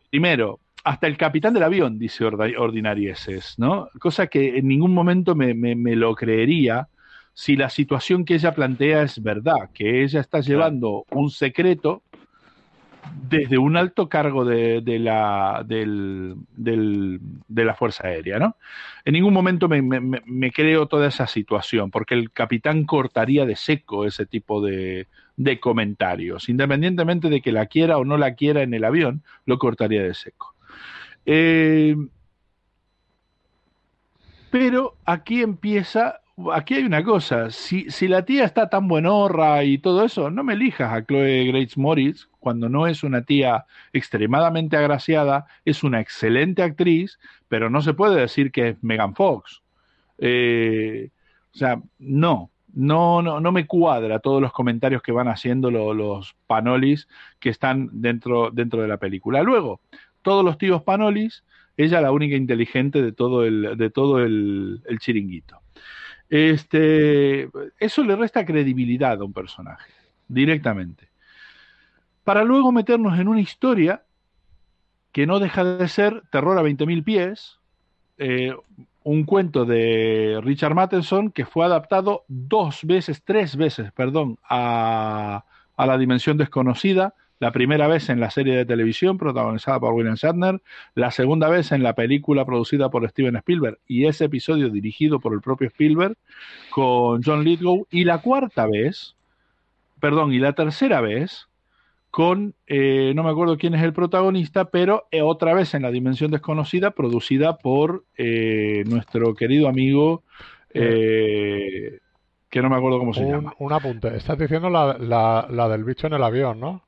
C: primero, hasta el capitán del avión dice ordinarieses, ¿no? Cosa que en ningún momento me, me, me lo creería si la situación que ella plantea es verdad, que ella está llevando un secreto desde un alto cargo de, la, de la Fuerza Aérea, ¿no? En ningún momento me, creo toda esa situación, porque el capitán cortaría de seco ese tipo de, de comentarios, independientemente de que la quiera o no la quiera en el avión, lo cortaría de seco. Eh, pero aquí empieza aquí hay una cosa, si, la tía está tan buenorra y todo eso, no me elijas a Chloe Grace Moritz cuando no es una tía extremadamente agraciada, es una excelente actriz, pero no se puede decir que es Megan Fox. Eh, o sea, no, no, no, no me cuadra todos los comentarios que van haciendo los panolis que están dentro, dentro de la película. Luego, todos los tíos panolis, ella la única inteligente de todo el, de todo el chiringuito. Este, eso le resta credibilidad a un personaje, directamente. Para luego meternos en una historia que no deja de ser Terror a 20.000 pies, eh, un cuento de Richard Matheson que fue adaptado dos veces, tres veces, perdón, a, a la dimensión desconocida, la primera vez en la serie de televisión protagonizada por William Shatner, la segunda vez en la película producida por Steven Spielberg y ese episodio dirigido por el propio Spielberg con John Lithgow, y la cuarta vez, perdón, y la tercera vez con, eh, no me acuerdo quién es el protagonista, pero eh, otra vez en la dimensión desconocida, producida por eh, nuestro querido amigo, eh, que no me acuerdo cómo se
B: Un,
C: llama.
B: un apunte. Estás diciendo la, la, la del bicho en el avión, ¿no?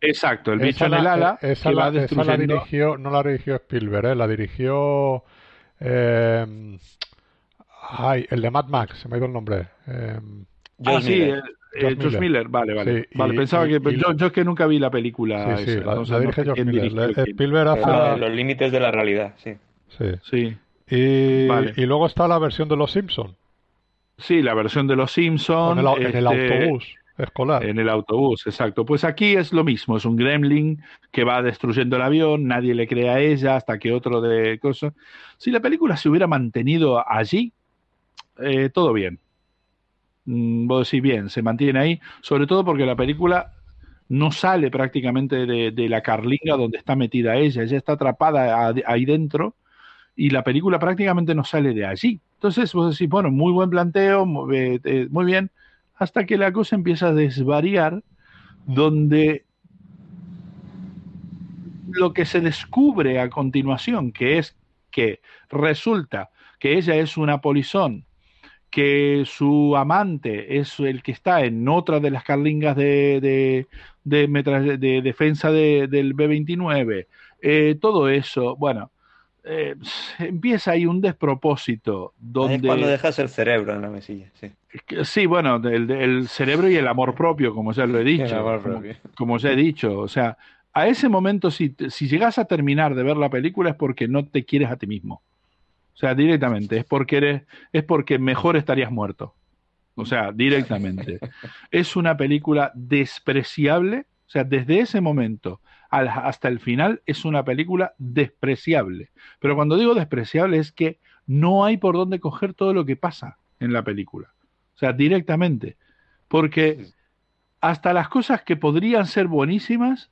C: Exacto, el bicho
B: Esa
C: en el
B: la-
C: ala,
B: eh, esa la, esa la dirigió, no la dirigió Spielberg, ¿eh? La dirigió... eh, ay, el de Mad Max, se me ha ido el nombre. Eh,
C: Ah,
D: George
C: sí,
D: Miller.
C: eh, eh,
B: Josh
C: Josh
B: Miller.
C: Vale, vale.
B: Sí,
C: vale,
B: y-
C: pensaba
B: y-
C: que.
B: y-
C: yo, yo es que nunca vi la película
B: sí, sí,
C: esa,
B: la,
C: entonces
B: la
C: no
B: dirige
C: sé quién
B: Miller. Spielberg hace
D: la- los límites de la realidad, sí.
B: sí.
C: Sí,
B: Y,
C: Vale.
B: y luego está la versión de Los Simpsons,
C: sí, la versión de Los Simpsons.
B: en el, au- en el
C: este,
B: autobús escolar.
C: En el autobús, exacto. Pues aquí es lo mismo, es un gremlin que va destruyendo el avión, nadie le cree a ella hasta que otro de cosas. Si la película se hubiera mantenido allí, eh, todo bien. Mm, Vos decís bien, se mantiene ahí, sobre todo porque la película no sale prácticamente de, de la carlinga donde está metida ella, ella está atrapada ahí dentro y la película prácticamente no sale de allí. Entonces vos decís, bueno, muy buen planteo, eh, eh, muy bien, hasta que la cosa empieza a desvariar, donde lo que se descubre a continuación, que es que resulta que ella es una polizón, que su amante es el que está en otra de las carlingas de, de, de defensa de- del B-29, eh, todo eso, bueno, eh, empieza ahí un despropósito
D: Ahí
C: donde...
D: es cuando dejas el cerebro en la mesilla, sí.
C: Sí, bueno, el, el cerebro y el amor propio, como ya lo he dicho. Como ya he dicho. O sea, a ese momento, si, si llegas a terminar de ver la película es porque no te quieres a ti mismo. O sea, directamente. Es porque eres, es porque mejor estarías muerto. O sea, directamente. es una película despreciable. O sea, desde ese momento al- hasta el final es una película despreciable. Pero cuando digo despreciable es que no hay por dónde coger todo lo que pasa en la película. O sea, directamente. Porque hasta las cosas que podrían ser buenísimas,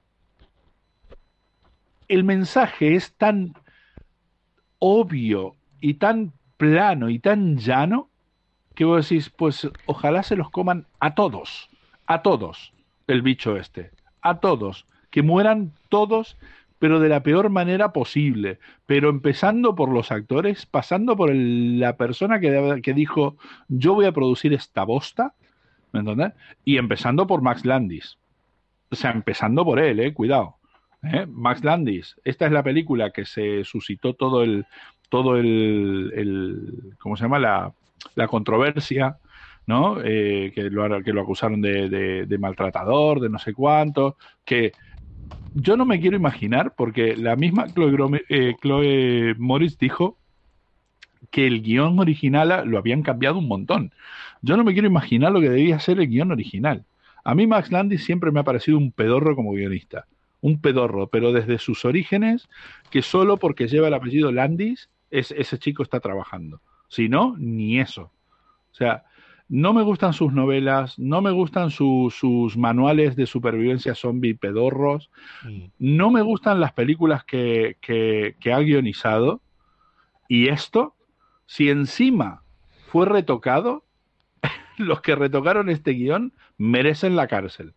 C: el mensaje es tan obvio y tan plano y tan llano que vos decís, pues ojalá se los coman a todos, a todos, el bicho este, a todos, que mueran todos, pero de la peor manera posible, pero empezando por los actores, pasando por el- la persona que, dijo, yo voy a producir esta bosta, ¿me entiendes? Y empezando por Max Landis. O sea, empezando por él, eh, cuidado. ¿eh? Max Landis, esta es la película que se suscitó todo el, todo el, el ¿cómo se llama? La, la controversia, ¿no? Eh, que, lo, que lo acusaron de, de- de maltratador, de no sé cuánto, que yo no me quiero imaginar, porque la misma Chloe, eh, Morris dijo que el guion original lo habían cambiado un montón. Yo no me quiero imaginar lo que debía ser el guion original. A mí Max Landis siempre me ha parecido un pedorro como guionista. Un pedorro, pero desde sus orígenes, que solo porque lleva el apellido Landis, es, ese chico está trabajando. Si no, ni eso. O sea, no me gustan sus novelas, no me gustan su- sus manuales de supervivencia zombie pedorros,
B: Mm.
C: no me gustan las películas que, que, que ha guionizado. Y esto, si encima fue retocado, [laughs] los que retocaron este guion merecen la cárcel.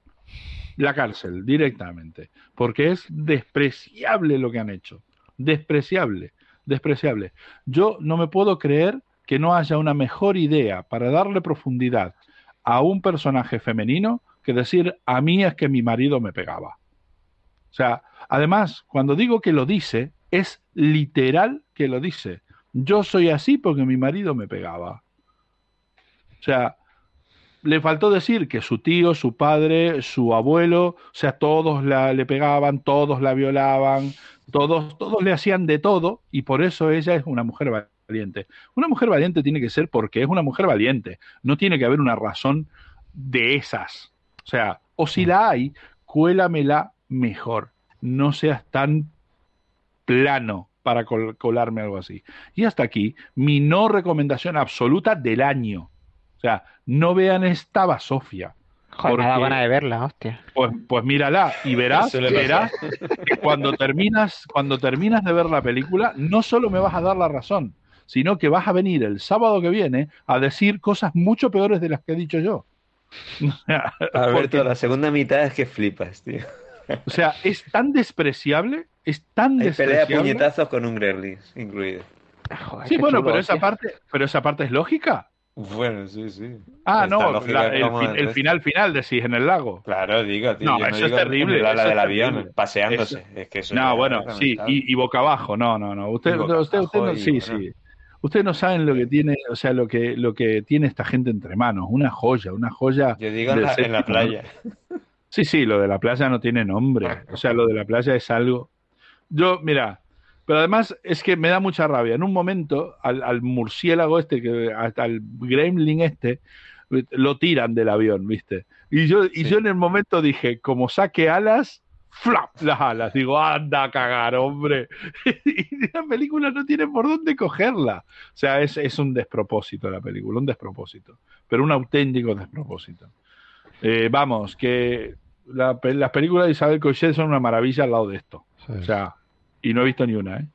C: La cárcel, directamente. Porque es despreciable lo que han hecho. Despreciable, despreciable. Yo no me puedo creer que no haya una mejor idea para darle profundidad a un personaje femenino que decir a mí es que mi marido me pegaba. O sea, además, cuando digo que lo dice, es literal que lo dice. Yo soy así porque mi marido me pegaba. O sea, le faltó decir que su tío, su padre, su abuelo, o sea, todos la, le pegaban, todos la violaban, todos, todos le hacían de todo y por eso ella es una mujer valiente. Una mujer valiente tiene que ser porque es una mujer valiente. No tiene que haber una razón de esas. O sea, o si la hay, cuélamela mejor. No seas tan plano para col- colarme algo así. Y hasta aquí, mi no recomendación absoluta del año. O sea, no vean esta basofia.
E: Joder,
C: Porque-
E: ganas de verla, hostia.
C: Pues, pues mírala y verás, verás que cuando terminas, cuando terminas de ver la película, no solo me vas a dar la razón, sino que vas a venir el sábado que viene a decir cosas mucho peores de las que he dicho yo. [laughs]
D: Alberto,
C: porque-
D: la segunda mitad es que flipas, tío.
C: o sea, es tan despreciable, es tan
D: Hay pelea
C: despreciable.
D: puñetazos con un Gremlins incluido.
E: Joder,
C: Sí, bueno,
E: chulo,
C: pero esa parte, pero esa parte es lógica.
D: Bueno, sí, sí.
C: Ah, no, la- el, fin- final final decís en el lago.
D: Claro, digo, tío.
C: No,
D: yo
C: eso es
D: digo
C: terrible,
D: del avión,
C: terrible.
D: paseándose. Es que eso
C: No, bueno, sí, y, y boca abajo, no, no, no. Usted, usted, usted no,
D: y
C: sí,
D: bueno.
C: Ustedes no saben lo que tiene, o sea, lo que, lo que tiene esta gente entre manos, una joya, una joya.
D: Yo digo en la, en la playa.
C: Sí, sí, lo de la playa no tiene nombre. O sea, lo de la playa es algo. Yo, mira, pero además es que me da mucha rabia. En un momento, al, al murciélago este, que, al gremlin este, lo tiran del avión, ¿viste? Y yo, y
D: Sí.
C: yo en el momento dije, como saque alas, ¡flap! las alas. Digo, anda a cagar, hombre. [laughs] y la película no tiene por dónde cogerla. O sea, es, es un despropósito la película, un despropósito. Pero un auténtico despropósito. Eh, vamos, que la las películas de Isabel Cochet son una maravilla al lado de esto.
B: Sí.
C: O sea, y no he visto ni una, ¿eh?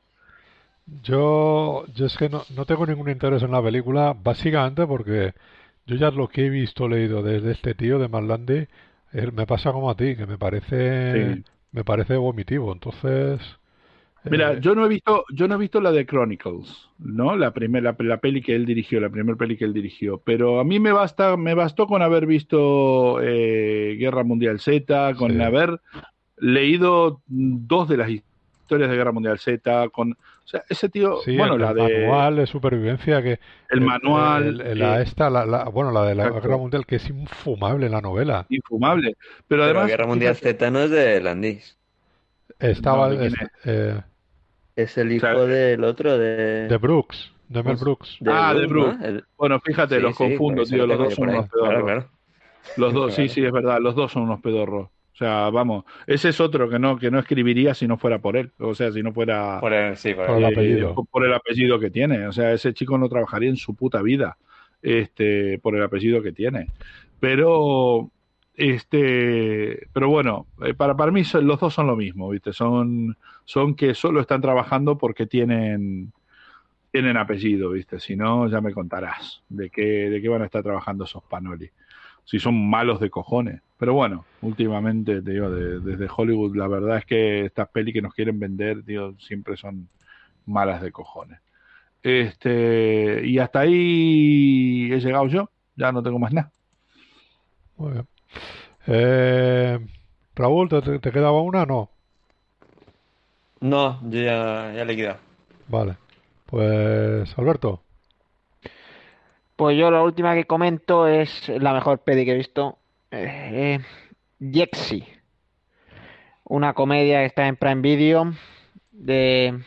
B: Yo, yo es que no, no tengo ningún interés en la película, básicamente porque yo ya lo que he visto, leído desde este tío de Marlandi, me pasa como a ti, que me parece,
C: Sí.
B: me parece vomitivo. Entonces,
C: Mira,
B: eh,
C: yo no he visto, yo no he visto la de Chronicles, ¿no? La primera, la, peli que él dirigió, la primera peli que él dirigió. Pero a mí me basta, me bastó con haber visto eh, Guerra Mundial Z, con
B: Sí.
C: haber leído dos de las historias de Guerra Mundial Z, con, o sea, ese tío,
B: sí,
C: bueno,
B: el,
C: la
B: el
C: de
B: manual de supervivencia que
C: el manual,
B: el- el- la esta, la, la- bueno, la de la
C: exacto.
B: Guerra Mundial que es infumable la novela.
C: infumable. Pero
D: Pero
C: además,
D: la Guerra Mundial Z no es de Landis.
B: Estaba
C: No, ¿de
B: es- eh,
D: Es el hijo
C: sea,
D: del otro de...
B: de Brooks, de Mel
D: Pues-
B: Brooks.
C: Ah, de
D: Brooke. ¿no?
C: Bueno, fíjate,
D: sí,
C: los
D: sí,
C: confundo,
D: por eso
C: tío,
D: lo
C: los dos son unos pedorros.
D: Claro, claro.
C: Los dos, sí, sí, es verdad, los dos son unos pedorros. O sea, vamos, ese es otro que no, que no escribiría si no fuera por él. O sea, si no fuera
D: Por el, sí, por
B: Por
D: el-
B: el apellido.
C: por el apellido que tiene. O sea, ese chico no trabajaría en su puta vida este, por el apellido que tiene. Pero, este, pero bueno, eh, para, para mí son- los dos son lo mismo, ¿viste? Son, son que solo están trabajando porque tienen, tienen apellido, ¿viste? Si no, ya me contarás de qué, de qué van a estar trabajando esos panoli. Si son malos de cojones. Pero bueno, últimamente, te digo, de- desde Hollywood, la verdad es que estas pelis que nos quieren vender, tío, siempre son malas de cojones. Este, y hasta ahí he llegado yo, ya no tengo más nada.
B: Muy bien. Eh, Raúl, ¿te, quedaba una? No.
D: No, yo ya, ya le he quitado.
B: Vale. Pues, Alberto.
E: Pues yo la última que comento es la mejor peli que he visto. Eh. Una comedia que está en Prime Video de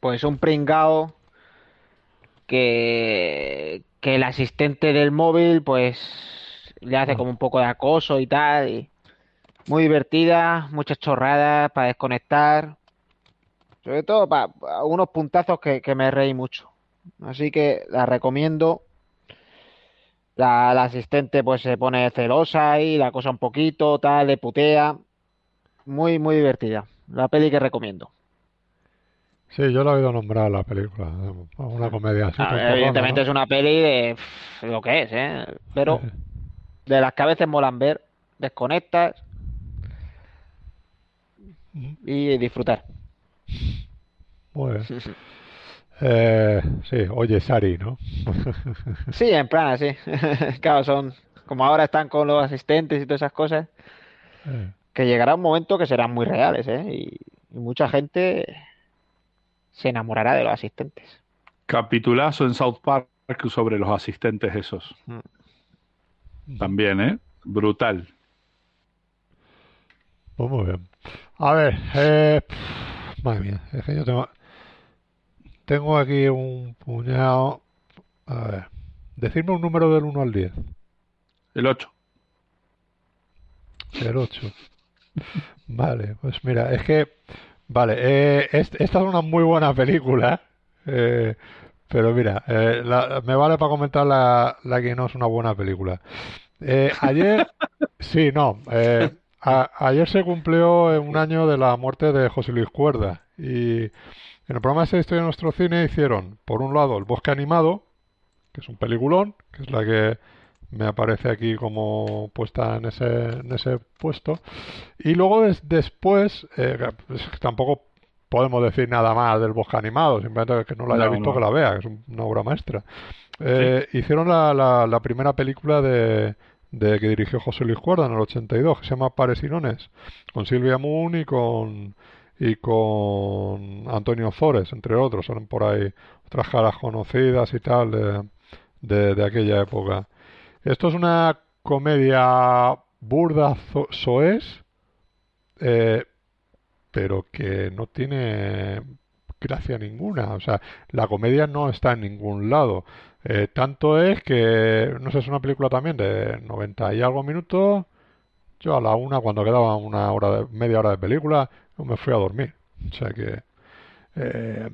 E: pues un pringao que, que el asistente del móvil pues le hace como un poco de acoso y tal. y muy divertida, muchas chorradas para desconectar. Sobre todo para, unos puntazos que, que me reí mucho. Así que la recomiendo. La, la asistente pues se pone celosa y la cosa un poquito, tal, le putea. Muy, muy divertida. La peli que recomiendo.
B: Sí, yo lo he oído nombrar la película. Una comedia así.
E: Ah, evidentemente
B: ¿no?
E: es una peli de pff, lo que es, ¿eh? Pero de las que a veces molan ver, desconectas y disfrutar.
B: Muy bien. [laughs] Eh, sí, oye, Sari, ¿no? [laughs]
E: Sí, en plan así. [laughs] Claro, son como ahora están con los asistentes y todas esas cosas,
B: Eh,
E: que llegará un momento que serán muy reales, ¿eh? Y, y mucha gente se enamorará de los asistentes.
C: Capitulazo en South Park sobre los asistentes esos. También, ¿eh? Brutal.
B: pues muy bien. A ver, eh, pff, madre mía, es que yo tengo, tengo aquí un puñado. A ver, decirme un número del 1 al 10.
C: El 8.
B: El 8. Vale, pues mira, es que, vale, eh, est- esta es una muy buena película, eh, pero mira, eh, la- me vale para comentar la, la que no es una buena película. Eh, ayer, [laughs] sí, no. eh, a- ayer se cumplió un año de la muerte de José Luis Cuerda. Y en el programa de historia de nuestro cine hicieron, por un lado, El Bosque Animado, que es un peliculón, que es la que me aparece aquí como puesta en ese, en ese puesto. Y luego des- después, eh, pues, tampoco podemos decir nada más del Bosque Animado, simplemente que no lo haya
C: No,
B: visto
C: no.
B: que la vea, que es un- una obra maestra. Eh, Hicieron la, la- la primera película de, de que dirigió José Luis Cuerda en el 82, que se llama Pares y Nones, con Silvia Moon y con y con Antonio Zores, entre otros, salen por ahí otras caras conocidas y tal de, de, aquella época. Esto es una comedia burda, soez, eh, pero que no tiene gracia ninguna. O sea, la comedia no está en ningún lado. Eh, tanto es que, no sé, es una película también de 90 y algo minutos. Yo a la una, cuando quedaba una hora de, media hora de película, me fui a dormir. O sea que eh,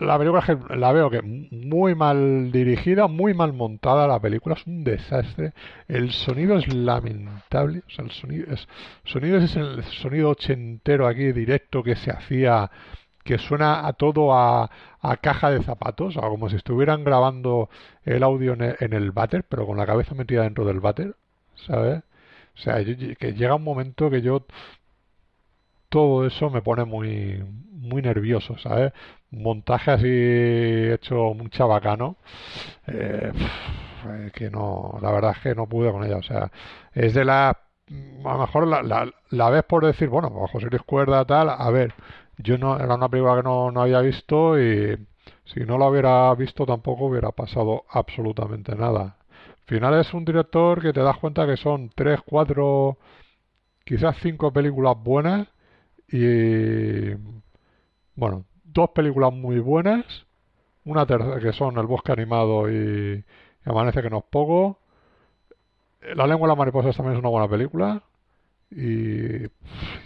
B: la película la veo que muy mal dirigida, muy mal montada la película, es un desastre. El sonido es lamentable, o sea, el sonido es sonido es el sonido ochentero aquí directo que se hacía que suena a todo a, a caja de zapatos, o como si estuvieran grabando el audio en el, en el váter, pero con la cabeza metida dentro del váter, ¿sabes? O sea, yo- que llega un momento que yo todo eso me pone muy muy nervioso, ¿sabes? Montaje así hecho muy chabacano, eh, que no, la verdad es que no pude con ella, o sea, es de la, a lo mejor la, la, la ves por decir, bueno, pues José Luis Cuerda tal, a ver, yo no, era una película que no, no había visto y si no la hubiera visto tampoco hubiera pasado absolutamente nada. Al final es un director que te das cuenta que son tres, cuatro, quizás cinco películas buenas y bueno, dos películas muy buenas, una tercera que son El bosque animado y, y Amanece que no es poco. La lengua de las mariposas también es una buena película y,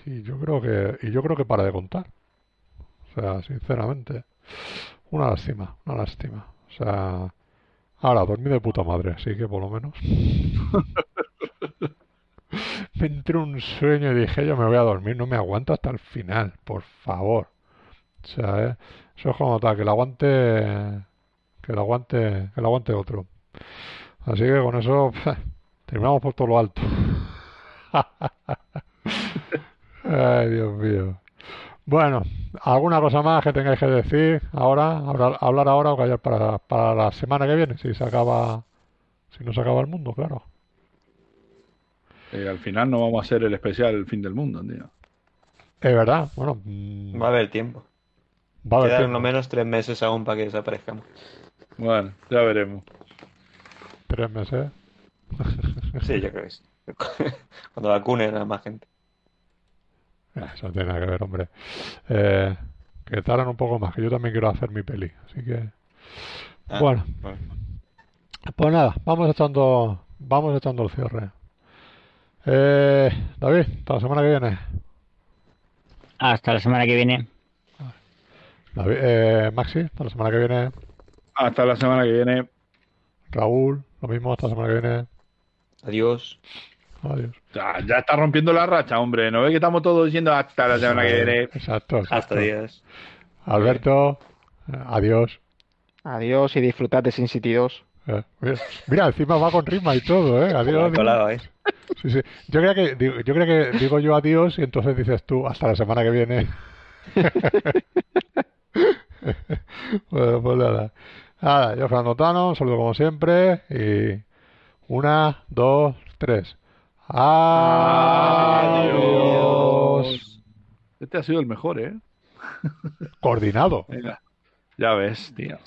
B: y yo creo que y yo creo que para de contar. O sea, sinceramente, una lástima, una lástima. O sea, ahora dormí de puta madre, así que por lo menos [laughs] me entró un sueño y dije, yo me voy a dormir, no me aguanto hasta el final, por favor. O sea, eh, eso es como tal, que lo aguante, que lo aguante, que lo aguante otro. Así que con eso terminamos por todo lo alto. [laughs] [laughs] Ay, Dios mío. Bueno, ¿alguna cosa más que tengáis que decir ahora? Hablar, hablar ahora o callar para, para la semana que viene, si se acaba, si no se acaba el mundo, claro.
C: Eh, al final no vamos a hacer el especial El fin del mundo, tío.
B: Es verdad, bueno, mm,
D: Va a haber tiempo.
B: va a haber
D: Quedan lo menos tres meses aún para que desaparezcamos.
C: Bueno, ya veremos.
B: Tres meses.
D: Sí, yo creo que sí. [laughs] Cuando vacunen a más gente. [laughs]
B: Eso no tiene nada que ver, hombre. Eh, que tardan un poco más, que yo también quiero hacer mi peli. Así que,
D: Ah,
B: bueno, pues nada, vamos echando, vamos echando el cierre. Eh, David, hasta la semana que viene.
A: Hasta la semana que viene.
B: David, eh, Maxi, hasta la semana que viene.
C: Hasta la semana que viene.
B: Raúl, lo mismo, hasta la semana que viene.
D: Adiós.
B: Adiós.
C: Ya, ya está rompiendo la racha, hombre. ¿No ve que estamos todos diciendo hasta la semana que viene?
B: Exacto, exacto.
D: Hasta días.
B: Alberto, adiós.
E: Adiós y disfrutad de Sin City 2.
B: Eh, mira, mira, encima va con rima y todo, ¿eh? Adiós.
D: Colado, ¿eh?
B: Sí, sí. Yo creo que digo, yo creo que digo yo adiós y entonces dices tú hasta la semana que viene. [laughs] bueno, pues nada. Nada, yo Fernando Tano, un saludo como siempre y una, dos, tres. Adiós.
C: Este ha sido el mejor, ¿eh?
B: Coordinado.
C: Venga. Ya ves, tío.